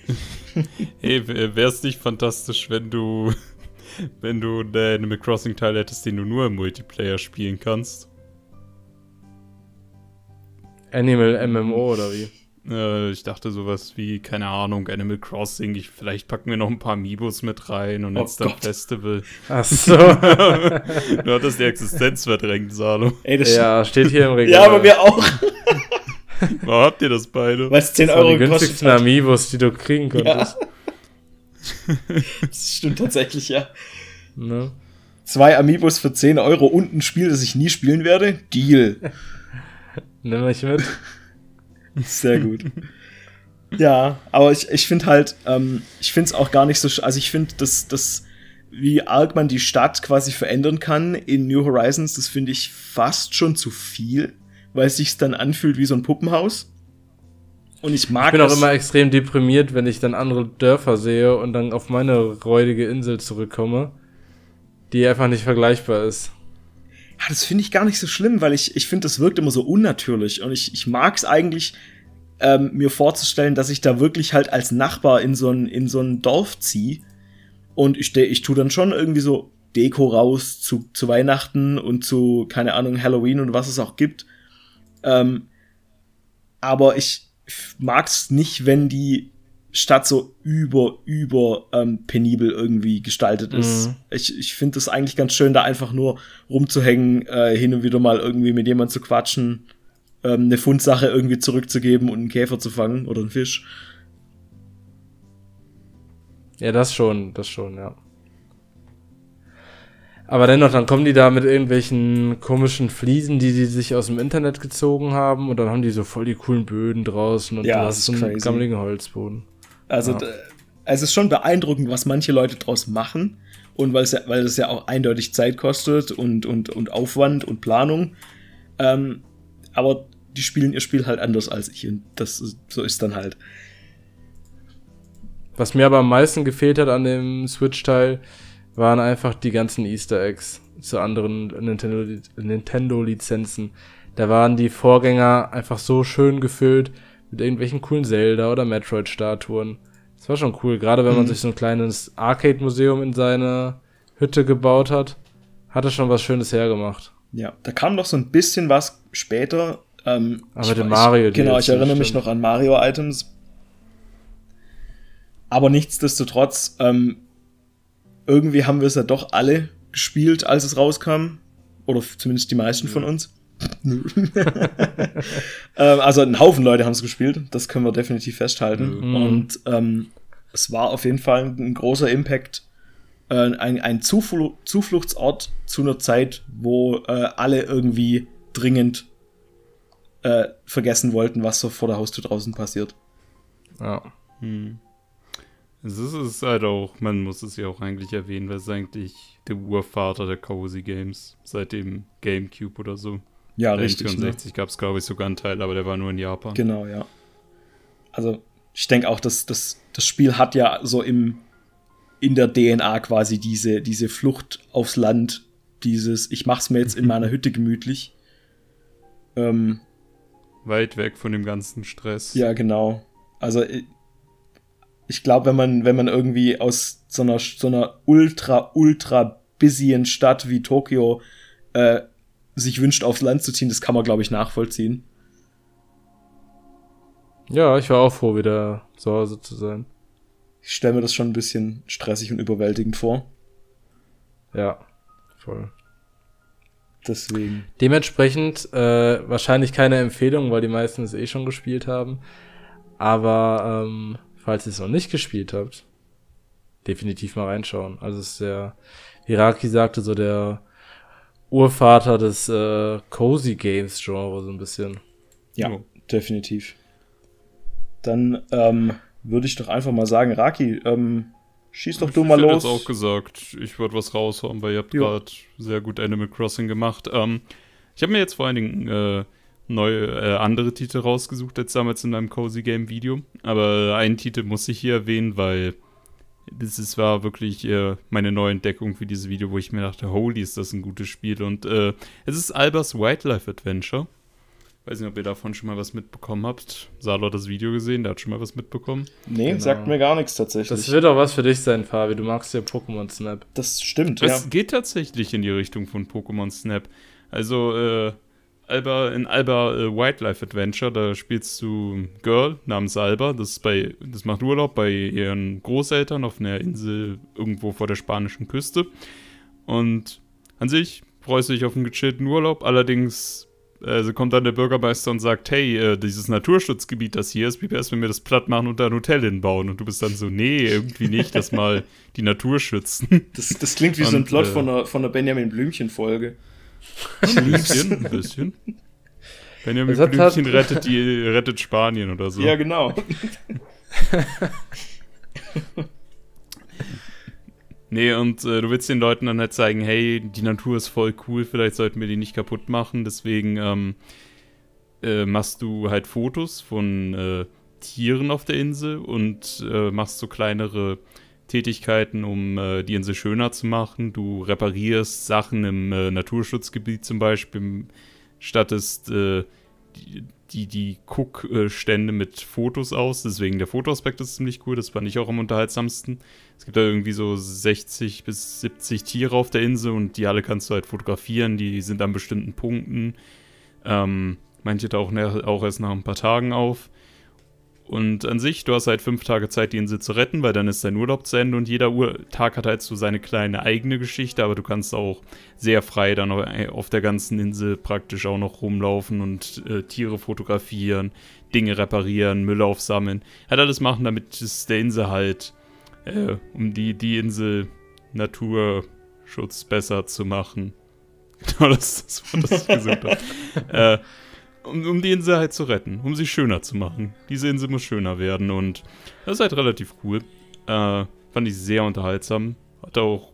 S3: (laughs) hey, wäre es nicht fantastisch, wenn du, (laughs) wenn du einen Animal Crossing-Teil hättest, den du nur im Multiplayer spielen kannst?
S1: Animal MMO oder wie?
S3: Äh, ich dachte sowas wie, keine Ahnung, Animal Crossing. Ich, vielleicht packen wir noch ein paar Amiibos mit rein und
S2: Oh
S3: jetzt dann
S2: Gott.
S3: Festival.
S1: Ach (laughs) so.
S3: du hattest die Existenz verdrängt, Salo.
S2: Ey, das
S1: ja, steht hier im Regal.
S2: ja, aber wir auch, (laughs)
S3: Wo habt ihr das beide?
S2: weil es 10
S1: das
S2: Euro
S1: die
S2: gekostet
S1: günstigsten
S2: hat.
S1: Amiibos, die du kriegen
S2: Ja.
S1: konntest.
S2: Das stimmt tatsächlich, ja.
S1: Ne?
S2: Zwei Amiibos für 10 Euro und ein Spiel, das ich nie spielen werde. Deal.
S1: Nimm mich mit. (laughs)
S2: Sehr gut. ja, aber ich, ich finde halt, ähm, ich finde es auch gar nicht so, also ich finde, dass das, wie arg man die Stadt quasi verändern kann in New Horizons, das finde ich fast schon zu viel, weil es sich dann anfühlt wie so ein Puppenhaus. Und ich mag
S1: Ich bin auch
S2: das.
S1: immer extrem deprimiert, wenn ich dann andere Dörfer sehe und dann auf meine räudige Insel zurückkomme, die einfach nicht vergleichbar ist.
S2: Ja, das finde ich gar nicht so schlimm, weil ich, ich finde, das wirkt immer so unnatürlich. Und ich, ich mag es eigentlich, ähm, mir vorzustellen, dass ich da wirklich halt als Nachbar in so ein, in so Dorf ziehe. Und ich, ich tue dann schon irgendwie so Deko raus zu, zu Weihnachten und zu, keine Ahnung, Halloween und was es auch gibt. Ähm, aber ich mag es nicht, wenn die Stadt so über, über ähm, penibel irgendwie gestaltet ist.
S1: Mhm.
S2: Ich, ich finde es eigentlich ganz schön, da einfach nur rumzuhängen, äh, hin und wieder mal irgendwie mit jemand zu quatschen, ähm, eine Fundsache irgendwie zurückzugeben und einen Käfer zu fangen oder einen Fisch.
S1: Ja, das schon, das schon, ja. Aber dennoch, dann kommen die da mit irgendwelchen komischen Fliesen, die die sich aus dem Internet gezogen haben und dann haben die so voll die coolen Böden draußen und
S2: Ja,
S1: du hast
S2: ist
S1: so einen gammeligen Holzboden.
S2: Also
S1: Ja.
S2: es ist schon beeindruckend, was manche Leute draus machen. Und weil es ja, weil es ja auch eindeutig Zeit kostet und, und, und Aufwand und Planung. Ähm, aber die spielen ihr Spiel halt anders als ich. Und das ist, so ist dann halt.
S1: Was mir aber am meisten gefehlt hat an dem Switch-Teil, waren einfach die ganzen Easter Eggs zu anderen Nintendo- Nintendo-Lizenzen. da waren die Vorgänger einfach so schön gefüllt mit irgendwelchen coolen Zelda- oder Metroid-Statuen. Das war schon cool, gerade wenn man
S2: Mhm.
S1: sich so ein kleines Arcade-Museum in seine Hütte gebaut hat, hat es schon was Schönes hergemacht.
S2: Ja, da kam noch so ein bisschen was später. Ähm,
S1: Aber
S2: ich-
S1: der
S2: ich-
S1: Mario
S2: Genau, ich erinnere mich noch an Mario-Items. Aber nichtsdestotrotz, ähm, irgendwie haben wir es ja doch alle gespielt, als es rauskam. Oder zumindest die meisten von uns. (laughs) ähm, also ein Haufen Leute haben es gespielt, das können wir definitiv festhalten.
S1: Mhm.
S2: Und ähm, es war auf jeden Fall ein großer Impact. Äh, ein ein Zufl Zufluchtsort zu einer Zeit, wo äh, alle irgendwie dringend äh, vergessen wollten, was so vor der Haustür draußen passiert.
S1: Ja.
S3: Hm. Es ist, es ist halt auch, man muss es ja auch eigentlich erwähnen, weil es ist eigentlich der Urvater der Cozy Games, seit dem Gamecube oder so.
S2: Ja,
S3: Der
S2: richtig. Ne?
S3: N64 gab es, glaube ich, sogar einen Teil, aber der war nur in Japan.
S2: Genau, ja. Also, ich denke auch, dass das, das Spiel hat ja so im, in der DNA quasi diese, diese Flucht aufs Land, dieses, ich mach's mir jetzt in (laughs) meiner Hütte gemütlich. Ähm,
S3: Weit weg von dem ganzen Stress.
S2: ja, genau. Also, ich, ich glaube, wenn man, wenn man irgendwie aus so einer, so einer ultra, ultra busyen Stadt wie Tokio äh, sich wünscht, aufs Land zu ziehen, das kann man, glaube ich, nachvollziehen.
S1: Ja, ich war auch froh, wieder zu Hause zu sein.
S2: Ich stelle mir das schon ein bisschen stressig und überwältigend vor.
S1: Ja, voll.
S2: Deswegen.
S1: Dementsprechend äh, wahrscheinlich keine Empfehlung, weil die meisten es eh schon gespielt haben. Aber ähm, falls ihr es noch nicht gespielt habt, definitiv mal reinschauen. Also es ist der, wie Raki sagte, so der Urvater des äh, Cozy Games Genre so ein bisschen.
S2: Ja, oh. definitiv. Dann ähm, würde ich doch einfach mal sagen, Raki, ähm, schieß doch ich du mal los.
S3: Ich hätte auch gesagt, ich würde was raushauen, weil ihr habt gerade sehr gut Animal Crossing gemacht. Ähm, ich habe mir jetzt vor allen Dingen äh, neue, äh, andere Titel rausgesucht als damals in einem Cozy Game Video. Aber einen Titel muss ich hier erwähnen, weil das ist, war wirklich äh, meine neue Entdeckung für dieses Video, wo ich mir dachte, holy, ist das ein gutes Spiel. Und äh, es ist Albers Wildlife Adventure. Weiß nicht, ob ihr davon schon mal was mitbekommen habt. Salo hat das Video gesehen, der hat schon mal was mitbekommen.
S2: Nee, genau. sagt mir gar nichts tatsächlich.
S1: Das wird auch was für dich sein, Fabi. Du magst ja Pokémon Snap.
S2: Das stimmt,
S3: es ja. Es geht tatsächlich in die Richtung von Pokémon Snap. Also, äh, Alba, in Alba äh, Wildlife Adventure, da spielst du Girl namens Alba, das, bei, das macht Urlaub bei ihren Großeltern auf einer Insel irgendwo vor der spanischen Küste. Und an sich freust du dich auf einen gechillten Urlaub, allerdings äh, kommt dann der Bürgermeister und sagt, hey, äh, dieses Naturschutzgebiet, das hier ist, wie wäre es, wenn wir das platt machen und da ein Hotel hinbauen? Und du bist dann so, nee, irgendwie nicht, das mal die Natur schützen.
S2: Das, das klingt wie und, so ein Plot äh, von einer, von einer Benjamin Blümchen-Folge.
S3: Ein bisschen, ein bisschen. Benjamin Blümchen rettet, die, rettet Spanien oder so.
S2: Ja, genau. (laughs)
S3: nee, und äh, du willst den Leuten dann halt zeigen, hey, die Natur ist voll cool, vielleicht sollten wir die nicht kaputt machen. Deswegen ähm, äh, machst du halt Fotos von äh, Tieren auf der Insel und äh, machst so kleinere Tätigkeiten, um äh, die Insel schöner zu machen. Du reparierst Sachen im äh, Naturschutzgebiet zum Beispiel, stattest äh, die, die, die Guckstände mit Fotos aus. Deswegen der Fotoaspekt ist ziemlich cool. Das fand ich auch am unterhaltsamsten. Es gibt da irgendwie so 60 bis 70 Tiere auf der Insel und die alle kannst du halt fotografieren. Die sind an bestimmten Punkten. Ähm, manche tauchen auch erst nach ein paar Tagen auf. Und an sich, du hast halt fünf Tage Zeit, die Insel zu retten, weil dann ist dein Urlaub zu Ende und jeder Ur Tag hat halt so seine kleine eigene Geschichte, aber du kannst auch sehr frei dann auf der ganzen Insel praktisch auch noch rumlaufen und äh, Tiere fotografieren, Dinge reparieren, Müll aufsammeln. Halt alles machen, damit es der Insel halt, äh, um die, die Insel Naturschutz besser zu machen. (laughs) Genau das ist das das ich gesucht habe. (laughs) äh, um, um die Insel halt zu retten, um sie schöner zu machen. Diese Insel muss schöner werden und das ist halt relativ cool. Äh, fand ich sehr unterhaltsam. Hat auch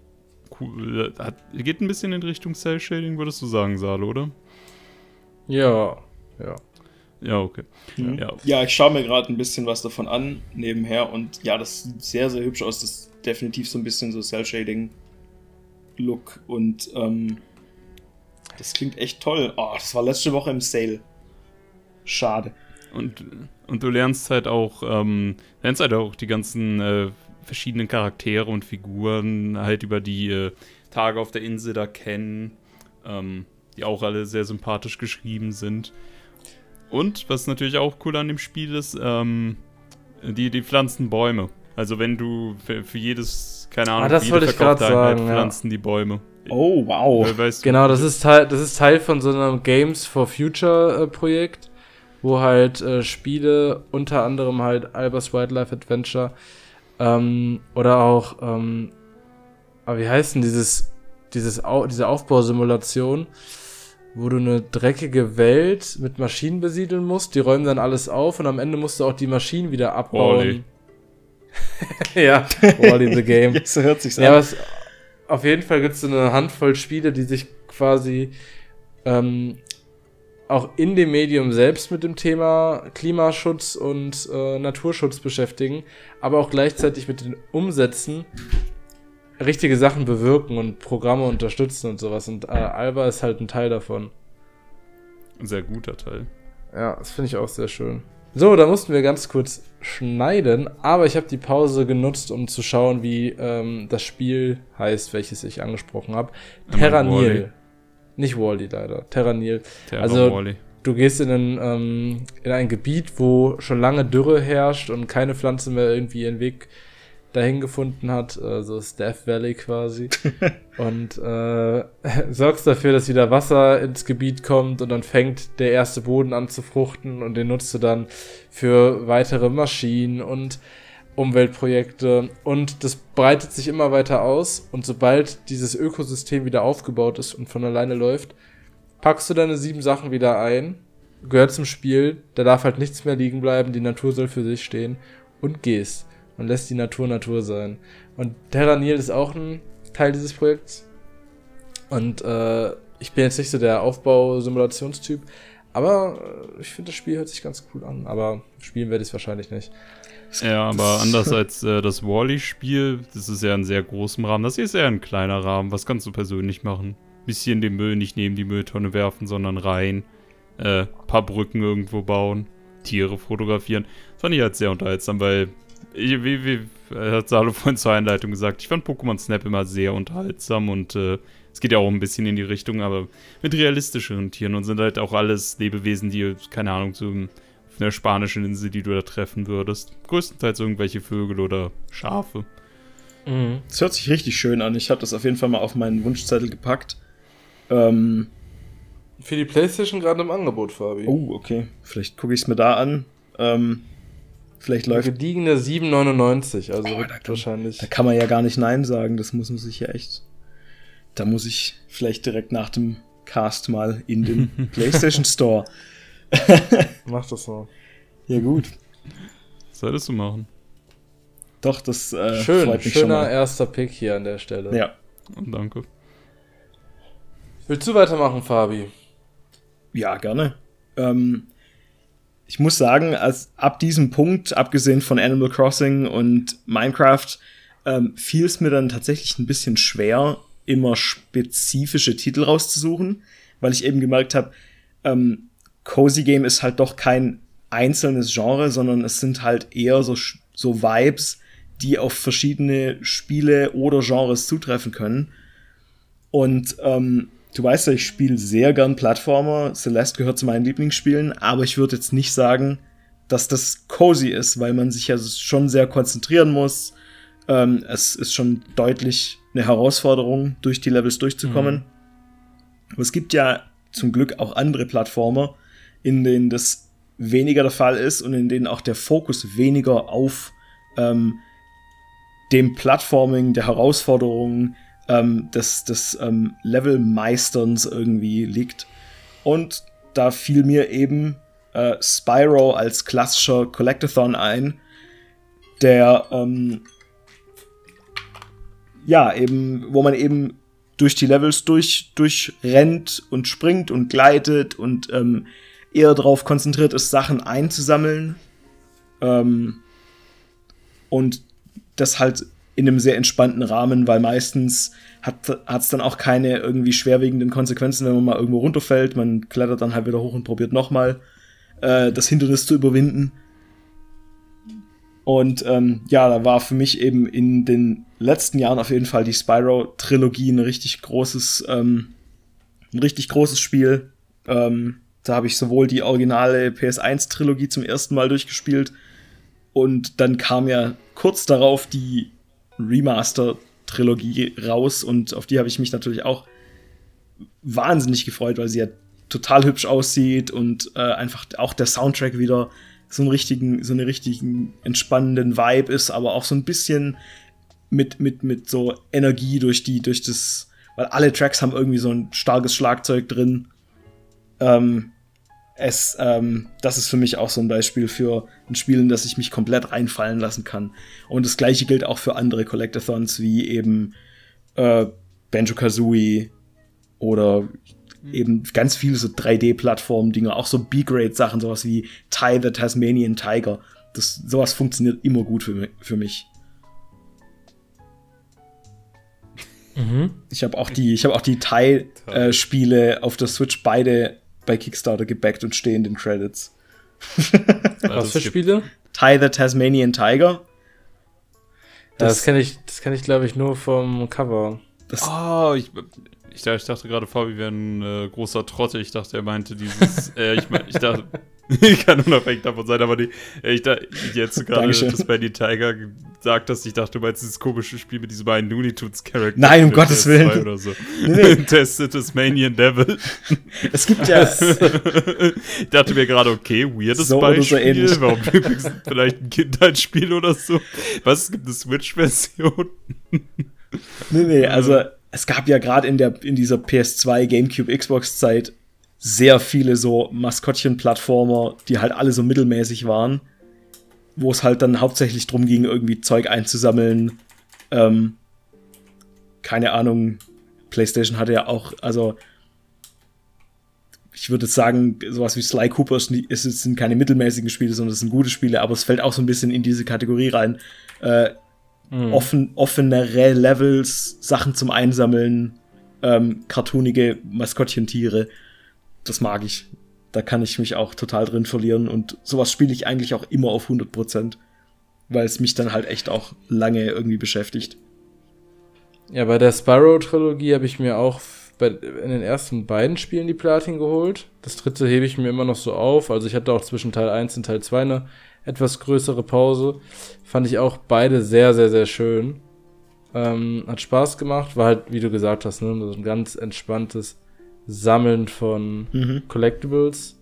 S3: cool, hat, geht ein bisschen in Richtung Cell Shading, würdest du sagen, Salo, oder?
S1: Ja, ja.
S3: Ja, okay.
S2: Mhm. Ja. ja, ich schaue mir gerade ein bisschen was davon an, nebenher. Und ja, das sieht sehr, sehr hübsch aus. Das ist definitiv so ein bisschen so Cell-Shading-Look. Und ähm, das klingt echt toll. Oh, das war letzte Woche im Sale. Schade.
S3: Und, und du lernst halt auch, ähm, lernst halt auch die ganzen äh, verschiedenen Charaktere und Figuren halt über die äh, Tage auf der Insel da kennen, ähm, die auch alle sehr sympathisch geschrieben sind. Und was natürlich auch cool an dem Spiel ist, ähm, die, die pflanzen Bäume. Also wenn du für, für jedes, keine Ahnung,
S1: ah, das ich gerade sagen,
S3: pflanzen ja. die Bäume.
S2: Oh, wow.
S1: Weißt du, genau, das ist, Teil, das ist Teil von so einem Games for Future äh, Projekt wo halt äh, Spiele, unter anderem halt Albers Wildlife Adventure ähm, oder auch, ähm, aber wie heißt denn dieses, dieses Au diese Aufbausimulation, wo du eine dreckige Welt mit Maschinen besiedeln musst, die räumen dann alles auf und am Ende musst du auch die Maschinen wieder abbauen. Wally. (laughs) ja, Wally the Game. (laughs)
S2: so hört sich's an.
S1: Ja, was, auf jeden Fall gibt es so eine Handvoll Spiele, die sich quasi ähm, auch in dem Medium selbst mit dem Thema Klimaschutz und äh, Naturschutz beschäftigen, aber auch gleichzeitig mit den Umsätzen richtige Sachen bewirken und Programme unterstützen und sowas. Und äh, Alba ist halt ein Teil davon.
S3: Ein sehr guter Teil.
S1: Ja, das finde ich auch sehr schön. So, da mussten wir ganz kurz schneiden, aber ich habe die Pause genutzt, um zu schauen, wie ähm, das Spiel heißt, welches ich angesprochen habe. Terranil. Nicht Wally leider, Terranil. Terra also Wally. du gehst in ein, ähm, in ein Gebiet, wo schon lange Dürre herrscht und keine Pflanze mehr irgendwie ihren Weg dahin gefunden hat, so also Death Valley quasi. (laughs) und äh, (laughs) sorgst dafür, dass wieder Wasser ins Gebiet kommt und dann fängt der erste Boden an zu fruchten und den nutzt du dann für weitere Maschinen und Umweltprojekte und das breitet sich immer weiter aus und sobald dieses Ökosystem wieder aufgebaut ist und von alleine läuft, packst du deine sieben Sachen wieder ein, gehört zum Spiel, da darf halt nichts mehr liegen bleiben, die Natur soll für sich stehen und gehst und lässt die Natur Natur sein. Und Terra Nil ist auch ein Teil dieses Projekts und äh, ich bin jetzt nicht so der Aufbau-Simulationstyp, aber äh, ich finde, das Spiel hört sich ganz cool an. Aber spielen werde ich es wahrscheinlich nicht.
S3: Ja, aber anders als äh, das Wally-Spiel, das ist ja in sehr großem Rahmen. Das hier ist eher ein kleiner Rahmen. Was kannst du persönlich machen? Bisschen den Müll nicht neben die Mülltonne werfen, sondern rein. Äh, paar Brücken irgendwo bauen. Tiere fotografieren. Das fand ich halt sehr unterhaltsam, weil, ich, wie, wie hat Salo (laughs) vorhin zur Einleitung gesagt, ich fand Pokémon Snap immer sehr unterhaltsam und äh, es geht ja auch ein bisschen in die Richtung, aber mit realistischeren Tieren und sind halt auch alles Lebewesen, die, keine Ahnung, so auf einer spanischen Insel, die du da treffen würdest. Größtenteils irgendwelche Vögel oder Schafe.
S2: Mhm. Das hört sich richtig schön an. Ich habe das auf jeden Fall mal auf meinen Wunschzettel gepackt. Ähm,
S1: Für die Playstation gerade im Angebot, Fabi.
S2: Oh, okay. Vielleicht gucke ich es mir da an. Ähm, vielleicht läuft.
S1: Gediegene 7,99, also oh,
S2: da kann, wahrscheinlich. Da kann man ja gar nicht Nein sagen. Das muss man sich ja echt da muss ich vielleicht direkt nach dem Cast mal in den (laughs) PlayStation Store. (laughs)
S1: Mach das so.
S2: Ja, gut.
S3: Solltest du machen.
S2: Doch, das äh,
S1: Schön, freut mich schöner schon mal. erster Pick hier an der Stelle.
S2: Ja.
S3: Und danke.
S1: Willst du weitermachen, Fabi?
S2: Ja, gerne. Ähm, ich muss sagen, als ab diesem Punkt, abgesehen von Animal Crossing und Minecraft, ähm, fiel es mir dann tatsächlich ein bisschen schwer, immer spezifische Titel rauszusuchen, weil ich eben gemerkt habe, ähm, Cozy Game ist halt doch kein einzelnes Genre, sondern es sind halt eher so, so Vibes, die auf verschiedene Spiele oder Genres zutreffen können. Und ähm, du weißt ja, ich spiele sehr gern Plattformer. Celeste gehört zu meinen Lieblingsspielen, aber ich würde jetzt nicht sagen, dass das cozy ist, weil man sich ja schon sehr konzentrieren muss. Ähm, es ist schon deutlich eine Herausforderung, durch die Levels durchzukommen. Mhm. Aber es gibt ja zum Glück auch andere Plattformer, in denen das weniger der Fall ist und in denen auch der Fokus weniger auf ähm, dem Plattforming, der Herausforderungen, ähm, des, des ähm, Levelmeisterns irgendwie liegt. Und da fiel mir eben äh, Spyro als klassischer Collectathon ein, der ähm, ja, eben, wo man eben durch die Levels durch, durchrennt und springt und gleitet und ähm, eher darauf konzentriert ist, Sachen einzusammeln. Ähm, und das halt in einem sehr entspannten Rahmen, weil meistens hat es dann auch keine irgendwie schwerwiegenden Konsequenzen, wenn man mal irgendwo runterfällt. Man klettert dann halt wieder hoch und probiert nochmal äh, das Hindernis zu überwinden. Und ähm, ja, da war für mich eben in den letzten Jahren auf jeden Fall die Spyro-Trilogie ein richtig großes, ähm, ein richtig großes Spiel. Ähm, da habe ich sowohl die originale PS1-Trilogie zum ersten Mal durchgespielt und dann kam ja kurz darauf die Remaster-Trilogie raus und auf die habe ich mich natürlich auch wahnsinnig gefreut, weil sie ja total hübsch aussieht und äh, einfach auch der Soundtrack wieder so einen richtigen, so einen richtigen entspannenden Vibe ist, aber auch so ein bisschen mit, mit, mit so Energie durch die, durch das, weil alle Tracks haben irgendwie so ein starkes Schlagzeug drin. Ähm, es, ähm, das ist für mich auch so ein Beispiel für ein Spiel, in das ich mich komplett reinfallen lassen kann. Und das gleiche gilt auch für andere Collectathons wie eben äh, Banjo Kazooie oder Mhm. eben ganz viele so 3D-Plattform-Dinge, auch so B-Grade-Sachen, sowas wie Ty the Tasmanian Tiger. Das, sowas funktioniert immer gut für, für mich. Mhm. Ich habe auch die, ich habe auch die äh, auf der Switch beide bei Kickstarter gebackt und stehen in den Credits.
S1: Was für Spiele?
S2: Ty the Tasmanian Tiger.
S1: Das, das kenne ich, das kenne ich glaube ich nur vom Cover.
S3: Das oh, ich, ich, ich dachte gerade, Fabi wäre ein äh, großer Trotte. Ich dachte, er meinte dieses. (laughs) äh, ich, ich dachte, (laughs) ich kann unabhängig davon sein, aber die, ich, da, ich jetzt gerade das Benny Tiger gesagt hast, ich dachte, du meinst dieses komische Spiel mit diesem einen Looney Tunes Charakter.
S2: Nein, um Gottes Willen.
S3: Oder so. Nee, nee. (laughs) Tested Tasmanian Devil.
S2: Es gibt ja.
S3: ich dachte mir gerade, okay, weirdes so Beispiel. So Warum vielleicht ein Kindheitsspiel oder so? Was gibt es Switch-Version?
S2: nee, nee, also es gab ja gerade in, in dieser PS2, GameCube, Xbox-Zeit sehr viele so Maskottchen-Plattformer, die halt alle so mittelmäßig waren, wo es halt dann hauptsächlich drum ging, irgendwie Zeug einzusammeln. Ähm, keine Ahnung, PlayStation hatte ja auch, also ich würde sagen, sowas wie Sly Cooper ist, sind keine mittelmäßigen Spiele, sondern es sind gute Spiele, aber es fällt auch so ein bisschen in diese Kategorie rein. Äh, mhm. offen, offenere Levels, Sachen zum Einsammeln, ähm, cartoonige Maskottchentiere das mag ich. Da kann ich mich auch total drin verlieren und sowas spiele ich eigentlich auch immer auf 100%, weil es mich dann halt echt auch lange irgendwie beschäftigt.
S1: Ja, bei der Sparrow-Trilogie habe ich mir auch bei, in den ersten beiden Spielen die Platin geholt. Das dritte hebe ich mir immer noch so auf. Also ich hatte auch zwischen Teil 1 und Teil 2 eine etwas größere Pause. Fand ich auch beide sehr, sehr, sehr schön. Ähm, hat Spaß gemacht. War halt, wie du gesagt hast, ne, so ein ganz entspanntes Sammeln von mhm. Collectibles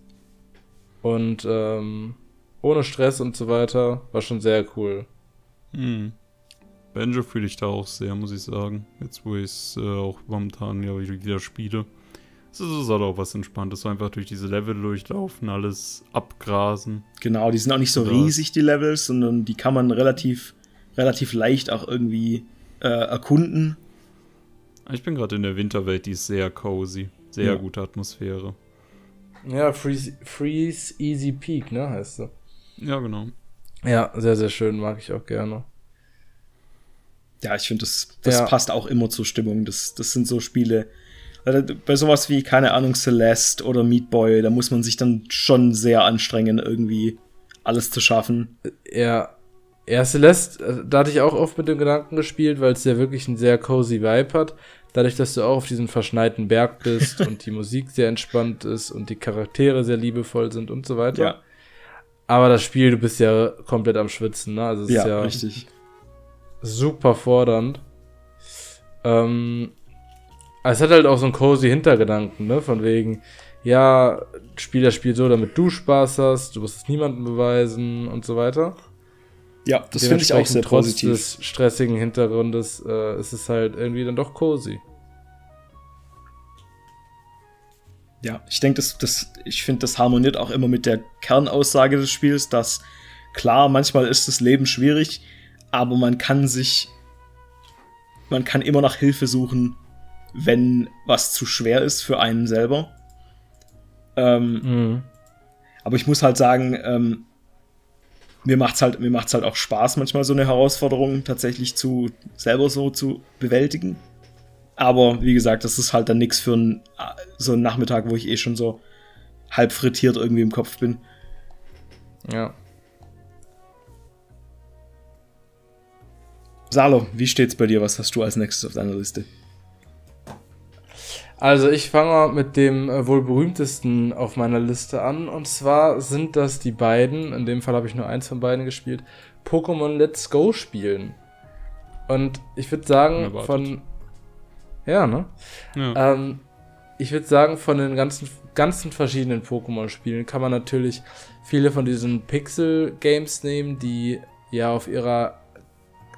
S1: und ähm, ohne Stress und so weiter. War schon sehr cool.
S3: Mhm. Banjo fühle ich da auch sehr, muss ich sagen. Jetzt, wo ich es äh, auch momentan ja wieder spiele. Es ist halt auch was Entspanntes, so einfach durch diese Level durchlaufen, alles abgrasen.
S2: Genau, die sind auch nicht so ja. riesig, die Levels, sondern die kann man relativ, relativ leicht auch irgendwie äh, erkunden.
S3: Ich bin gerade in der Winterwelt, die ist sehr cozy. Sehr ja. gute Atmosphäre.
S1: Ja, Freeze, Freeze Easy Peak, ne, heißt sie.
S3: Ja, genau.
S1: Ja, sehr, sehr schön, mag ich auch gerne.
S2: Ja, ich finde, das, das ja. passt auch immer zur Stimmung. Das, das sind so Spiele. Bei sowas wie, keine Ahnung, Celeste oder Meat Boy, da muss man sich dann schon sehr anstrengen, irgendwie alles zu schaffen.
S1: Ja, ja, Celeste, äh, da hatte ich auch oft mit dem Gedanken gespielt, weil es ja wirklich einen sehr cozy Vibe hat dadurch, dass du auch auf diesem verschneiten Berg bist (laughs) und die Musik sehr entspannt ist und die Charaktere sehr liebevoll sind und so weiter. Ja. Aber das Spiel, du bist ja komplett am Schwitzen, ne? Also es ja, ist ja
S2: richtig.
S1: super fordernd. Ähm, es hat halt auch so einen cozy Hintergedanken, ne? Von wegen, ja, spiel das Spiel so, damit du Spaß hast, du musst es niemandem beweisen und so weiter.
S2: Ja, das finde ich auch sehr
S1: trotz
S2: positiv.
S1: Trotz des stressigen Hintergrundes äh, ist es halt irgendwie dann doch cozy.
S2: Ja, ich denke, das, das, ich finde, das harmoniert auch immer mit der Kernaussage des Spiels, dass klar, manchmal ist das Leben schwierig, aber man kann sich, man kann immer nach Hilfe suchen, wenn was zu schwer ist für einen selber. Ähm, mhm. Aber ich muss halt sagen, ähm, mir macht's halt, mir macht's halt auch Spaß, manchmal so eine Herausforderung tatsächlich zu selber so zu bewältigen. Aber wie gesagt, das ist halt dann nichts für einen, so einen Nachmittag, wo ich eh schon so halb frittiert irgendwie im Kopf bin.
S1: Ja.
S2: Salo, wie steht's bei dir? Was hast du als nächstes auf deiner Liste?
S1: Also ich fange mit dem äh, wohl berühmtesten auf meiner Liste an. Und zwar sind das die beiden, in dem Fall habe ich nur eins von beiden gespielt, Pokémon Let's Go spielen. Und ich würde sagen, von. Ja, ne? Ja. Ähm, ich würde sagen, von den ganzen, ganzen verschiedenen Pokémon-Spielen kann man natürlich viele von diesen Pixel-Games nehmen, die ja auf ihrer.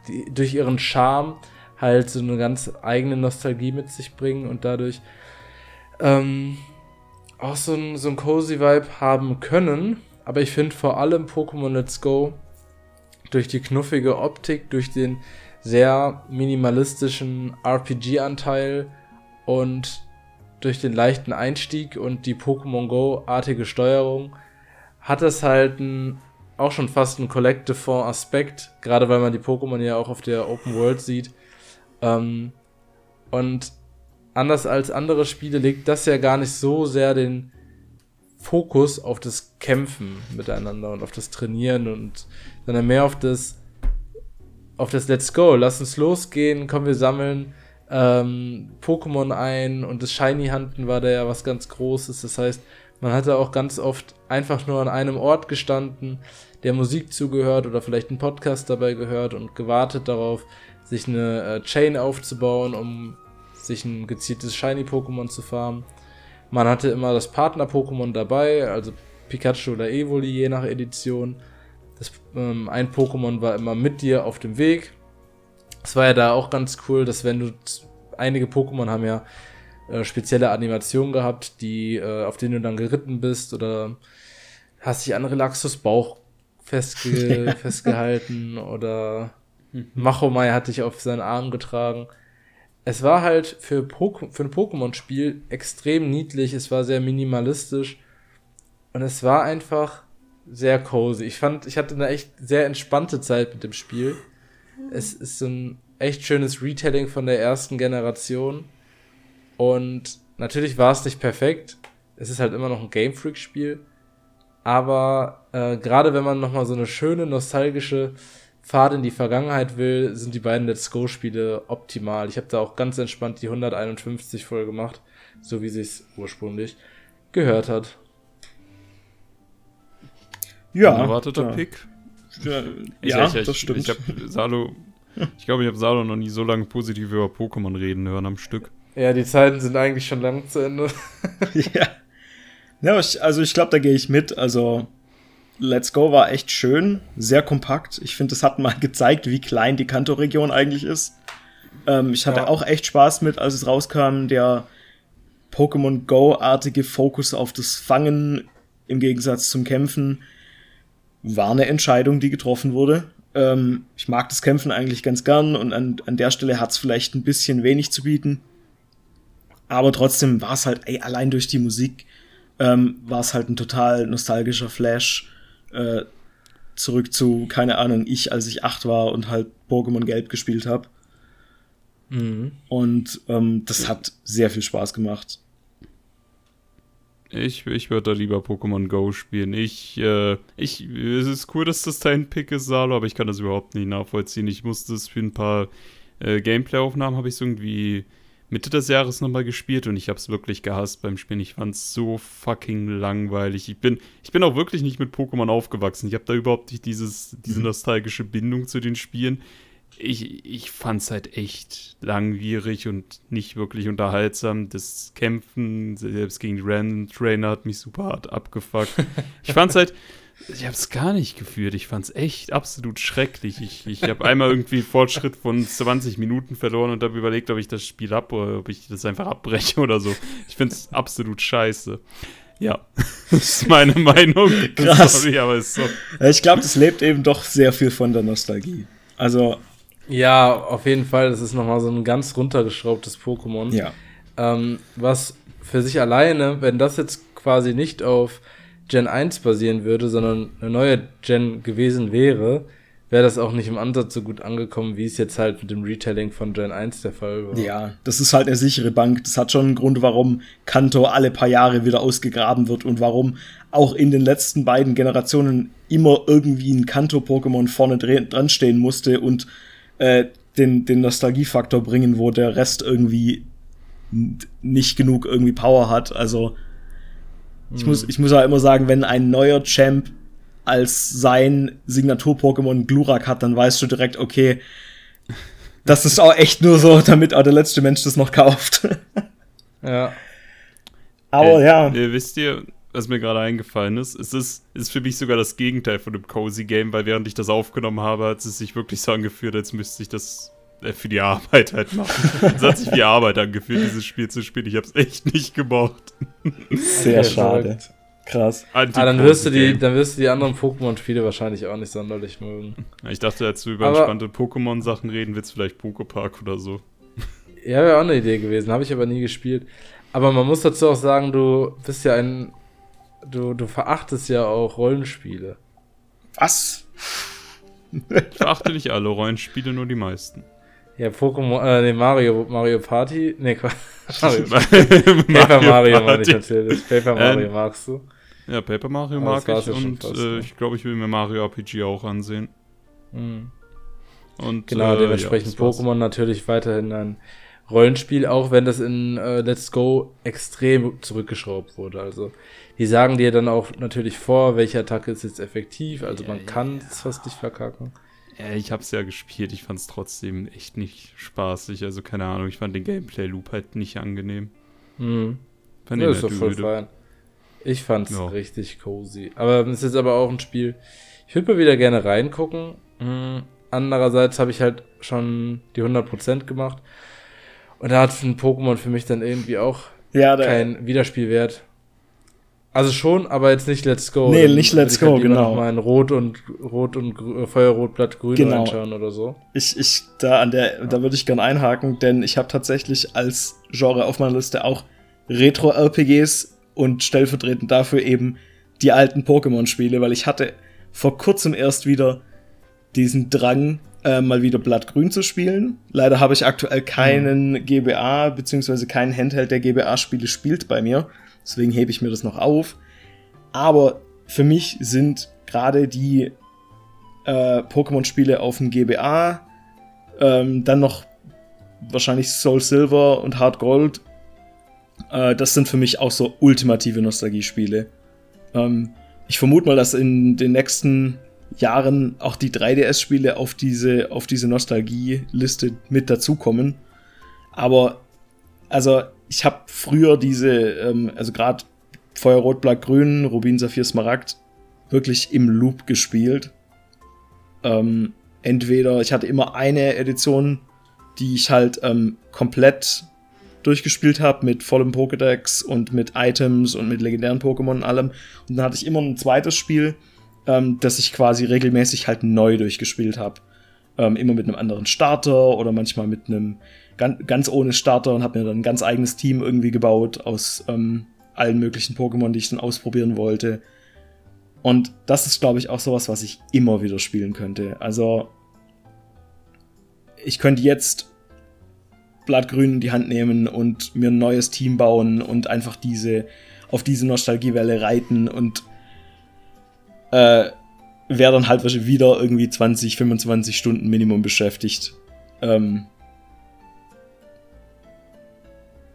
S1: Die, durch ihren Charme halt so eine ganz eigene Nostalgie mit sich bringen und dadurch ähm, auch so ein, so ein cozy Vibe haben können. Aber ich finde vor allem Pokémon Let's Go durch die knuffige Optik, durch den sehr minimalistischen RPG-Anteil und durch den leichten Einstieg und die Pokémon Go-artige Steuerung hat es halt ein, auch schon fast einen Collective-Aspekt, gerade weil man die Pokémon ja auch auf der Open World sieht, ähm, und anders als andere Spiele legt das ja gar nicht so sehr den Fokus auf das Kämpfen miteinander und auf das Trainieren und sondern mehr auf das auf das Let's Go, lass uns losgehen, komm, wir sammeln ähm, Pokémon ein und das Shiny Hunten war da ja was ganz Großes. Das heißt, Man hatte auch ganz oft einfach nur an einem Ort gestanden, der Musik zugehört oder vielleicht einen Podcast dabei gehört und gewartet darauf, sich eine äh, Chain aufzubauen, um sich ein gezieltes Shiny-Pokémon zu farmen. Man hatte immer das Partner-Pokémon dabei, also Pikachu oder Evoli, je nach Edition. Das, ähm, ein Pokémon war immer mit dir auf dem Weg. Es war ja da auch ganz cool, dass wenn du einige Pokémon haben ja äh, spezielle Animationen gehabt, die äh, auf denen du dann geritten bist oder hast dich an Relaxus Bauch festge (laughs) festgehalten oder mhm. Machomai hat dich auf seinen Arm getragen. Es war halt für, Pok für ein Pokémon-Spiel extrem niedlich, es war sehr minimalistisch und es war einfach sehr cozy. Ich fand, ich hatte eine echt sehr entspannte Zeit mit dem Spiel. Es ist ein echt schönes Retelling von der ersten Generation. Und natürlich war es nicht perfekt. Es ist halt immer noch ein Game Freak-Spiel. Aber äh, gerade wenn man nochmal so eine schöne, nostalgische Fahrt in die Vergangenheit will, sind die beiden Let's Go-Spiele optimal. Ich habe da auch ganz entspannt die 151 voll gemacht, so wie sie es ursprünglich gehört hat.
S3: Ja. Unerwarteter ja. Pick.
S2: Ja, ja ich, ich, das stimmt.
S3: Ich, habe Salo, (laughs) ich glaube, ich habe Salo noch nie so lange positiv über Pokémon reden hören am Stück.
S1: Ja, die Zeiten sind eigentlich schon lang zu Ende. (laughs)
S2: ja. Ja, also ich glaube, da gehe ich mit. Also Let's Go war echt schön, sehr kompakt. Ich finde, es hat mal (laughs) gezeigt, wie klein die Kanto-Region eigentlich ist. Ähm, ich hatte ja. auch echt Spaß mit, als es rauskam, der Pokémon Go-artige Fokus auf das Fangen im Gegensatz zum Kämpfen war eine Entscheidung, die getroffen wurde. Ähm, ich mag das Kämpfen eigentlich ganz gern und an, an der Stelle hat es vielleicht ein bisschen wenig zu bieten. Aber trotzdem war es halt, ey, allein durch die Musik ähm, war es halt ein total nostalgischer Flash. Äh, zurück zu, keine Ahnung, ich, als ich acht war und halt Pokémon Gelb gespielt habe. Mhm. Und ähm, das hat sehr viel Spaß gemacht.
S3: Ich, ich würde da lieber Pokémon Go spielen. Ich, äh, ich, es ist cool, dass das dein Pick ist, Salo, aber ich kann das überhaupt nicht nachvollziehen. Ich musste es für ein paar äh, Gameplay-Aufnahmen, habe ich es irgendwie Mitte des Jahres nochmal gespielt und ich habe es wirklich gehasst beim Spielen. Ich fand es so fucking langweilig. Ich bin, ich bin auch wirklich nicht mit Pokémon aufgewachsen. Ich habe da überhaupt nicht dieses, diese mhm. nostalgische Bindung zu den Spielen ich, ich fand es halt echt langwierig und nicht wirklich unterhaltsam. Das Kämpfen, selbst gegen die Random Trainer, hat mich super hart abgefuckt. ich fand es halt, (laughs) ich habe es gar nicht gefühlt. Ich fand es echt absolut schrecklich. Ich, ich habe einmal irgendwie Fortschritt von 20 Minuten verloren und habe überlegt, ob ich das Spiel ab oder ob ich das einfach abbreche oder so. Ich finde es absolut scheiße. Ja, (laughs) das ist meine Meinung. (laughs)
S2: Krass. Sorry, aber ist so. Ich glaube, das lebt eben doch sehr viel von der Nostalgie. Also
S1: ja, auf jeden Fall. Das ist nochmal so ein ganz runtergeschraubtes Pokémon.
S2: Ja.
S1: Ähm, was für sich alleine, wenn das jetzt quasi nicht auf Gen 1 basieren würde, sondern eine neue Gen gewesen wäre, wäre das auch nicht im Ansatz so gut angekommen, wie es jetzt halt mit dem Retelling von Gen 1 der Fall war.
S2: Ja, das ist halt eine sichere Bank. Das hat schon einen Grund, warum Kanto alle paar Jahre wieder ausgegraben wird und warum auch in den letzten beiden Generationen immer irgendwie ein Kanto-Pokémon vorne dran stehen musste und äh, den, den Nostalgiefaktor bringen, wo der Rest irgendwie nicht genug irgendwie Power hat. Also ich muss, ich muss auch immer sagen, wenn ein neuer Champ als sein Signatur-Pokémon Glurak hat, dann weißt du direkt, okay, das ist auch echt nur so, damit auch der letzte Mensch das noch kauft. (laughs)
S1: ja.
S2: Aber äh, ja.
S3: Äh, wisst ihr, was mir gerade eingefallen ist. Es ist, ist für mich sogar das Gegenteil von dem Cozy Game, weil während ich das aufgenommen habe, hat es sich wirklich so angefühlt, als müsste ich das für die Arbeit halt machen. (laughs) es hat sich wie Arbeit angefühlt, dieses Spiel zu spielen. Ich habe es echt nicht gemocht.
S2: Sehr okay, schade. Krass.
S1: Ah, dann wirst, du die, dann wirst du die anderen Pokémon-Spiele wahrscheinlich auch nicht sonderlich mögen.
S3: Ich dachte, als wir über aber, entspannte Pokémon-Sachen reden, wird es vielleicht Poképark oder so.
S1: Ja, wäre auch eine Idee gewesen, habe ich aber nie gespielt. Aber man muss dazu auch sagen, du bist ja ein du, du verachtest ja auch Rollenspiele.
S2: Was?
S3: Ich verachte nicht alle Rollenspiele, nur die meisten.
S1: Ja, Pokémon, äh, nee, Mario, Mario Party, nee, (laughs) Mario, Paper Mario meine ich natürlich. Paper Mario ähm, magst du?
S3: Ja, Paper Mario Aber mag ich und fast, äh, ich glaube, ich will mir Mario RPG auch ansehen.
S1: Mhm. Und, genau, äh, dementsprechend ja, Pokémon natürlich weiterhin ein Rollenspiel, auch wenn das in äh, Let's Go extrem zurückgeschraubt wurde. Also die sagen dir dann auch natürlich vor, welche Attacke ist jetzt effektiv, also ja, man kann es fast nicht verkacken.
S3: Ja, ich hab's ja gespielt, ich fand's trotzdem echt nicht spaßig. Also keine Ahnung, ich fand den Gameplay-Loop halt nicht angenehm.
S1: Mhm. Fand ja, ist doch voll fein. Ich fand's ja. richtig cozy. Aber es ist aber auch ein Spiel. Ich würde mal wieder gerne reingucken. Mhm. Andererseits habe ich halt schon die 100% gemacht. Und da hat ein Pokémon für mich dann irgendwie auch ja, keinen Wiederspielwert. Also schon, aber jetzt nicht Let's Go.
S2: Nee, nicht Let's Go, halt genau.
S1: Mal in Rot und Rot und Gr Feuerrotblatt Grün genau. oder so.
S2: Ich, ich, da an der, ja. da würde ich gern einhaken, denn ich habe tatsächlich als Genre auf meiner Liste auch Retro-RPGs und stellvertretend dafür eben die alten Pokémon-Spiele, weil ich hatte vor kurzem erst wieder diesen Drang, äh, mal wieder Blattgrün zu spielen. Leider habe ich aktuell keinen mhm. GBA, beziehungsweise keinen Handheld, der GBA-Spiele spielt bei mir. Deswegen hebe ich mir das noch auf. Aber für mich sind gerade die äh, Pokémon-Spiele auf dem GBA, ähm, dann noch wahrscheinlich Soul Silver und Hard Gold, äh, das sind für mich auch so ultimative Nostalgiespiele. Ähm, ich vermute mal, dass in den nächsten Jahren auch die 3DS-Spiele auf diese, auf diese Nostalgie-Liste mit dazukommen. Aber, also, ich habe früher diese, ähm, also gerade Feuerrot, Blatt, Grün, Rubin, Saphir, Smaragd wirklich im Loop gespielt. Ähm, entweder, ich hatte immer eine Edition, die ich halt ähm, komplett durchgespielt habe mit vollem Pokédex und mit Items und mit legendären Pokémon und allem. Und dann hatte ich immer ein zweites Spiel, ähm, das ich quasi regelmäßig halt neu durchgespielt habe. Ähm, immer mit einem anderen Starter oder manchmal mit einem ganz, ganz ohne Starter und habe mir dann ein ganz eigenes Team irgendwie gebaut aus ähm, allen möglichen Pokémon, die ich dann ausprobieren wollte. Und das ist, glaube ich, auch sowas, was ich immer wieder spielen könnte. Also, ich könnte jetzt Blattgrün in die Hand nehmen und mir ein neues Team bauen und einfach diese, auf diese Nostalgiewelle reiten und äh, wäre dann halt wieder irgendwie 20, 25 Stunden Minimum beschäftigt. Ähm,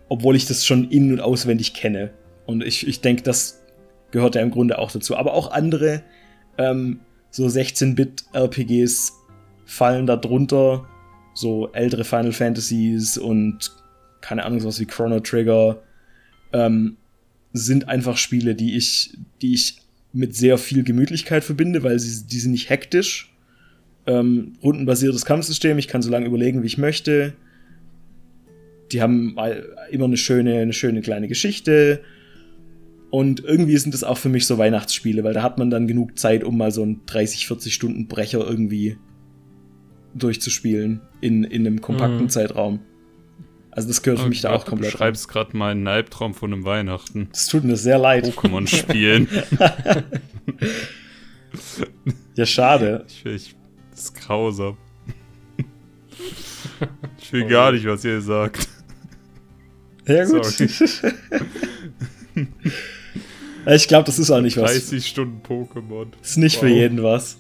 S2: obwohl ich das schon in- und auswendig kenne. Und ich, ich denke, das gehört ja im Grunde auch dazu. Aber auch andere, ähm, so 16-Bit-RPGs fallen da drunter. So ältere Final Fantasies und keine Ahnung, sowas wie Chrono Trigger ähm, sind einfach Spiele, die ich, die ich mit sehr viel Gemütlichkeit verbinde, weil sie, die sind nicht hektisch. Ähm, rundenbasiertes Kampfsystem, ich kann so lange überlegen, wie ich möchte die haben immer eine schöne, eine schöne kleine Geschichte. Und irgendwie sind das auch für mich so Weihnachtsspiele, weil da hat man dann genug Zeit, um mal so einen 30, 40 Stunden Brecher irgendwie durchzuspielen in, in einem kompakten mhm. Zeitraum. Also das gehört für mich da auch komplett.
S3: Du schreibst gerade mal einen Albtraum von einem Weihnachten.
S2: Das tut mir sehr leid.
S3: Pokémon (laughs) spielen.
S2: ja, schade.
S3: Ich, ich, das ist grausam. (laughs) Ich will oh. gar nicht, was ihr sagt.
S2: Ja, gut. ich glaube, das ist auch nicht
S3: 30 was. 30 Stunden Pokémon.
S2: Ist nicht wow. für jeden was.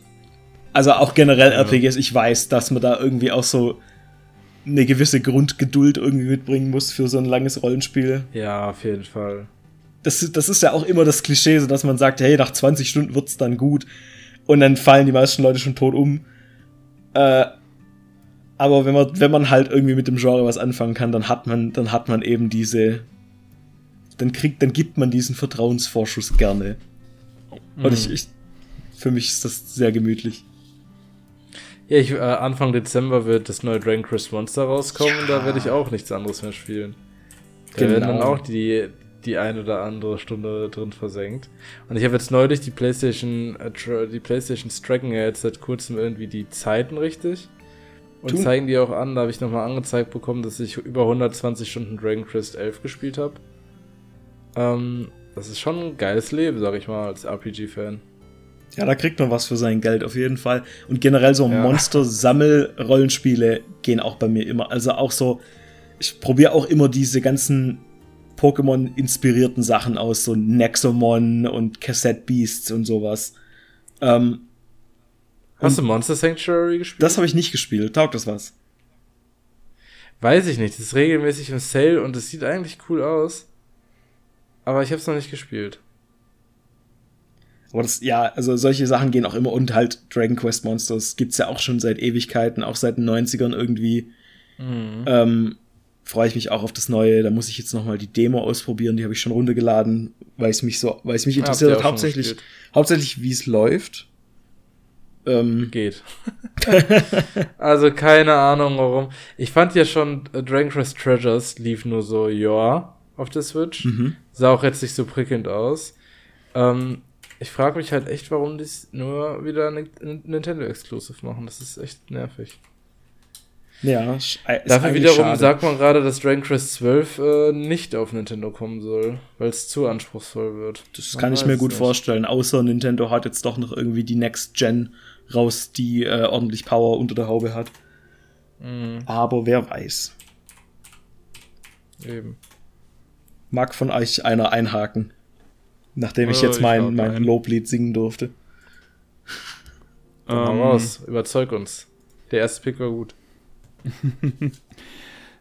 S2: Also auch generell ja. RPGs, ich weiß, dass man da irgendwie auch so eine gewisse Grundgeduld irgendwie mitbringen muss für so ein langes Rollenspiel.
S1: Ja, auf jeden Fall.
S2: Das, das ist ja auch immer das Klischee, so dass man sagt, hey, nach 20 Stunden wird's dann gut. Und dann fallen die meisten Leute schon tot um. Äh, aber wenn man, wenn man halt irgendwie mit dem Genre was anfangen kann, dann hat man, dann hat man eben diese, dann kriegt, dann gibt man diesen Vertrauensvorschuss gerne. Mhm. Und ich, ich, für mich ist das sehr gemütlich.
S1: Ja, ich, äh, Anfang Dezember wird das neue Dragon Quest Monster rauskommen ja. und da werde ich auch nichts anderes mehr spielen. Da genau. werden dann auch die, die eine oder andere Stunde drin versenkt. Und ich habe jetzt neulich die PlayStation, äh, die PlayStation tracken ja jetzt seit kurzem irgendwie die Zeiten richtig. Und Tun. zeigen die auch an, da habe ich nochmal angezeigt bekommen, dass ich über 120 Stunden Dragon Quest 11 gespielt habe. Ähm, das ist schon ein geiles Leben, sag ich mal, als RPG-Fan.
S2: Ja, da kriegt man was für sein Geld, auf jeden Fall. Und generell so ja. Monster-Sammel-Rollenspiele gehen auch bei mir immer. Also auch so, ich probiere auch immer diese ganzen Pokémon-inspirierten Sachen aus, so Nexomon und Cassette Beasts und sowas. Ähm,
S1: Hast du Monster Sanctuary gespielt?
S2: Das habe ich nicht gespielt. Taugt das was?
S1: weiß ich nicht. Das ist regelmäßig im Sale und es sieht eigentlich cool aus. Aber ich habe es noch nicht gespielt.
S2: Aber das, ja, also solche Sachen gehen auch immer und halt Dragon Quest Monsters gibt's ja auch schon seit Ewigkeiten, auch seit den 90ern irgendwie. Mhm. Ähm, freue ich mich auch auf das Neue. Da muss ich jetzt noch mal die Demo ausprobieren. Die habe ich schon runtergeladen, weil es mich so, weil es mich interessiert hat, hauptsächlich, hauptsächlich wie es läuft.
S1: Ähm. Geht. (laughs) also keine Ahnung warum. Ich fand ja schon äh, Dragon Quest Treasures lief nur so ja auf der Switch. Mhm. Sah auch jetzt nicht so prickelnd aus. Ähm, ich frage mich halt echt, warum die nur wieder Nintendo Exclusive machen. Das ist echt nervig. Ja, ist Dafür wiederum schade. sagt man gerade, dass Dragon Quest 12 äh, nicht auf Nintendo kommen soll, weil es zu anspruchsvoll wird.
S2: Das man kann ich mir gut nicht. vorstellen, außer Nintendo hat jetzt doch noch irgendwie die Next Gen raus, die äh, ordentlich Power unter der Haube hat. Mhm. Aber wer weiß. Eben. Mag von euch einer einhaken, nachdem ich oh, jetzt mein, mein Loblied singen durfte.
S1: Um, raus, überzeug uns. Der erste Pick war gut. (laughs)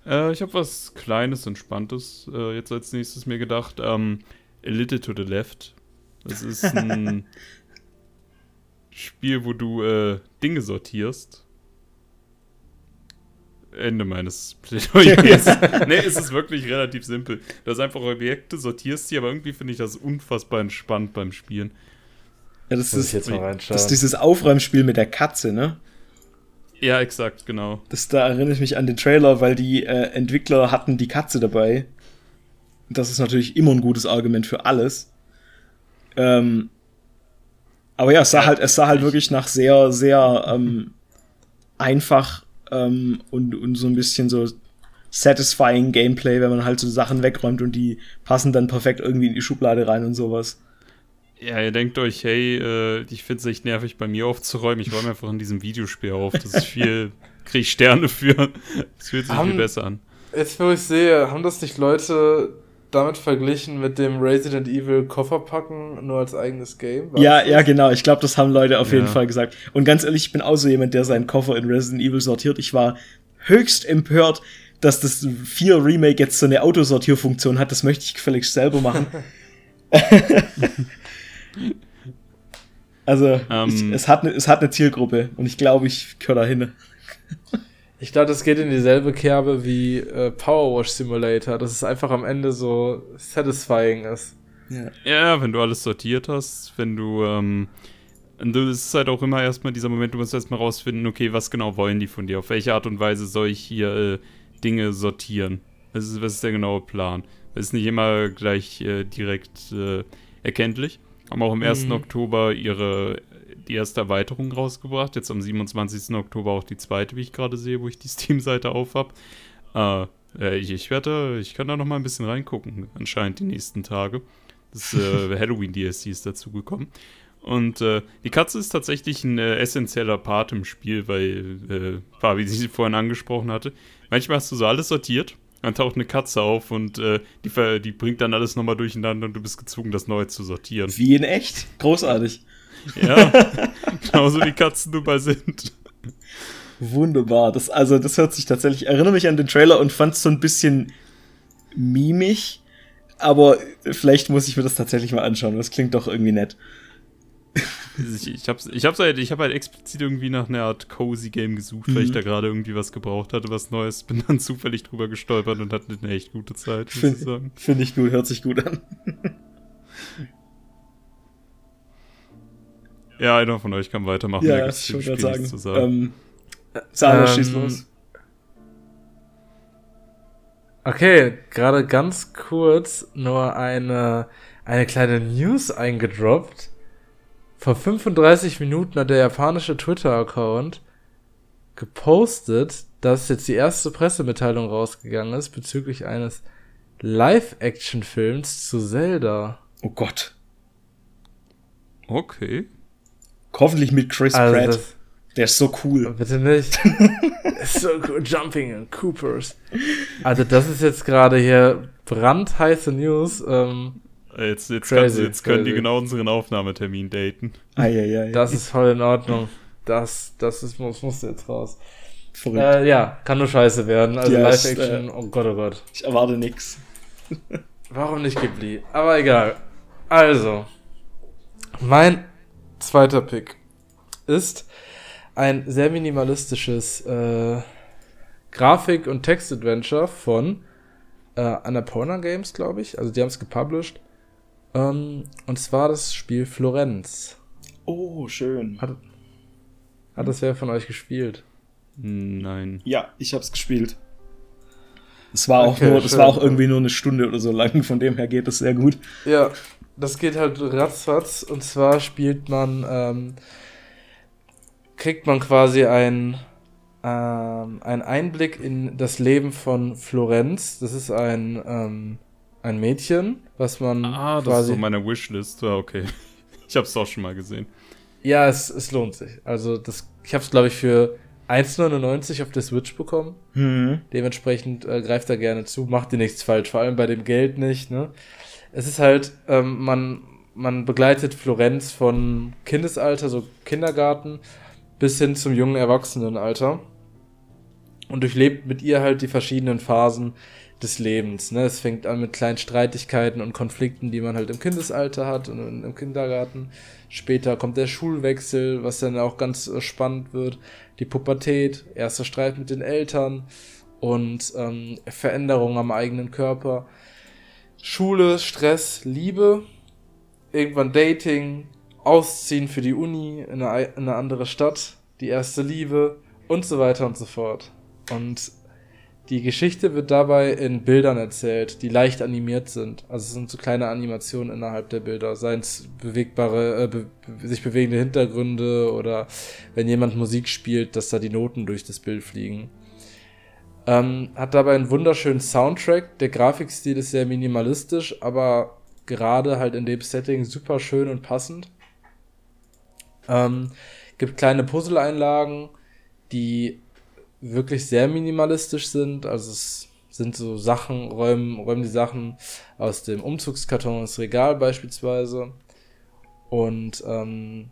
S3: äh, ich habe was Kleines, Entspanntes äh, jetzt als nächstes mir gedacht. Ähm, A Little to the Left. Das ist ein (laughs) Spiel, wo du äh, Dinge sortierst. Ende meines (laughs) Plädoyers. nee, es ist wirklich relativ simpel. Du hast einfach Objekte, sortierst die, aber irgendwie finde ich das unfassbar entspannt beim Spielen.
S2: Ja, das ist, das ist dieses Aufräumspiel mit der Katze, ne?
S3: Ja, exakt, genau.
S2: Das, da erinnere ich mich an den Trailer, weil die äh, Entwickler hatten die Katze dabei. Das ist natürlich immer ein gutes Argument für alles. Ähm, aber ja, es sah halt, es sah halt wirklich nach sehr, sehr ähm, einfach ähm, und, und so ein bisschen so satisfying Gameplay, wenn man halt so Sachen wegräumt und die passen dann perfekt irgendwie in die Schublade rein und sowas.
S3: Ja, ihr denkt euch, hey, äh, ich finde es echt nervig, bei mir aufzuräumen. Ich räume einfach in diesem Videospiel auf. Das ist viel, (laughs) kriege ich Sterne für. Das fühlt sich haben, viel besser an.
S1: Jetzt, wo ich sehe, haben das nicht Leute damit verglichen mit dem Resident Evil Kofferpacken nur als eigenes Game?
S2: Ja, ja, genau. Ich glaube, das haben Leute auf ja. jeden Fall gesagt. Und ganz ehrlich, ich bin auch so jemand, der seinen Koffer in Resident Evil sortiert. Ich war höchst empört, dass das 4 Remake jetzt so eine Autosortierfunktion hat. Das möchte ich gefälligst selber machen. (laughs) Also, um, ich, ähm. es, hat ne, es hat eine Zielgruppe und ich glaube, ich gehöre da hin.
S1: Ich glaube, das geht in dieselbe Kerbe wie äh, Power Wash Simulator, dass es einfach am Ende so satisfying ist.
S3: Ja, ja wenn du alles sortiert hast, wenn du, ähm, du, es ist halt auch immer erstmal dieser Moment, du musst erstmal rausfinden, okay, was genau wollen die von dir? Auf welche Art und Weise soll ich hier äh, Dinge sortieren? Was ist, was ist der genaue Plan? Das ist nicht immer gleich äh, direkt äh, erkenntlich. Haben auch am 1. Mhm. Oktober ihre die erste Erweiterung rausgebracht. Jetzt am 27. Oktober auch die zweite, wie ich gerade sehe, wo ich die (laughs) Steam-Seite auf habe. Äh, ich, ich werde, ich kann da noch mal ein bisschen reingucken, anscheinend die nächsten Tage. Das äh, (laughs) Halloween-DLC ist dazugekommen. Und äh, die Katze ist tatsächlich ein äh, essentieller Part im Spiel, weil, äh, wie sie vorhin angesprochen hatte, manchmal hast du so alles sortiert dann taucht eine Katze auf und äh, die, die bringt dann alles nochmal durcheinander und du bist gezwungen, das neu zu sortieren.
S2: Wie in echt? Großartig.
S3: Ja, (laughs) genauso wie Katzen nun mal sind.
S2: Wunderbar. Das, also, das hört sich tatsächlich. Ich erinnere mich an den Trailer und fand es so ein bisschen mimig. Aber vielleicht muss ich mir das tatsächlich mal anschauen. Das klingt doch irgendwie nett.
S3: Ich, ich habe ich hab's halt, ich hab halt explizit irgendwie nach einer Art Cozy Game gesucht, mhm. weil ich mhm. da gerade irgendwie was gebraucht hatte, was Neues. Bin dann (laughs) zufällig drüber gestolpert und hatte eine echt gute Zeit,
S2: muss Find, ich sagen. Finde ich gut, hört sich gut an.
S3: Ja, einer von euch kann weitermachen.
S2: Ja, da ich schon gerade sagen. Zu sagen. Ähm, Sarah, ähm, schieß los.
S1: Okay, gerade ganz kurz nur eine, eine kleine News eingedroppt. Vor 35 Minuten hat der japanische Twitter-Account gepostet, dass jetzt die erste Pressemitteilung rausgegangen ist bezüglich eines Live-Action-Films zu Zelda.
S2: Oh Gott.
S3: Okay.
S2: Hoffentlich mit Chris also Pratt. Der ist so cool.
S1: Bitte nicht. (laughs) so cool. Jumping in Coopers. Also, das ist jetzt gerade hier brandheiße News. Ähm,
S3: Jetzt, jetzt, crazy, jetzt können die genau unseren Aufnahmetermin daten.
S1: Ai, ai, ai. Das ist voll in Ordnung. Das, das ist, muss, muss jetzt raus. verrückt. Äh, ja, kann nur scheiße werden. Also Live-Action,
S2: äh, oh Gott, oh Gott. Ich erwarte nix.
S1: Warum nicht Ghibli? Aber egal. Also, mein zweiter Pick ist ein sehr minimalistisches äh, Grafik- und Text-Adventure von äh, Annapurna Games, glaube ich. Also die haben es gepublished. Ähm, und zwar das Spiel Florenz.
S2: Oh, schön.
S1: Hat, hat das wer von euch gespielt?
S3: Nein.
S2: Ja, ich hab's gespielt. Es war auch nur, das war auch irgendwie nur eine Stunde oder so lang, von dem her geht das sehr gut.
S1: Ja, das geht halt ratzfatz. Und zwar spielt man, ähm, kriegt man quasi ein ähm, ein Einblick in das Leben von Florenz. Das ist ein, ähm, ein Mädchen, was man.
S3: Ah, das ist so meine Wishlist. Ja, okay. (laughs) Ich habe es auch schon mal gesehen.
S1: Ja, es, es lohnt sich. Also, das, ich habe es, glaube ich, für 1,99 auf der Switch bekommen. Mhm. Dementsprechend äh, greift er gerne zu, macht dir nichts falsch, vor allem bei dem Geld nicht. Ne? Es ist halt, ähm, man, man begleitet Florenz von Kindesalter, so Kindergarten, bis hin zum jungen Erwachsenenalter und durchlebt mit ihr halt die verschiedenen Phasen des Lebens. Ne? Es fängt an mit kleinen Streitigkeiten und Konflikten, die man halt im Kindesalter hat und im Kindergarten. Später kommt der Schulwechsel, was dann auch ganz äh, spannend wird. Die Pubertät, erster Streit mit den Eltern und ähm, Veränderungen am eigenen Körper. Schule, Stress, Liebe, irgendwann Dating, Ausziehen für die Uni in eine, in eine andere Stadt, die erste Liebe und so weiter und so fort. Und die Geschichte wird dabei in Bildern erzählt, die leicht animiert sind. Also es sind so kleine Animationen innerhalb der Bilder, seien es bewegbare, äh, be sich bewegende Hintergründe oder wenn jemand Musik spielt, dass da die Noten durch das Bild fliegen. Ähm, hat dabei einen wunderschönen Soundtrack. Der Grafikstil ist sehr minimalistisch, aber gerade halt in dem Setting super schön und passend. Ähm, gibt kleine Puzzle-Einlagen, die wirklich sehr minimalistisch sind. Also es sind so Sachen, räumen, räumen die Sachen aus dem Umzugskarton ins Regal beispielsweise. Und ähm,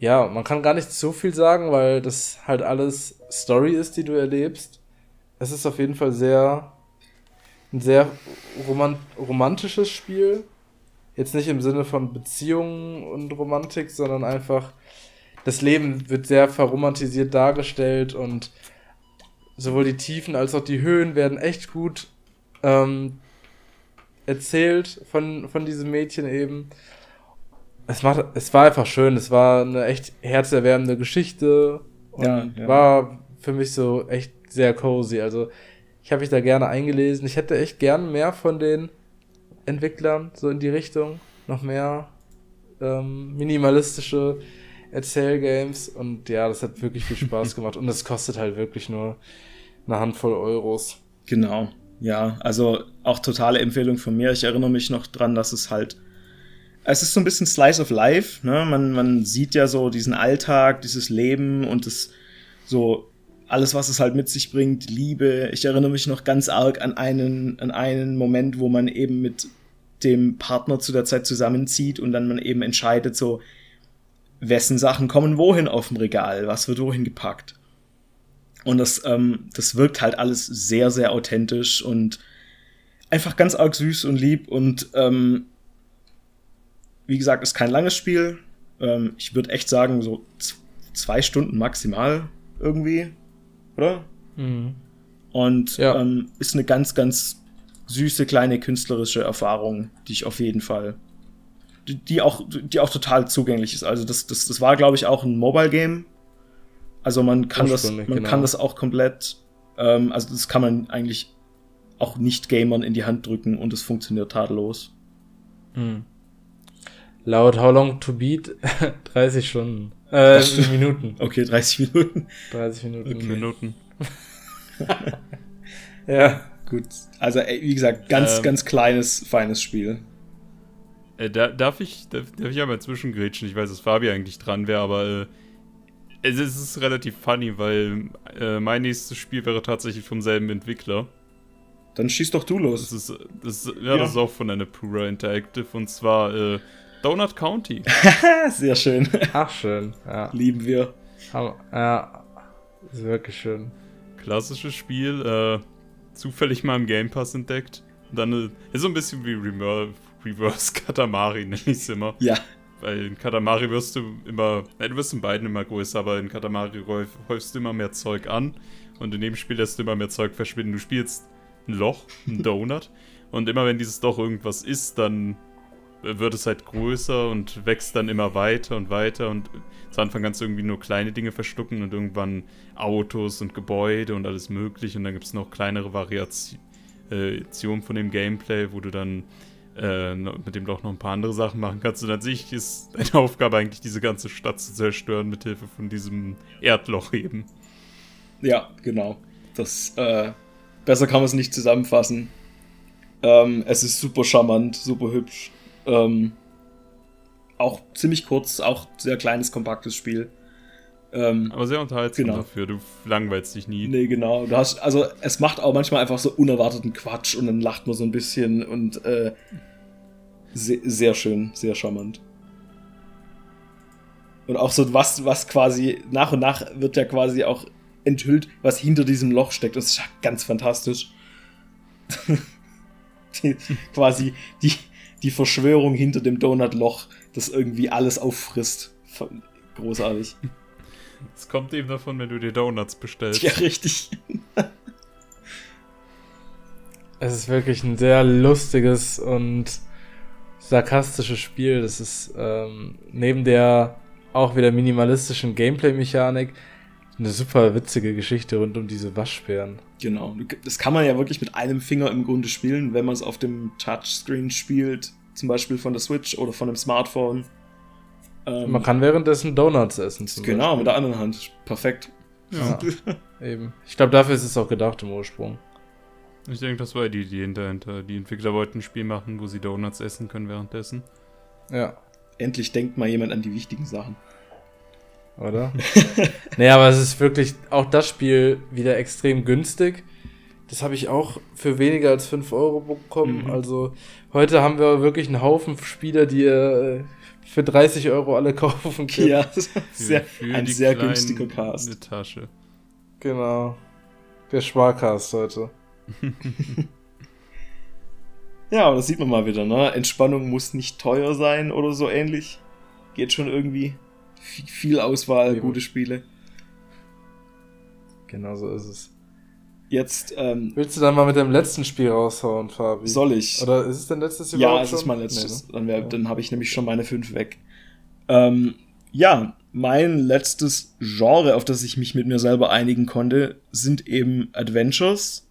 S1: ja, man kann gar nicht so viel sagen, weil das halt alles Story ist, die du erlebst. Es ist auf jeden Fall sehr ein sehr romant romantisches Spiel. Jetzt nicht im Sinne von Beziehungen und Romantik, sondern einfach das Leben wird sehr verromantisiert dargestellt und sowohl die Tiefen als auch die Höhen werden echt gut ähm, erzählt von, von diesem Mädchen eben. Es, macht, es war einfach schön, es war eine echt herzerwärmende Geschichte und ja, ja. war für mich so echt sehr cozy. Also ich habe mich da gerne eingelesen. Ich hätte echt gern mehr von den Entwicklern so in die Richtung, noch mehr ähm, minimalistische Erzählgames und ja, das hat wirklich viel Spaß (laughs) gemacht und es kostet halt wirklich nur eine Handvoll Euros.
S2: Genau, ja, also auch totale Empfehlung von mir. Ich erinnere mich noch dran, dass es halt es ist so ein bisschen Slice of Life, ne? Man, man sieht ja so diesen Alltag, dieses Leben und das so alles, was es halt mit sich bringt, Liebe. Ich erinnere mich noch ganz arg an einen, an einen Moment, wo man eben mit dem Partner zu der Zeit zusammenzieht und dann man eben entscheidet, so, wessen Sachen kommen wohin auf dem Regal, was wird wohin gepackt. Und das, ähm, das wirkt halt alles sehr, sehr authentisch und einfach ganz arg süß und lieb und ähm, wie gesagt, ist kein langes Spiel. Ähm, ich würde echt sagen, so zwei Stunden maximal irgendwie, oder? Mhm. Und ja. ähm, ist eine ganz, ganz süße kleine künstlerische Erfahrung, die ich auf jeden Fall die auch, die auch total zugänglich ist. Also das, das, das war, glaube ich, auch ein Mobile-Game. Also man kann das, man genau. kann das auch komplett, ähm, also das kann man eigentlich auch Nicht-Gamern in die Hand drücken und es funktioniert tadellos.
S1: Mhm. Laut How Long to Beat (laughs) 30 Stunden. Äh, Minuten.
S2: Okay, 30 Minuten.
S1: 30 Minuten.
S3: Okay. Minuten. (laughs)
S2: ja. Gut. Also, ey, wie gesagt, ganz, ähm, ganz kleines, feines Spiel.
S3: Äh, da, darf, ich, darf, darf ich einmal zwischengrätschen? Ich weiß, dass Fabi eigentlich dran wäre, aber äh, es, es, ist relativ funny, weil äh, mein nächstes Spiel wäre tatsächlich vom selben Entwickler.
S2: Dann schieß doch du los.
S3: Das ist, das, ja, ja. das ist auch von einer Pura Interactive und zwar äh, Donut County. (laughs)
S2: Sehr schön.
S1: Ach, schön. Ja.
S2: Lieben wir.
S1: Ja. Das ist wirklich schön.
S3: Klassisches Spiel, äh, zufällig mal im Game Pass entdeckt. Und dann äh, ist so ein bisschen wie Remer Reverse Katamari, (laughs) nenne ich es immer.
S2: Ja.
S3: Weil in Katamari wirst du immer, nein, du wirst in beiden immer größer, aber in Katamari häufst du immer mehr Zeug an und in dem Spiel lässt du immer mehr Zeug verschwinden. Du spielst ein Loch, ein (laughs) Donut und immer wenn dieses Loch irgendwas ist, dann wird es halt größer und wächst dann immer weiter und weiter und zu Anfang kannst du irgendwie nur kleine Dinge verschlucken und irgendwann Autos und Gebäude und alles mögliche und dann gibt es noch kleinere Variationen von dem Gameplay, wo du dann äh, mit dem Loch noch ein paar andere Sachen machen kannst und an sich ist deine Aufgabe eigentlich diese ganze Stadt zu zerstören mit Hilfe von diesem Erdloch eben.
S2: Ja, genau. Das äh, besser kann man es nicht zusammenfassen. Ähm, es ist super charmant, super hübsch. Ähm, auch ziemlich kurz, auch sehr kleines, kompaktes Spiel.
S3: Ähm, Aber sehr unterhaltsam genau. dafür, du langweilst dich nie.
S2: Nee, genau. Du hast, also es macht auch manchmal einfach so unerwarteten Quatsch und dann lacht man so ein bisschen und äh, sehr, sehr schön, sehr charmant. Und auch so was, was quasi nach und nach wird ja quasi auch enthüllt, was hinter diesem Loch steckt. Das ist ganz fantastisch. (laughs) die, quasi die, die Verschwörung hinter dem Donutloch, das irgendwie alles auffrisst. Großartig.
S3: Es kommt eben davon, wenn du dir Donuts bestellst.
S2: Ja, richtig.
S1: es ist wirklich ein sehr lustiges und sarkastisches Spiel. Das ist ähm, neben der auch wieder minimalistischen Gameplay-Mechanik eine super witzige Geschichte rund um diese Waschbären.
S2: Genau. Das kann man ja wirklich mit einem Finger im Grunde spielen, wenn man es auf dem Touchscreen spielt, zum Beispiel von der Switch oder von einem Smartphone.
S1: Ähm, man kann währenddessen Donuts essen.
S2: genau, Beispiel. mit der anderen Hand. Perfekt.
S1: Ja, (laughs) eben. Ich glaube, dafür ist es auch gedacht im Ursprung.
S3: Ich denke, das war die Idee hinter. Die Entwickler wollten ein Spiel machen, wo sie Donuts essen können währenddessen.
S2: Ja. Endlich denkt mal jemand an die wichtigen Sachen
S1: oder? (laughs) naja, aber es ist wirklich auch das Spiel wieder extrem günstig. Das habe ich auch für weniger als 5 Euro bekommen. Mhm. Also heute haben wir wirklich einen Haufen Spieler, die ihr äh, für 30 Euro alle (laughs) kaufen
S2: können. Ja, (laughs) sehr, für, für ein sehr günstiger Cast.
S3: Tasche.
S1: Genau. Der Sparcast heute. (laughs)
S2: ja, aber das sieht man mal wieder, ne? Entspannung muss nicht teuer sein oder so ähnlich. Geht schon irgendwie viel Auswahl, Eben. gute Spiele.
S1: Genau so ist es.
S2: Jetzt. Ähm,
S1: Willst du dann mal mit dem letzten Spiel raushauen, Fabi?
S2: Soll ich?
S1: Oder ist es dein letztes
S2: Ja, es ist mein letztes. Nee, ne? Dann, ja. dann habe ich nämlich schon meine fünf weg. Ähm, ja, mein letztes Genre, auf das ich mich mit mir selber einigen konnte, sind eben Adventures.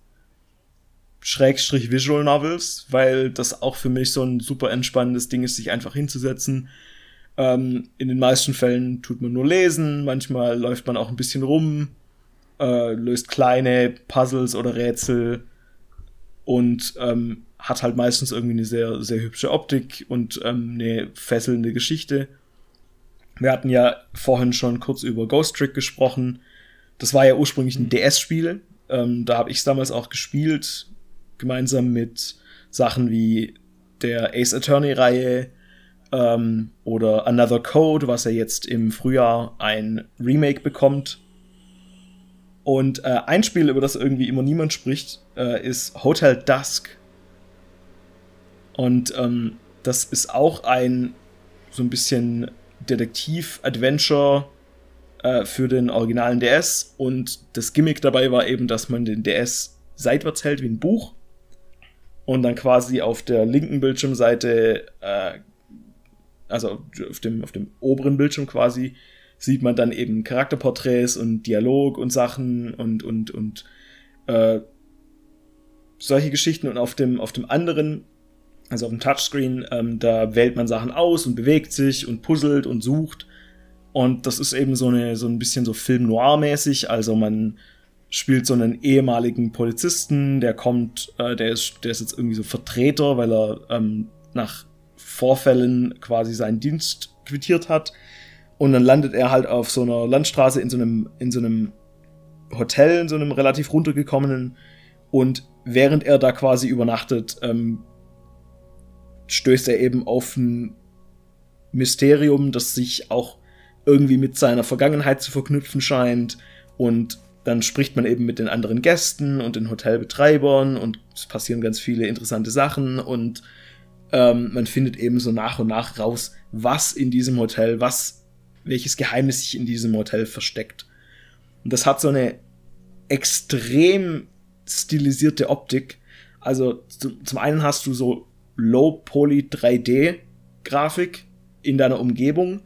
S2: Schrägstrich Visual Novels, weil das auch für mich so ein super entspannendes Ding ist, sich einfach hinzusetzen, ähm, in den meisten Fällen tut man nur lesen, manchmal läuft man auch ein bisschen rum, äh, löst kleine Puzzles oder Rätsel und ähm, hat halt meistens irgendwie eine sehr, sehr hübsche Optik und ähm, eine fesselnde Geschichte. Wir hatten ja vorhin schon kurz über Ghost Trick gesprochen. Das war ja ursprünglich ein mhm. DS-Spiel. Ähm, da habe ich es damals auch gespielt, gemeinsam mit Sachen wie der Ace Attorney-Reihe, ähm, oder Another Code, was ja jetzt im Frühjahr ein Remake bekommt. Und äh, ein Spiel, über das irgendwie immer niemand spricht, äh, ist Hotel Dusk. Und ähm, das ist auch ein so ein bisschen Detektiv-Adventure äh, für den originalen DS. Und das Gimmick dabei war eben, dass man den DS seitwärts hält wie ein Buch und dann quasi auf der linken Bildschirmseite äh, also auf dem, auf dem oberen Bildschirm quasi, sieht man dann eben Charakterporträts und Dialog und Sachen und, und, und äh, solche Geschichten. Und auf dem, auf dem anderen, also auf dem Touchscreen, ähm, da wählt man Sachen aus und bewegt sich und puzzelt und sucht. Und das ist eben so, eine, so ein bisschen so Film noir-mäßig. Also man spielt so einen ehemaligen Polizisten, der kommt, äh, der, ist, der ist jetzt irgendwie so Vertreter, weil er ähm, nach Vorfällen quasi seinen Dienst quittiert hat. Und dann landet er halt auf so einer Landstraße in so einem, in so einem Hotel, in so einem relativ runtergekommenen. Und während er da quasi übernachtet, ähm, stößt er eben auf ein Mysterium, das sich auch irgendwie mit seiner Vergangenheit zu verknüpfen scheint. Und dann spricht man eben mit den anderen Gästen und den Hotelbetreibern und es passieren ganz viele interessante Sachen und ähm, man findet eben so nach und nach raus, was in diesem Hotel, was, welches Geheimnis sich in diesem Hotel versteckt. Und das hat so eine extrem stilisierte Optik. Also zum einen hast du so Low-Poly 3D-Grafik in deiner Umgebung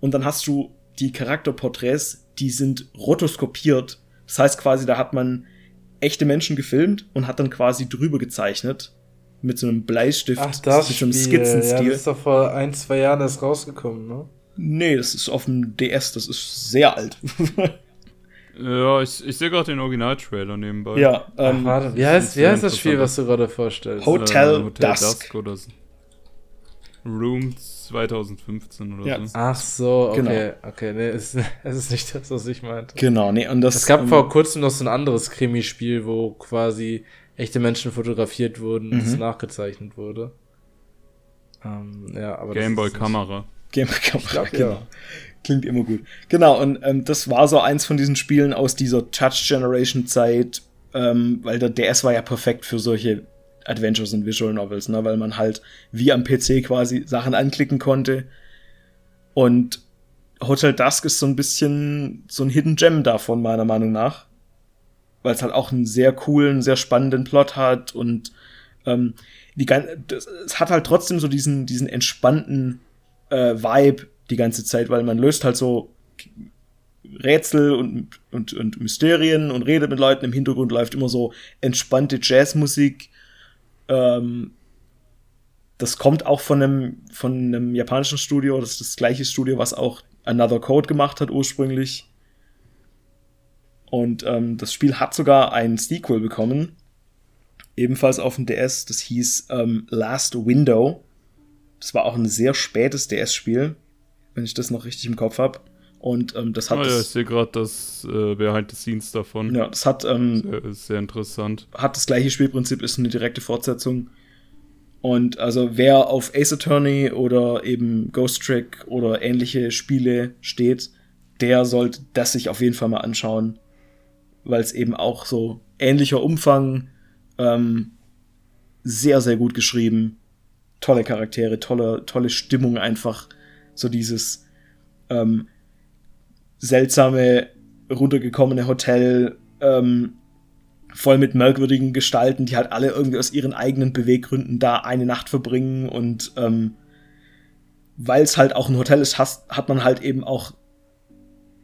S2: und dann hast du die Charakterporträts, die sind rotoskopiert. Das heißt quasi, da hat man echte Menschen gefilmt und hat dann quasi drüber gezeichnet mit so einem Bleistift,
S1: Ach, das
S2: mit
S1: so einem Skizzenstil. Ja, das ist doch vor ein, zwei Jahren erst rausgekommen, ne?
S2: Nee, das ist auf dem DS, das ist sehr alt. (laughs)
S3: ja, ich, ich sehe gerade den Original-Trailer nebenbei.
S2: Ja,
S1: ähm, Ach, warte, wie heißt, wie heißt das Spiel, was du gerade vorstellst?
S2: Hotel, äh, Hotel Dusk. Dusk
S3: oder so. Room 2015 oder ja.
S1: so. Ach so, okay. Genau. Okay, nee, es, (laughs) es ist nicht das, was ich meinte.
S2: Genau, nee, und das.
S1: Es gab ähm, vor kurzem noch so ein anderes Krimispiel, wo quasi echte Menschen fotografiert wurden, mhm. das nachgezeichnet wurde.
S3: Ähm, ja, aber Gameboy-Kamera.
S2: Gameboy-Kamera, genau. Ja. Klingt immer gut. Genau, und ähm, das war so eins von diesen Spielen aus dieser Touch-Generation-Zeit, ähm, weil der DS war ja perfekt für solche Adventures und Visual Novels, ne? weil man halt wie am PC quasi Sachen anklicken konnte. Und Hotel Dusk ist so ein bisschen so ein Hidden Gem davon, meiner Meinung nach. Weil es halt auch einen sehr coolen, sehr spannenden Plot hat und ähm, die, das, es hat halt trotzdem so diesen, diesen entspannten äh, Vibe die ganze Zeit, weil man löst halt so Rätsel und, und, und Mysterien und redet mit Leuten. Im Hintergrund läuft immer so entspannte Jazzmusik ähm, das kommt auch von einem, von einem japanischen Studio. Das ist das gleiche Studio, was auch Another Code gemacht hat ursprünglich. Und ähm, das Spiel hat sogar ein Sequel bekommen. Ebenfalls auf dem DS. Das hieß ähm, Last Window. Das war auch ein sehr spätes DS-Spiel, wenn ich das noch richtig im Kopf habe. Und ähm, das hat. Oh
S3: ja, ich sehe gerade das äh, Behind the Scenes davon.
S2: Ja, das hat. Ähm,
S3: sehr, sehr interessant.
S2: Hat das gleiche Spielprinzip, ist eine direkte Fortsetzung. Und also wer auf Ace Attorney oder eben Ghost Trick oder ähnliche Spiele steht, der sollte das sich auf jeden Fall mal anschauen, weil es eben auch so ähnlicher Umfang, ähm, sehr, sehr gut geschrieben, tolle Charaktere, tolle, tolle Stimmung einfach, so dieses ähm, seltsame, runtergekommene Hotel, ähm, voll mit merkwürdigen Gestalten, die halt alle irgendwie aus ihren eigenen Beweggründen da eine Nacht verbringen und ähm, weil es halt auch ein Hotel ist, hast, hat man halt eben auch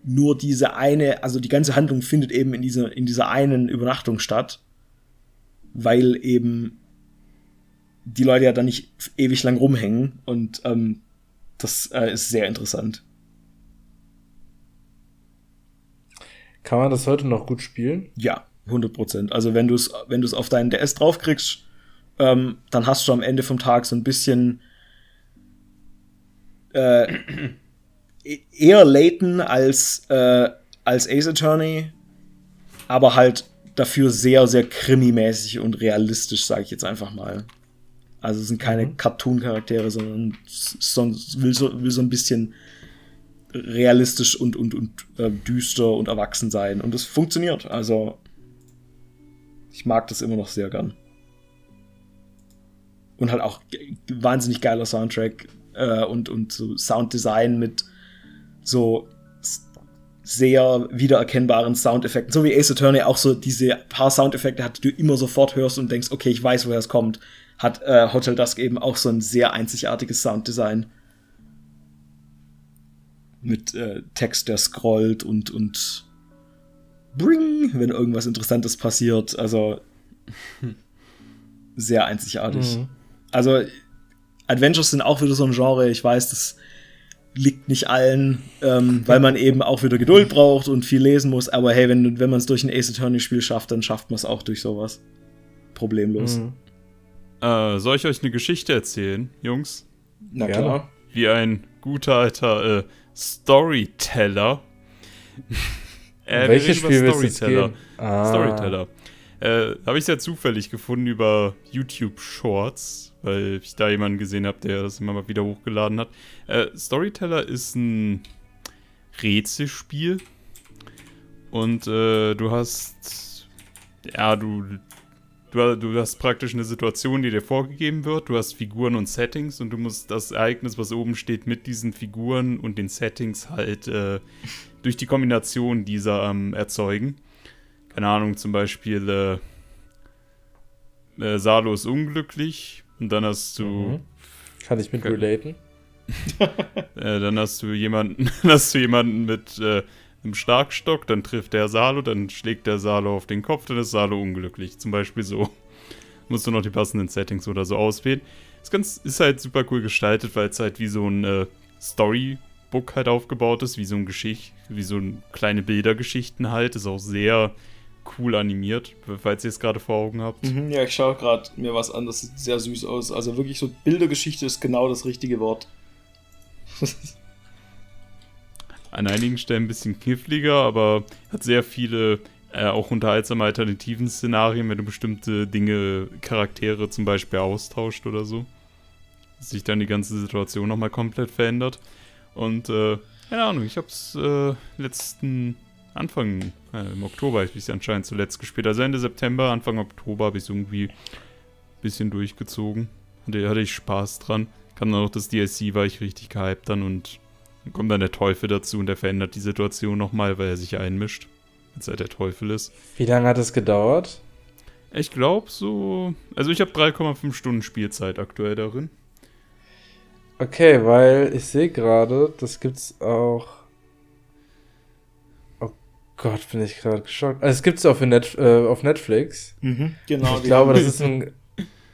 S2: nur diese eine, also die ganze Handlung findet eben in dieser, in dieser einen Übernachtung statt, weil eben die Leute ja dann nicht ewig lang rumhängen und ähm, das äh, ist sehr interessant.
S1: Kann man das heute noch gut spielen?
S2: Ja, 100 Prozent. Also wenn du es wenn du's auf deinen DS draufkriegst, ähm, dann hast du am Ende vom Tag so ein bisschen äh, (clears throat) e-, eher Layton als, äh, als Ace Attorney, aber halt dafür sehr, sehr krimimäßig und realistisch, sage ich jetzt einfach mal. Also es sind keine mhm. Cartoon-Charaktere, sondern sonst will so, will so ein bisschen realistisch und, und, und äh, düster und erwachsen sein. Und es funktioniert. Also, ich mag das immer noch sehr gern. Und halt auch wahnsinnig geiler Soundtrack äh, und, und so Sounddesign mit so sehr wiedererkennbaren Soundeffekten. So wie Ace Attorney auch so diese paar Soundeffekte hat, die du immer sofort hörst und denkst, okay, ich weiß, woher es kommt. Hat äh, Hotel Dusk eben auch so ein sehr einzigartiges Sounddesign mit äh, Text, der scrollt und, und bring, wenn irgendwas Interessantes passiert. Also (laughs) sehr einzigartig. Mhm. Also Adventures sind auch wieder so ein Genre. Ich weiß, das liegt nicht allen, ähm, weil man eben auch wieder Geduld braucht und viel lesen muss. Aber hey, wenn, wenn man es durch ein Ace Attorney-Spiel schafft, dann schafft man es auch durch sowas. Problemlos. Mhm.
S3: Äh, soll ich euch eine Geschichte erzählen, Jungs?
S2: Na klar.
S3: Wie ein guter alter äh, Storyteller. (laughs)
S1: äh, Welches Spiel Storyteller.
S3: Ah. Storyteller. Äh, habe ich sehr zufällig gefunden über YouTube Shorts, weil ich da jemanden gesehen habe, der das immer mal wieder hochgeladen hat. Äh, Storyteller ist ein Rätselspiel. Und äh, du hast. Ja, du, du. Du hast praktisch eine Situation, die dir vorgegeben wird. Du hast Figuren und Settings und du musst das Ereignis, was oben steht, mit diesen Figuren und den Settings halt äh, durch die Kombination dieser ähm, erzeugen. Keine Ahnung, zum Beispiel äh, äh, Salo ist unglücklich und dann hast du. Mhm.
S1: Kann ich mit relaten? (laughs)
S3: äh, dann hast du jemanden, (laughs) hast du jemanden mit äh, einem Starkstock, dann trifft der Salo, dann schlägt der Salo auf den Kopf, dann ist Salo unglücklich. Zum Beispiel so. (laughs) Musst du noch die passenden Settings oder so auswählen. Das Ganze ist halt super cool gestaltet, weil es halt wie so ein äh, Storybook halt aufgebaut ist, wie so ein Geschicht, wie so ein kleine Bildergeschichten halt. Ist auch sehr cool animiert, falls ihr es gerade vor Augen habt.
S2: Mhm, ja, ich schaue gerade mir was an, das sieht sehr süß aus. Also wirklich so Bildergeschichte ist genau das richtige Wort. (laughs)
S3: An einigen Stellen ein bisschen kniffliger, aber hat sehr viele äh, auch unterhaltsame alternativen Szenarien, wenn du bestimmte Dinge, Charaktere zum Beispiel austauscht oder so. Sich dann die ganze Situation nochmal komplett verändert. Und, äh, keine Ahnung, ich hab's äh, letzten Anfang, äh, im Oktober habe ich es anscheinend zuletzt gespielt. Also Ende September, Anfang Oktober habe ich irgendwie ein bisschen durchgezogen. Hatte, hatte ich Spaß dran. Kam dann noch das DLC, war ich richtig gehypt dann und dann kommt dann der Teufel dazu und der verändert die Situation nochmal, weil er sich einmischt. Als er der Teufel ist.
S1: Wie lange hat es gedauert?
S3: Ich glaube so. Also ich habe 3,5 Stunden Spielzeit aktuell darin.
S1: Okay, weil ich sehe gerade, das gibt's auch. Oh Gott, bin ich gerade geschockt. Also es gibt's auch Net, äh, auf Netflix.
S2: Mhm, genau.
S1: Ich glaube, das ist (laughs) ein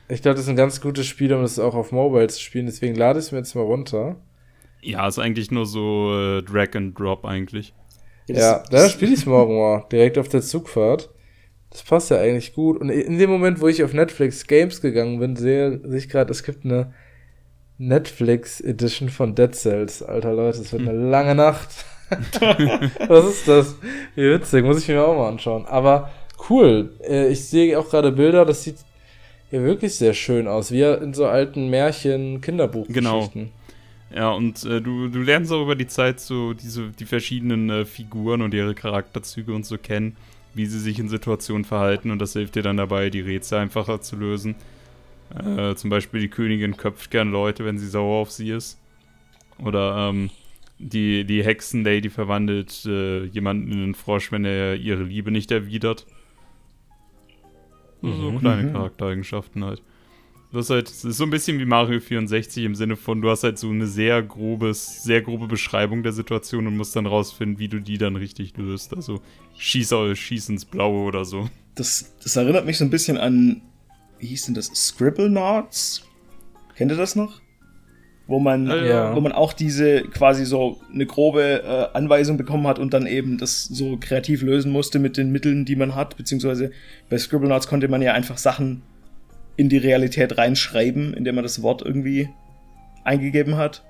S1: ich glaube, das ist ein ganz gutes Spiel, um es auch auf Mobile zu spielen. Deswegen lade ich es mir jetzt mal runter.
S3: Ja, ist eigentlich nur so äh, Drag and Drop eigentlich.
S1: Ja, da spiele ich es morgen mal. Direkt auf der Zugfahrt. Das passt ja eigentlich gut. Und in dem Moment, wo ich auf Netflix Games gegangen bin, sehe ich gerade, es gibt eine Netflix Edition von Dead Cells. Alter Leute, es wird hm. eine lange Nacht. (laughs) Was ist das? Wie witzig, muss ich mir auch mal anschauen. Aber cool. Äh, ich sehe auch gerade Bilder, das sieht ja wirklich sehr schön aus, wie in so alten Märchen, Kinderbuchgeschichten.
S3: Genau. Ja, und äh, du, du lernst auch über die Zeit so diese, die verschiedenen äh, Figuren und ihre Charakterzüge und so kennen, wie sie sich in Situationen verhalten und das hilft dir dann dabei, die Rätsel einfacher zu lösen. Äh, zum Beispiel die Königin köpft gern Leute, wenn sie sauer auf sie ist. Oder ähm, die, die Hexenlady verwandelt äh, jemanden in einen Frosch, wenn er ihre Liebe nicht erwidert. So mhm. kleine mhm. Charaktereigenschaften halt. Du hast halt, es ist so ein bisschen wie Mario 64 im Sinne von, du hast halt so eine sehr grobes, sehr grobe Beschreibung der Situation und musst dann rausfinden, wie du die dann richtig löst. Also schieß, schieß ins Blaue oder so.
S2: Das, das erinnert mich so ein bisschen an, wie hieß denn das? Scribble Knots? Kennt ihr das noch? wo man, ja. wo man auch diese quasi so eine grobe äh, Anweisung bekommen hat und dann eben das so kreativ lösen musste mit den Mitteln, die man hat, beziehungsweise bei Scribblenauts konnte man ja einfach Sachen in die Realität reinschreiben, indem man das Wort irgendwie eingegeben hat.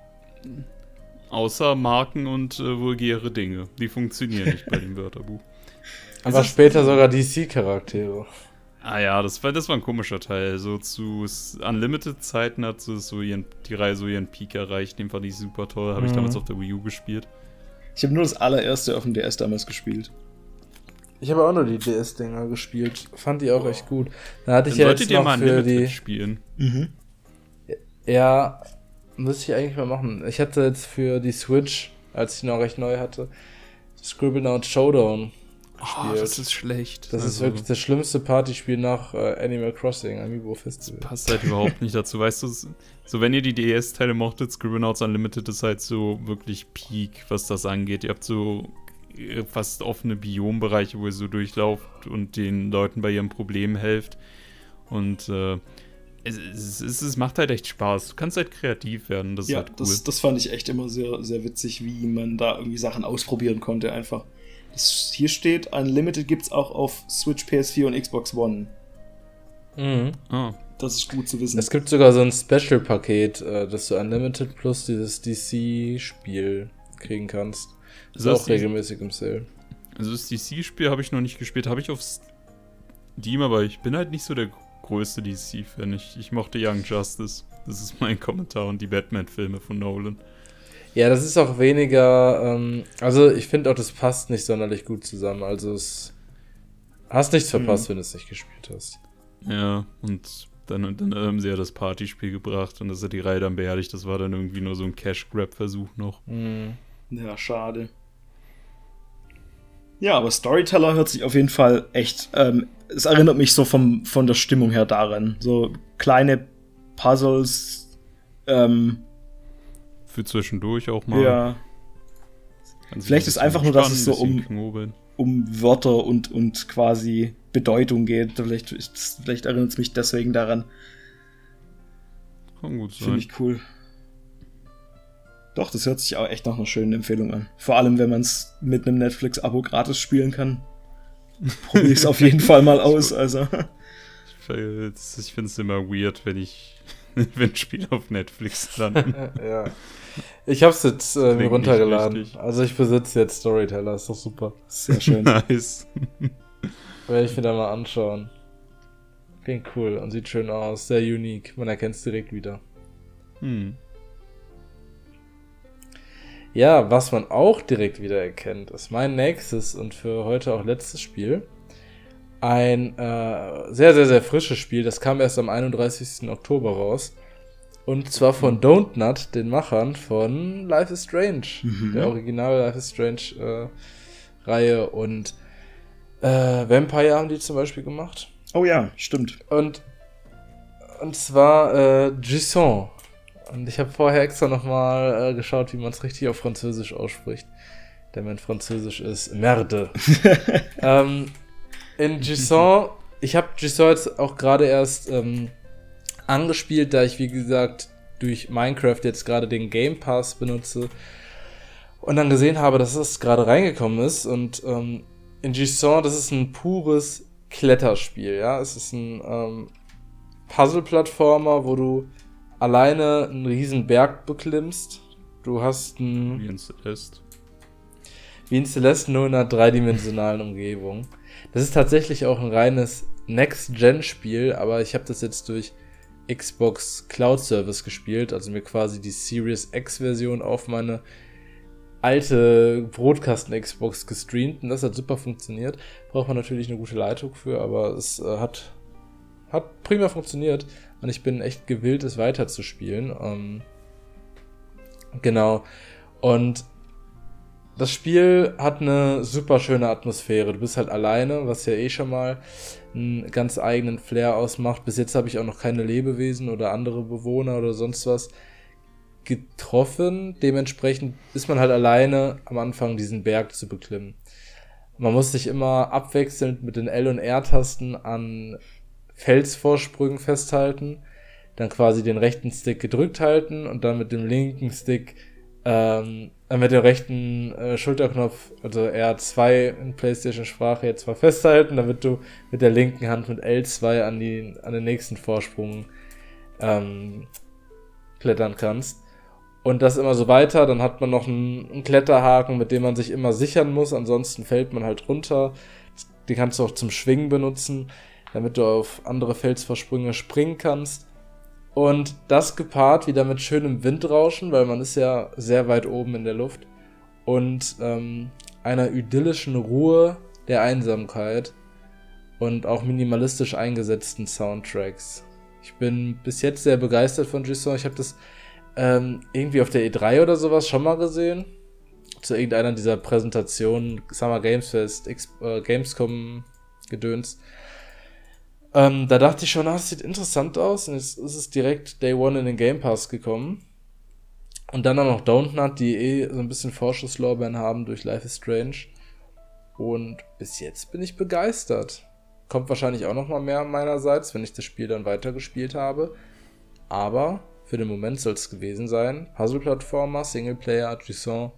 S3: Außer Marken und äh, vulgäre Dinge. Die funktionieren nicht bei dem (laughs) Wörterbuch.
S1: Aber später sogar DC-Charaktere.
S3: Ah ja, das war, das war ein komischer Teil. So zu Unlimited-Zeiten hat so ihren, die Reihe so ihren Peak erreicht. Den fand ich super toll. Habe mhm. ich damals auf der Wii U gespielt.
S2: Ich habe nur das allererste auf dem DS damals gespielt.
S1: Ich habe auch nur die DS-Dinger gespielt. Fand die auch oh. echt gut. Da hatte Dann ich ja jetzt noch mal für die
S3: spielen.
S1: Mhm. Ja, müsste ich eigentlich mal machen. Ich hatte jetzt für die Switch, als ich noch recht neu hatte, Scribble Out Showdown
S3: Oh, das ist schlecht.
S1: Das also, ist wirklich das schlimmste Partyspiel nach äh, Animal Crossing Amiibo Festival.
S3: Das passt halt überhaupt (laughs) nicht dazu. Weißt du, so wenn ihr die DS-Teile mochtet, Scribblenauts Unlimited ist halt so wirklich Peak, was das angeht. Ihr habt so fast offene Biombereiche, wo ihr so durchlauft und den Leuten bei ihren Problemen helft. Und äh, es, es, es, es, macht halt echt Spaß. Du kannst halt kreativ werden. Das ja, ist halt cool.
S2: Das, das fand ich echt immer sehr, sehr witzig, wie man da irgendwie Sachen ausprobieren konnte, einfach. Das hier steht, Unlimited gibt es auch auf Switch, PS4 und Xbox One.
S1: Mhm.
S2: Oh. Das ist gut zu wissen.
S1: Es gibt sogar so ein Special-Paket, äh, dass du Unlimited plus dieses DC-Spiel kriegen kannst. Das ist auch regelmäßig im Sale.
S3: Also das DC-Spiel habe ich noch nicht gespielt. Habe ich auf Steam, aber ich bin halt nicht so der größte DC-Fan. Ich, ich mochte Young Justice. Das ist mein Kommentar und die Batman-Filme von Nolan.
S1: Ja, das ist auch weniger, ähm, also ich finde auch, das passt nicht sonderlich gut zusammen. Also es hast nichts verpasst, mhm. wenn du es nicht gespielt hast.
S3: Ja, und dann, dann haben sie ja das Partyspiel gebracht und das hat die Reihe dann beerdigt. Das war dann irgendwie nur so ein Cash-Grab-Versuch noch.
S2: Mhm. Ja, schade. Ja, aber Storyteller hört sich auf jeden Fall echt. Ähm, es erinnert mich so vom, von der Stimmung her daran. So kleine Puzzles. Ähm,
S3: Für zwischendurch auch mal.
S2: Ja. Vielleicht ist einfach nur, dass es so um, um Wörter und, und quasi Bedeutung geht. Vielleicht, vielleicht erinnert es mich deswegen daran.
S3: Kann gut
S2: sein. Finde ich cool. Doch, das hört sich auch echt nach einer schönen Empfehlung an. Vor allem, wenn man es mit einem Netflix-Abo gratis spielen kann. Probiere ich es auf jeden Fall mal (laughs) aus. Also.
S3: Ich finde es immer weird, wenn ich (laughs) wenn Spiele auf Netflix landen. (laughs)
S1: ja. Ich habe es jetzt äh, mir runtergeladen. Also ich besitze jetzt Storyteller, ist doch super.
S2: Sehr schön.
S3: nice.
S1: Werde ich mir da mal anschauen. Klingt cool und sieht schön aus, sehr unique. Man erkennt es direkt wieder. Hm. Ja, was man auch direkt wieder erkennt, ist mein nächstes und für heute auch letztes Spiel. Ein äh, sehr, sehr, sehr frisches Spiel. Das kam erst am 31. Oktober raus. Und zwar von mhm. Don't Nut, den Machern von Life is Strange. Mhm. Der Original Life is Strange äh, Reihe. Und äh, Vampire haben die zum Beispiel gemacht.
S2: Oh ja, stimmt.
S1: Und, und zwar äh, Gisson und ich habe vorher extra nochmal äh, geschaut, wie man es richtig auf Französisch ausspricht. Denn mein Französisch ist Merde. (laughs) ähm, in Gisson, ich habe Gisson jetzt auch gerade erst ähm, angespielt, da ich, wie gesagt, durch Minecraft jetzt gerade den Game Pass benutze. Und dann gesehen habe, dass es gerade reingekommen ist. Und ähm, in Gisson, das ist ein pures Kletterspiel, ja. Es ist ein ähm, Puzzle-Plattformer, wo du alleine einen riesen Berg beklimmst. Du hast ein.
S3: Wie in Celeste.
S1: Wie in Celeste, nur in einer dreidimensionalen Umgebung. Das ist tatsächlich auch ein reines Next-Gen-Spiel, aber ich habe das jetzt durch Xbox Cloud Service gespielt, also mir quasi die Series X-Version auf meine alte Brotkasten-Xbox gestreamt und das hat super funktioniert. Braucht man natürlich eine gute Leitung für, aber es äh, hat, hat prima funktioniert. Und ich bin echt gewillt, es weiterzuspielen. Ähm, genau. Und das Spiel hat eine super schöne Atmosphäre. Du bist halt alleine, was ja eh schon mal einen ganz eigenen Flair ausmacht. Bis jetzt habe ich auch noch keine Lebewesen oder andere Bewohner oder sonst was getroffen. Dementsprechend ist man halt alleine am Anfang diesen Berg zu beklimmen. Man muss sich immer abwechselnd mit den L- und R-Tasten an Felsvorsprüngen festhalten, dann quasi den rechten Stick gedrückt halten und dann mit dem linken Stick ähm, mit dem rechten äh, Schulterknopf, also R2 in PlayStation-Sprache jetzt mal festhalten, damit du mit der linken Hand mit L2 an, die, an den nächsten Vorsprung ähm, klettern kannst. Und das immer so weiter, dann hat man noch einen, einen, Kletterhaken, mit dem man sich immer sichern muss, ansonsten fällt man halt runter. Den kannst du auch zum Schwingen benutzen damit du auf andere Felsvorsprünge springen kannst. Und das gepaart wieder mit schönem Windrauschen, weil man ist ja sehr weit oben in der Luft. Und ähm, einer idyllischen Ruhe der Einsamkeit und auch minimalistisch eingesetzten Soundtracks. Ich bin bis jetzt sehr begeistert von Gisson. Ich habe das ähm, irgendwie auf der E3 oder sowas schon mal gesehen. Zu irgendeiner dieser Präsentationen, Summer Games Fest, X äh, Gamescom gedöns. Ähm, da dachte ich schon, ah, das sieht interessant aus. Und jetzt ist es direkt Day One in den Game Pass gekommen. Und dann auch noch Dontnut, die eh so ein bisschen Vorschusslorbeeren haben durch Life is Strange. Und bis jetzt bin ich begeistert. Kommt wahrscheinlich auch noch mal mehr meinerseits, wenn ich das Spiel dann weitergespielt habe. Aber für den Moment soll es gewesen sein. Puzzle-Plattformer, Singleplayer, Jusson,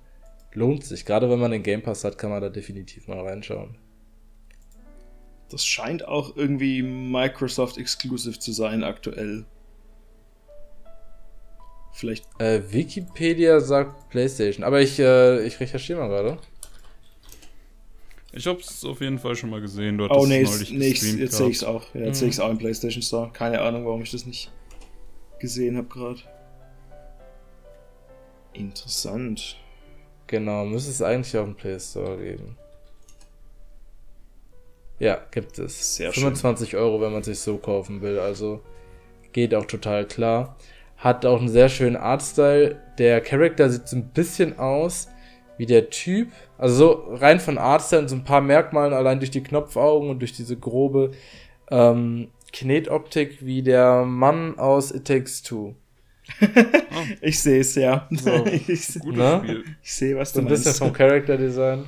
S1: lohnt sich. Gerade wenn man den Game Pass hat, kann man da definitiv mal reinschauen.
S2: Das scheint auch irgendwie Microsoft Exclusive zu sein aktuell.
S1: Vielleicht. Äh, Wikipedia sagt PlayStation, aber ich, äh, ich recherchiere mal gerade.
S3: Ich hab's auf jeden Fall schon mal gesehen.
S2: Du oh, nee, nee jetzt sehe ich's auch. Ja, jetzt mhm. sehe ich's auch im PlayStation Store. Keine Ahnung, warum ich das nicht gesehen habe gerade. Interessant.
S1: Genau, müsste es eigentlich auch im Play Store geben. Ja, gibt es.
S2: Sehr
S1: 25 Euro, wenn man sich so kaufen will. Also geht auch total klar. Hat auch einen sehr schönen Artstyle. Der Charakter sieht so ein bisschen aus wie der Typ. Also so rein von Artstyle und so ein paar Merkmalen allein durch die Knopfaugen und durch diese grobe ähm, Knetoptik wie der Mann aus It Takes Two. (laughs)
S2: ich sehe es ja.
S1: So. (laughs)
S2: ich
S3: Gutes
S1: Ne?
S3: Spiel.
S2: ich sehe, was
S1: So
S2: du
S1: ein bisschen
S2: meinst.
S1: vom Character Design.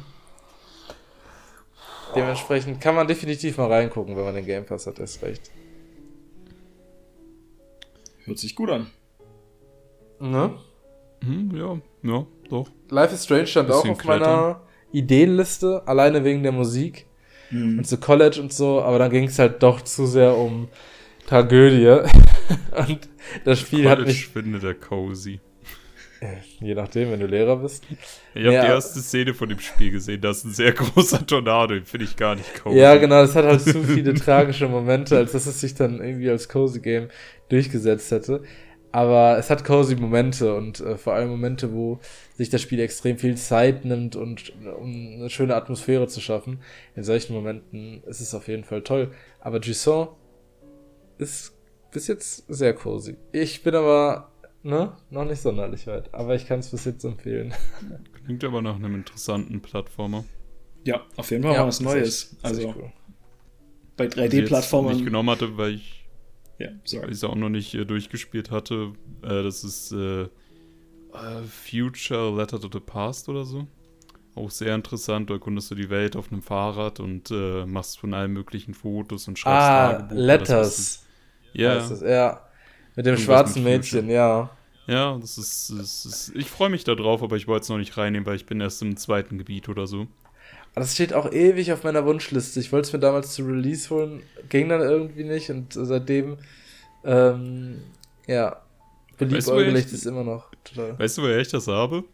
S1: Dementsprechend kann man definitiv mal reingucken, wenn man den Game Pass hat, ist recht.
S2: Hört sich gut an.
S1: Ne?
S3: Hm, ja, ja, doch.
S1: Life is Strange stand auch auf meiner Ideenliste, alleine wegen der Musik
S2: Hm.
S1: und so College und so, aber dann ging es halt doch zu sehr um Tragödie. (laughs) und das Spiel hat
S3: College
S1: mich,
S3: findet er cozy. (laughs)
S1: je nachdem, wenn du Lehrer bist.
S3: Ich habe
S1: Ja.
S3: die erste Szene von dem Spiel gesehen, da ist ein sehr (laughs) großer Tornado, den finde ich gar nicht cozy.
S1: Ja, genau, das hat halt zu viele tragische Momente, als dass es sich dann irgendwie als Cozy Game durchgesetzt hätte. Aber es hat cozy Momente und äh, vor allem Momente, wo sich das Spiel extrem viel Zeit nimmt und um eine schöne Atmosphäre zu schaffen. In solchen Momenten ist es auf jeden Fall toll. Aber Jusson ist bis jetzt sehr cozy. Ich bin aber ne, noch nicht sonderlich weit, aber ich kann es bis jetzt empfehlen.
S3: Klingt aber nach einem interessanten Plattformer.
S2: Ja, auf jeden Fall mal was Neues.
S1: echt- ist echt
S2: also
S1: cool.
S2: bei
S3: Die ich
S2: jetzt3D-Plattformern.
S3: nicht genommen hatte, weil ich
S2: Ja,
S3: weil
S2: sorry.
S3: ich es auch noch nicht äh, durchgespielt hatte. Äh, das ist äh, äh, Future Letter to the Past oder so. Auch sehr interessant. Da erkundest du die Welt auf einem Fahrrad und äh, machst von allen möglichen Fotos und schreibst
S1: Ah,
S3: Tagebuch
S1: Letters.
S3: Ja,
S1: es. Ja. Mit dem schwarzen Mädchen, ja.
S3: ja, das ist, das ist ich freue mich da drauf, aber ich wollte es noch nicht reinnehmen, weil ich bin erst im zweiten Gebiet oder so.
S1: Das steht auch ewig auf meiner Wunschliste. Ich wollte es mir damals zu Release holen, ging dann irgendwie nicht und seitdem, ähm, ja, beliebäugelt
S3: ich-
S1: ist immer noch total.
S3: Weißt du, woher ich das habe?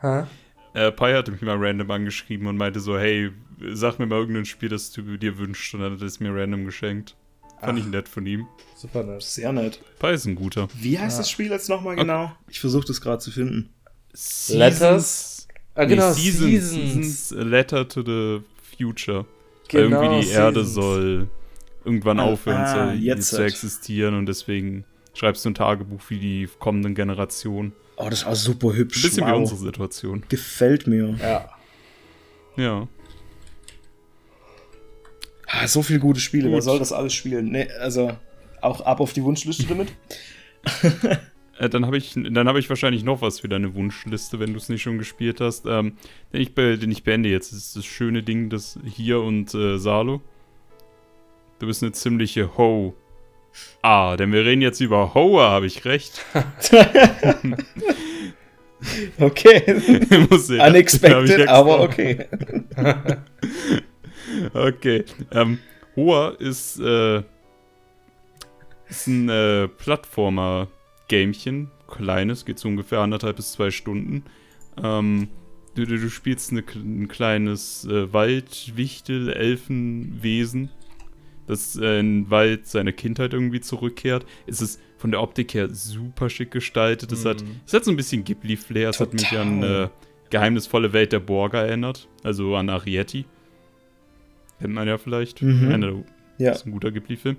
S1: Hä?
S3: Äh, Pi hatte mich mal random angeschrieben und meinte so, hey, sag mir mal irgendein Spiel, das du dir wünschst. Und dann hat er es mir random geschenkt. Fand
S1: Ach.
S3: ich nett von ihm.
S1: Super nett.
S2: Sehr nett.
S3: Pi ist ein guter.
S2: Wie heißt
S1: Ja.
S2: das Spiel jetzt nochmal genau? Ich versuche das gerade zu finden.
S1: Letters? Ah,
S3: Nee,
S1: genau,
S3: Seasons,
S1: Seasons.
S3: Seasons A Letter to the Future.
S1: Genau,
S3: Weil irgendwie die Erde
S1: Seasons.
S3: soll irgendwann
S2: Ah,
S3: aufhören
S2: ah,
S3: soll,
S2: jetzt
S3: zu existieren und deswegen schreibst du ein Tagebuch für die kommenden Generationen.
S2: Oh, das ist auch super
S3: Ein
S2: hübsch.
S3: bisschen wie
S2: wow.
S3: unsere Situation.
S2: Gefällt mir.
S1: Ja.
S3: Ja.
S2: Ah, so viele gute Spiele.
S3: Gut.
S2: Wer soll das alles spielen? Nee, also auch ab auf die Wunschliste damit. (laughs) (laughs)
S3: Äh, dann habe ich, dann habe ich wahrscheinlich noch was für deine Wunschliste, wenn du es nicht schon gespielt hast. Ähm, den, ich be den ich beende jetzt. Das ist das schöne Ding, das hier und äh, Salo. Du bist eine ziemliche Ho. Ah, denn wir reden jetzt über Hoa, habe ich recht. (laughs)
S2: okay.
S3: Muss sehen, hab ich
S2: Unexpected, aber okay. (laughs)
S3: Okay. Ähm, Hoa ist, äh, ist ein äh, Plattformer-Gamchen. Kleines, geht so ungefähr anderthalb bis zwei Stunden. Ähm, du, du, du spielst eine, ein kleines äh, Waldwichtel-Elfenwesen, das äh, in den Wald seiner Kindheit irgendwie zurückkehrt. Es ist von der Optik her super schick gestaltet. Es, hat,
S1: Mhm.
S3: es hat so ein bisschen Ghibli-Flair. Es hat mich an äh, Geheimnisvolle Welt der Borga erinnert. Also an Arietti. Kennt man ja vielleicht.
S2: Mhm.
S3: Eine,
S2: Ja.
S3: ist ein guter Ghibli-Film.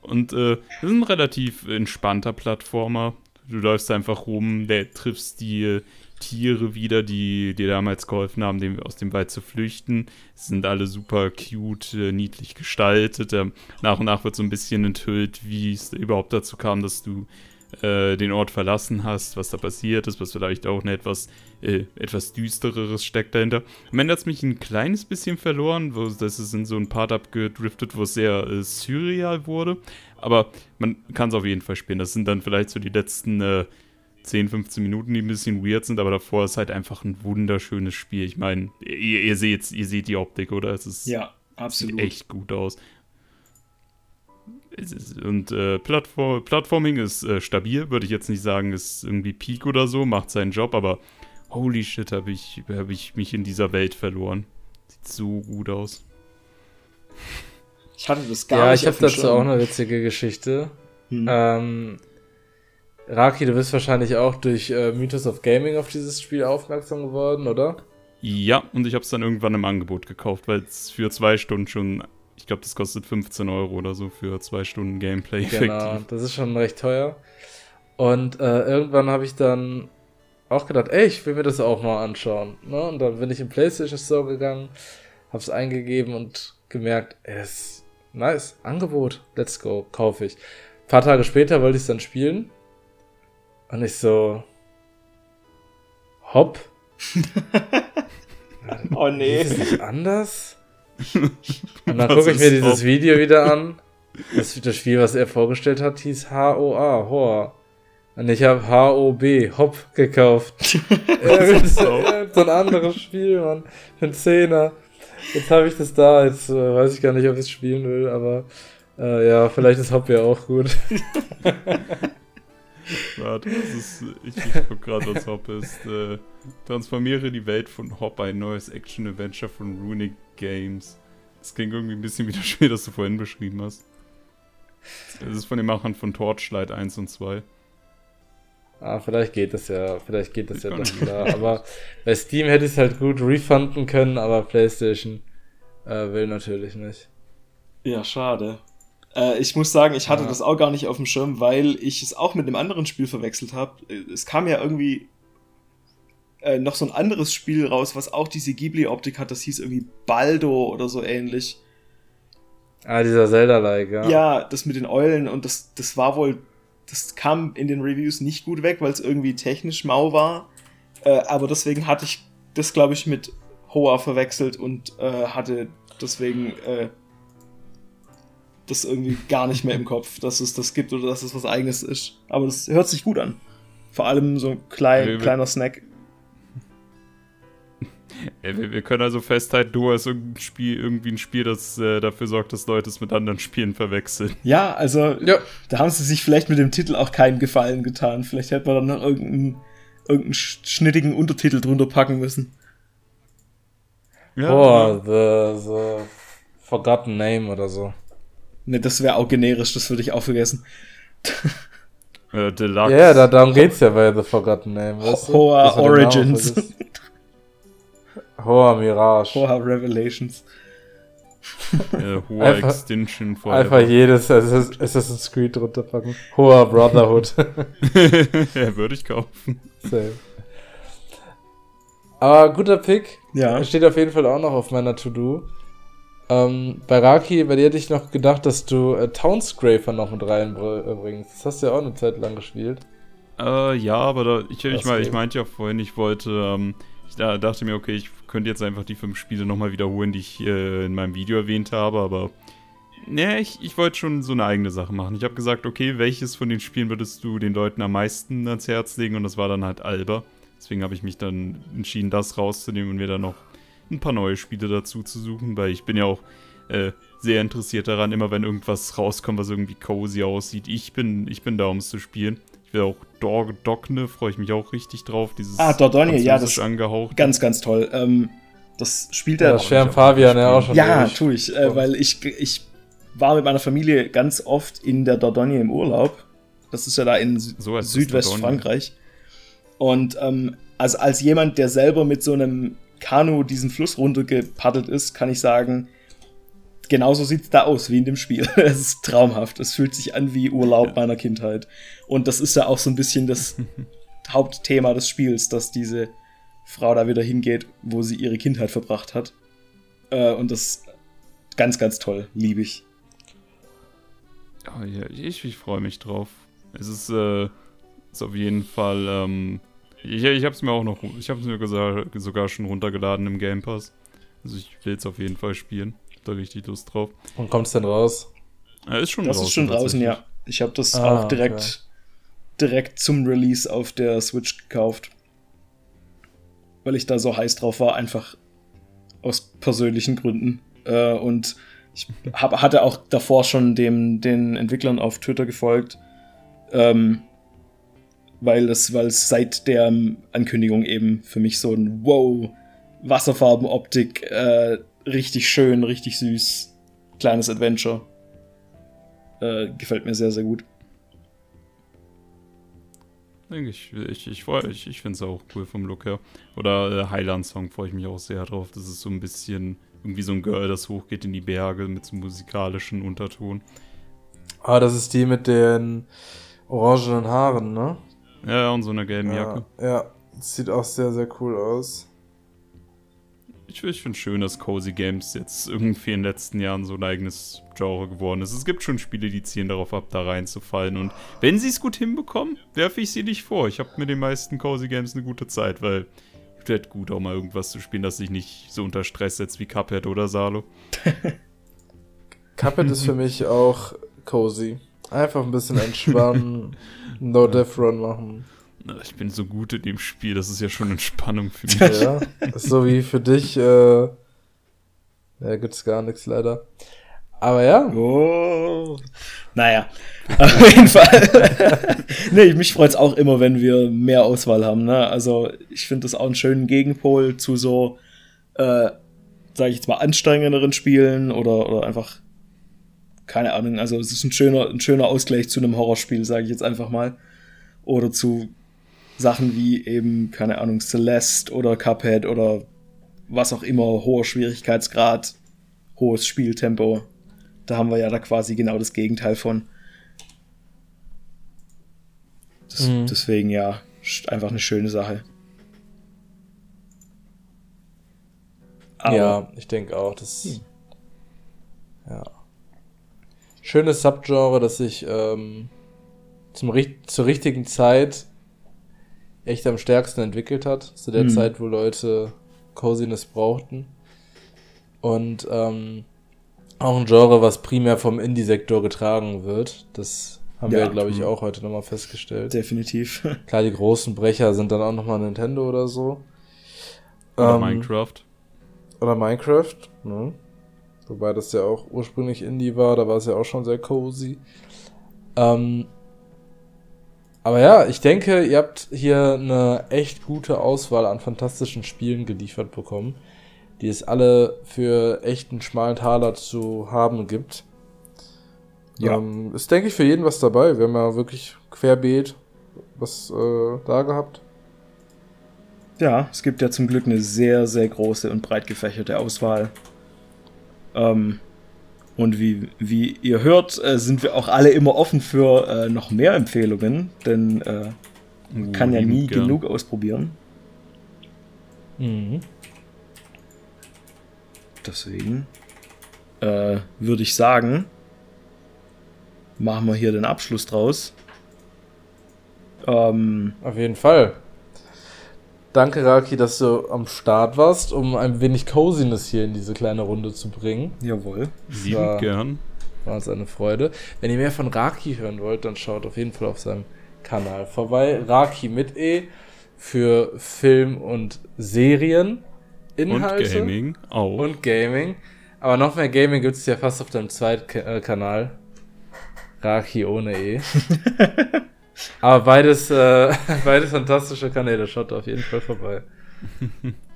S3: Und äh, das ist ein relativ entspannter Plattformer. Du läufst einfach rum, der triffst die äh, Tiere wieder, die dir damals geholfen haben, dem, aus dem Wald zu flüchten. Sie sind alle super cute, äh, niedlich gestaltet. Ähm, nach und nach wird so ein bisschen enthüllt, wie es überhaupt dazu kam, dass du äh, den Ort verlassen hast, was da passiert ist, was vielleicht auch eine etwas, äh, etwas düstereres steckt dahinter. Am Ende hat es mich ein kleines bisschen verloren, wo das ist in so ein Part abgedriftet, wo es sehr äh, surreal wurde. Aber man kann es auf jeden Fall spielen. Das sind dann vielleicht so die letzten äh, 10, 15 Minuten, die ein bisschen weird sind, aber davor ist halt einfach ein wunderschönes Spiel. Ich meine, ihr, ihr, seht, ihr seht die Optik, oder? Es ist
S2: Ja,
S3: Sieht
S2: absolut.
S3: echt gut aus. Und äh, Plattform, Plattforming ist äh, stabil, würde ich jetzt nicht sagen, ist irgendwie Peak oder so, macht seinen Job, aber holy shit, habe ich, hab ich mich in dieser Welt verloren. Sieht so gut aus.
S2: Ich hatte das gar
S1: Ja,
S2: nicht
S1: ich habe dazu
S2: Schirm.
S1: auch eine witzige Geschichte.
S2: Hm.
S1: Ähm, Raki, du bist wahrscheinlich auch durch äh, Mythos of Gaming auf dieses Spiel aufmerksam geworden, oder?
S3: Ja, und ich habe es dann irgendwann im Angebot gekauft, weil es für zwei Stunden schon, ich glaube, das kostet 15 Euro oder so für zwei Stunden Gameplay.
S1: Genau, effektiv. das ist schon recht teuer. Und äh, irgendwann habe ich dann auch gedacht, ey, ich will mir das auch mal anschauen. Ne? Und dann bin ich im PlayStation Store gegangen, habe es eingegeben und gemerkt, es ist nice, Angebot, let's go, kaufe ich. Ein paar Tage später wollte ich es dann spielen und ich so, hopp. (laughs)
S2: oh nee.
S1: Ist das anders? Und dann gucke ich mir dieses? Video wieder an. Das, das Spiel, was er vorgestellt hat, hieß HOA, Hoa. Und ich habe HOB, Hop, gekauft. (laughs) so ein anderes Spiel, Mann. Für einen Zehner. Jetzt habe ich das da. Jetzt äh, weiß ich gar nicht, ob ich es spielen will, aber äh, ja, vielleicht ist Hop ja auch gut. (laughs)
S3: Warte, das ist, ich, ich guck gerade, was Hop ist. Äh, transformiere die Welt von Hop, ein neues Action-Adventure von Runic Games. Das klingt irgendwie ein bisschen wie das Spiel, das du vorhin beschrieben hast. Es ist von den Machern von Torchlight 1 und 2.
S1: Ah, vielleicht geht das ja, vielleicht geht das ja doch klar. Aber bei Steam hätte ich es halt gut refunden können, aber PlayStation äh, will natürlich nicht.
S2: Ja, schade. Äh, ich muss sagen, ich hatte ja. das auch gar nicht auf dem Schirm, weil ich es auch mit einem anderen Spiel verwechselt habe. Es kam ja irgendwie äh, noch so ein anderes Spiel raus, was auch diese Ghibli-Optik hat. Das hieß irgendwie Baldo oder so ähnlich.
S1: Ah, dieser Zelda-like, ja.
S2: Ja, das mit den Eulen und das, das war wohl, das kam in den Reviews nicht gut weg, weil es irgendwie technisch mau war. Äh, aber deswegen hatte ich das, glaube ich, mit Hoa verwechselt und äh, hatte deswegen äh, das irgendwie gar nicht mehr im Kopf, dass es das gibt oder dass es was eigenes ist. Aber das hört sich gut an. Vor allem so ein klein, wir, kleiner Snack.
S3: Ja, wir, wir, können also festhalten, du hast irgendein Spiel, irgendwie ein Spiel, das äh, dafür sorgt, dass Leute es mit anderen Spielen verwechseln.
S2: Ja, also ja. da haben sie sich vielleicht mit dem Titel auch keinen Gefallen getan. Vielleicht hätte man dann noch irgendeinen, irgendeinen schnittigen Untertitel drunter packen müssen.
S1: Ja, oh, the, the Forgotten Name oder so.
S2: Ne, das wäre auch generisch, das würde ich auch vergessen. (laughs)
S3: äh, Deluxe.
S1: Ja, yeah, da, darum geht's ja bei The Forgotten Name.
S2: Weißt du? Hoa Origins.
S1: Hoa Mirage.
S2: Hoa Revelations.
S3: äh, (laughs) Hoa einfach, Extinction
S1: Forever. Einfach jedes Assassin's Creed drunter packen. Hoa Brotherhood. (laughs)
S3: ja, würde ich kaufen. Same.
S1: Aber guter Pick.
S2: Ja.
S1: Steht auf jeden Fall auch noch auf meiner To-Do. Ähm, bei Raki, bei dir hätte ich noch gedacht, dass du äh, Townscraper noch mit reinbringst. Das hast du ja auch eine Zeit lang gespielt.
S3: Äh, ja, aber da, ich, ich, mal, ich meinte ja vorhin, ich wollte, ähm, ich da, dachte mir, okay, ich könnte jetzt einfach die fünf Spiele nochmal wiederholen, die ich äh, in meinem Video erwähnt habe, aber ne, ich, ich wollte schon so eine eigene Sache machen. Ich habe gesagt, okay, welches von den Spielen würdest du den Leuten am meisten ans Herz legen? Und das war dann halt Alba. Deswegen habe ich mich dann entschieden, das rauszunehmen und mir dann noch ein paar neue Spiele dazu zu suchen, weil ich bin ja auch äh, sehr interessiert daran, immer wenn irgendwas rauskommt, was irgendwie cozy aussieht. Ich bin, ich bin da, um es zu spielen. Ich will auch Dog Dogne, freue ich mich auch richtig drauf. Dieses
S2: ah, Dordogne, ja, das angehaucht. Ganz, ganz toll. Ähm, das spielt er.
S1: Ja, das schwärmt Fabian ja auch schon.
S2: Ja, durch. tue ich, äh, weil ich, ich war mit meiner Familie ganz oft in der Dordogne im Urlaub. Das ist ja da in so Südwestfrankreich. Und ähm, also als jemand, der selber mit so einem Kanu diesen Fluss runtergepaddelt ist, kann ich sagen, genauso sieht es da aus wie in dem Spiel. (laughs) es ist traumhaft. Es fühlt sich an wie Urlaub ja. meiner Kindheit. Und das ist ja auch so ein bisschen das (laughs) Hauptthema des Spiels, dass diese Frau da wieder hingeht, wo sie ihre Kindheit verbracht hat. Äh, und das ganz, ganz toll. Liebe ich.
S3: Oh, ja, ich, ich freue mich drauf. Es ist, äh, ist auf jeden Fall ähm, ich, ich habe es mir auch noch, ich habe es mir sogar schon runtergeladen im Game Pass. Also ich will es auf jeden Fall spielen. Da richtig Lust drauf.
S1: Und kommt es denn raus?
S2: Ja, ist schon das draußen. ist schon draußen, ja. Ich habe das ah, auch direkt, okay. direkt zum Release auf der Switch gekauft. Weil ich da so heiß drauf war, einfach aus persönlichen Gründen. Äh, und ich hab, hatte auch davor schon dem, den Entwicklern auf Twitter gefolgt. Ähm, weil es, weil es seit der Ankündigung eben für mich so ein Wow, Wasserfarbenoptik, äh, richtig schön, richtig süß, kleines Adventure. Äh, gefällt mir sehr, sehr gut.
S3: denke ich. Ich, ich, ich, ich finde es auch cool vom Look her. Oder äh, Highland Song freue ich mich auch sehr drauf. Das ist so ein bisschen irgendwie so ein Girl, das hochgeht in die Berge mit so einem musikalischen Unterton.
S1: Ah, das ist die mit den orangenen Haaren, ne?
S3: Ja, und so einer gelben
S1: ja,
S3: Jacke.
S1: Ja, sieht auch sehr, sehr cool aus.
S3: Ich, ich finde schön, dass Cozy Games jetzt irgendwie in den letzten Jahren so ein eigenes Genre geworden ist. Es gibt schon Spiele, die ziehen darauf ab, da reinzufallen. Und wenn sie es gut hinbekommen, werfe ich sie nicht vor. Ich habe mit den meisten Cozy Games eine gute Zeit, weil es wird gut, auch mal irgendwas zu spielen, das sich nicht so unter Stress setzt wie Cuphead oder Salo. (laughs)
S1: Cuphead ist für mich auch cozy. Einfach ein bisschen entspannen, No Death Run machen.
S3: Ich bin so gut in dem Spiel, das ist ja schon Entspannung für (laughs) mich.
S1: Ja, so wie für dich, äh, ja, gibt's gar nichts leider. Aber ja.
S2: Oh. Naja, (laughs) auf jeden Fall. (laughs) nee, mich freut's auch immer, wenn wir mehr Auswahl haben. Ne? Also ich finde das auch einen schönen Gegenpol zu so, äh, sage ich jetzt mal, anstrengenderen Spielen oder, oder einfach, keine Ahnung, also es ist ein schöner, ein schöner Ausgleich zu einem Horrorspiel, sage ich jetzt einfach mal. Oder zu Sachen wie eben, keine Ahnung, Celeste oder Cuphead oder was auch immer, hoher Schwierigkeitsgrad, hohes Spieltempo. Da haben wir ja da quasi genau das Gegenteil von. Das, mhm. Deswegen ja, einfach eine schöne Sache.
S1: Aber, ja, ich denke auch, das. Hm. Ja. Schönes Subgenre, das sich ähm, zum, zur richtigen Zeit echt am stärksten entwickelt hat, zu der mhm. Zeit, wo Leute Coziness brauchten. Und ähm, auch ein Genre, was primär vom Indie-Sektor getragen wird. Das haben ja, wir, glaube ich, mhm. auch heute nochmal festgestellt.
S2: Definitiv. (laughs)
S1: Klar, die großen Brecher sind dann auch nochmal Nintendo oder so.
S3: Oder ähm, Minecraft.
S1: Oder Minecraft, ne? Wobei das ja auch ursprünglich Indie war, da war es ja auch schon sehr cozy. Ähm, aber ja, ich denke, ihr habt hier eine echt gute Auswahl an fantastischen Spielen geliefert bekommen, die es alle für echten schmalen Taler zu haben gibt. Ja. Ähm, ist, denke ich, für jeden was dabei. Wir haben ja wirklich querbeet was äh, da gehabt.
S2: Ja, es gibt ja zum Glück eine sehr, sehr große und breit gefächerte Auswahl. Ähm, und wie, wie ihr hört, äh, sind wir auch alle immer offen für äh, noch mehr Empfehlungen, denn äh, man uh, kann ja nie gern. genug ausprobieren. Mhm. Deswegen äh, würde ich sagen, machen wir hier den Abschluss draus.
S1: Ähm, Auf jeden Fall. Danke, Raki, dass du am Start warst, um ein wenig Coziness hier in diese kleine Runde zu bringen.
S2: Jawohl.
S3: Sieben gern.
S1: War uns eine Freude. Wenn ihr mehr von Raki hören wollt, dann schaut auf jeden Fall auf seinem Kanal vorbei. Raki mit E für Film und Serien. Inhalte.
S3: Und Gaming auch.
S1: Und Gaming. Aber noch mehr Gaming gibt es ja fast auf deinem zweiten äh, Kanal. Raki ohne E. (laughs) Aber beides, äh, (laughs) beides fantastische Kanäle. Schaut auf jeden Fall vorbei.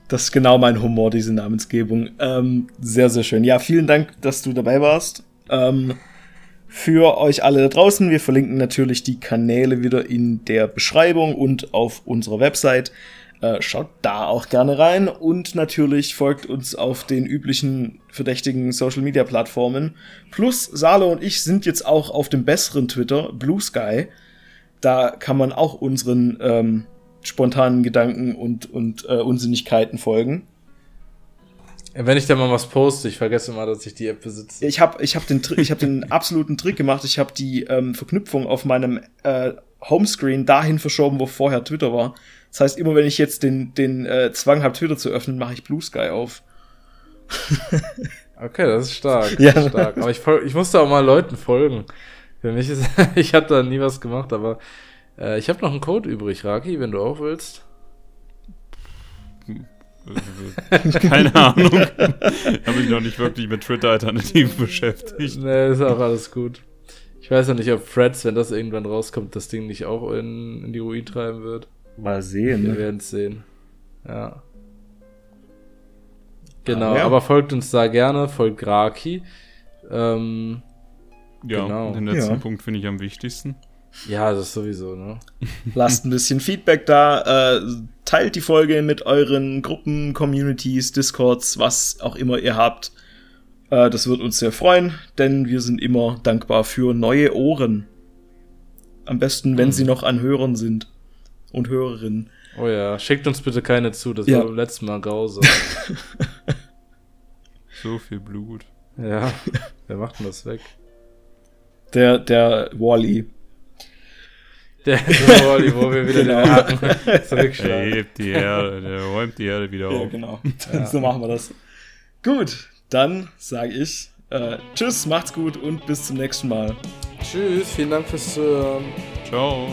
S2: Das ist genau mein Humor, diese Namensgebung. Ähm, sehr, sehr schön. Ja, vielen Dank, dass du dabei warst. Ähm, für euch alle da draußen, wir verlinken natürlich die Kanäle wieder in der Beschreibung und auf unserer Website. Äh, schaut da auch gerne rein und natürlich folgt uns auf den üblichen verdächtigen Social Media Plattformen. Plus Salo und ich sind jetzt auch auf dem besseren Twitter, Blue Sky da kann man auch unseren ähm, spontanen Gedanken und, und äh, Unsinnigkeiten folgen.
S1: Wenn ich da mal was poste, ich vergesse mal, dass ich die App besitze.
S2: Ich habe ich hab den, ich hab den (laughs) absoluten Trick gemacht. Ich habe die ähm, Verknüpfung auf meinem äh, Homescreen dahin verschoben, wo vorher Twitter war. Das heißt, immer wenn ich jetzt den, den äh, Zwang habe, Twitter zu öffnen, mache ich Blue Sky auf. (laughs)
S1: okay, das ist stark. ja. Ist stark. Aber ich, ich musste auch mal Leuten folgen. Für mich ist, (laughs) ich habe da nie was gemacht, aber äh, ich habe noch einen Code übrig, Raki, wenn du auch willst. (laughs)
S3: Keine Ahnung. habe ich noch nicht wirklich mit Twitter-Alternativen (laughs) beschäftigt.
S1: Nee, ist auch alles gut. Ich weiß noch nicht, ob Freds, wenn das irgendwann rauskommt, das Ding nicht auch in, in die Ruin treiben wird.
S2: Mal sehen.
S1: Wir ne? werden es sehen. Ja. Genau, ah, ja. aber folgt uns da gerne, folgt Raki. Ähm,
S3: ja, genau. den letzten ja. Punkt finde ich am wichtigsten.
S1: Ja, das ist sowieso, ne? (laughs)
S2: Lasst ein bisschen Feedback da, äh, teilt die Folge mit euren Gruppen, Communities, Discords, was auch immer ihr habt. Äh, das wird uns sehr freuen, denn wir sind immer dankbar für neue Ohren. Am besten, wenn mhm. sie noch an Hörern sind und Hörerinnen.
S1: Oh ja, schickt uns bitte keine zu, das ja. war beim letzten Mal grausam. (laughs)
S3: so viel Blut.
S1: Ja, (laughs) wer macht denn das weg?
S2: Der, der Wally.
S1: Der, (laughs) der Wally, wo wir wieder genau. den Haken (laughs)
S3: zurückschlagen. Der hebt die Erde, der räumt die Erde wieder auf. Ja,
S2: genau. Ja. (laughs) So machen wir das. Gut, dann sage ich äh, Tschüss, macht's gut und bis zum nächsten Mal.
S1: Tschüss, vielen Dank fürs Zuhören.
S3: Ciao.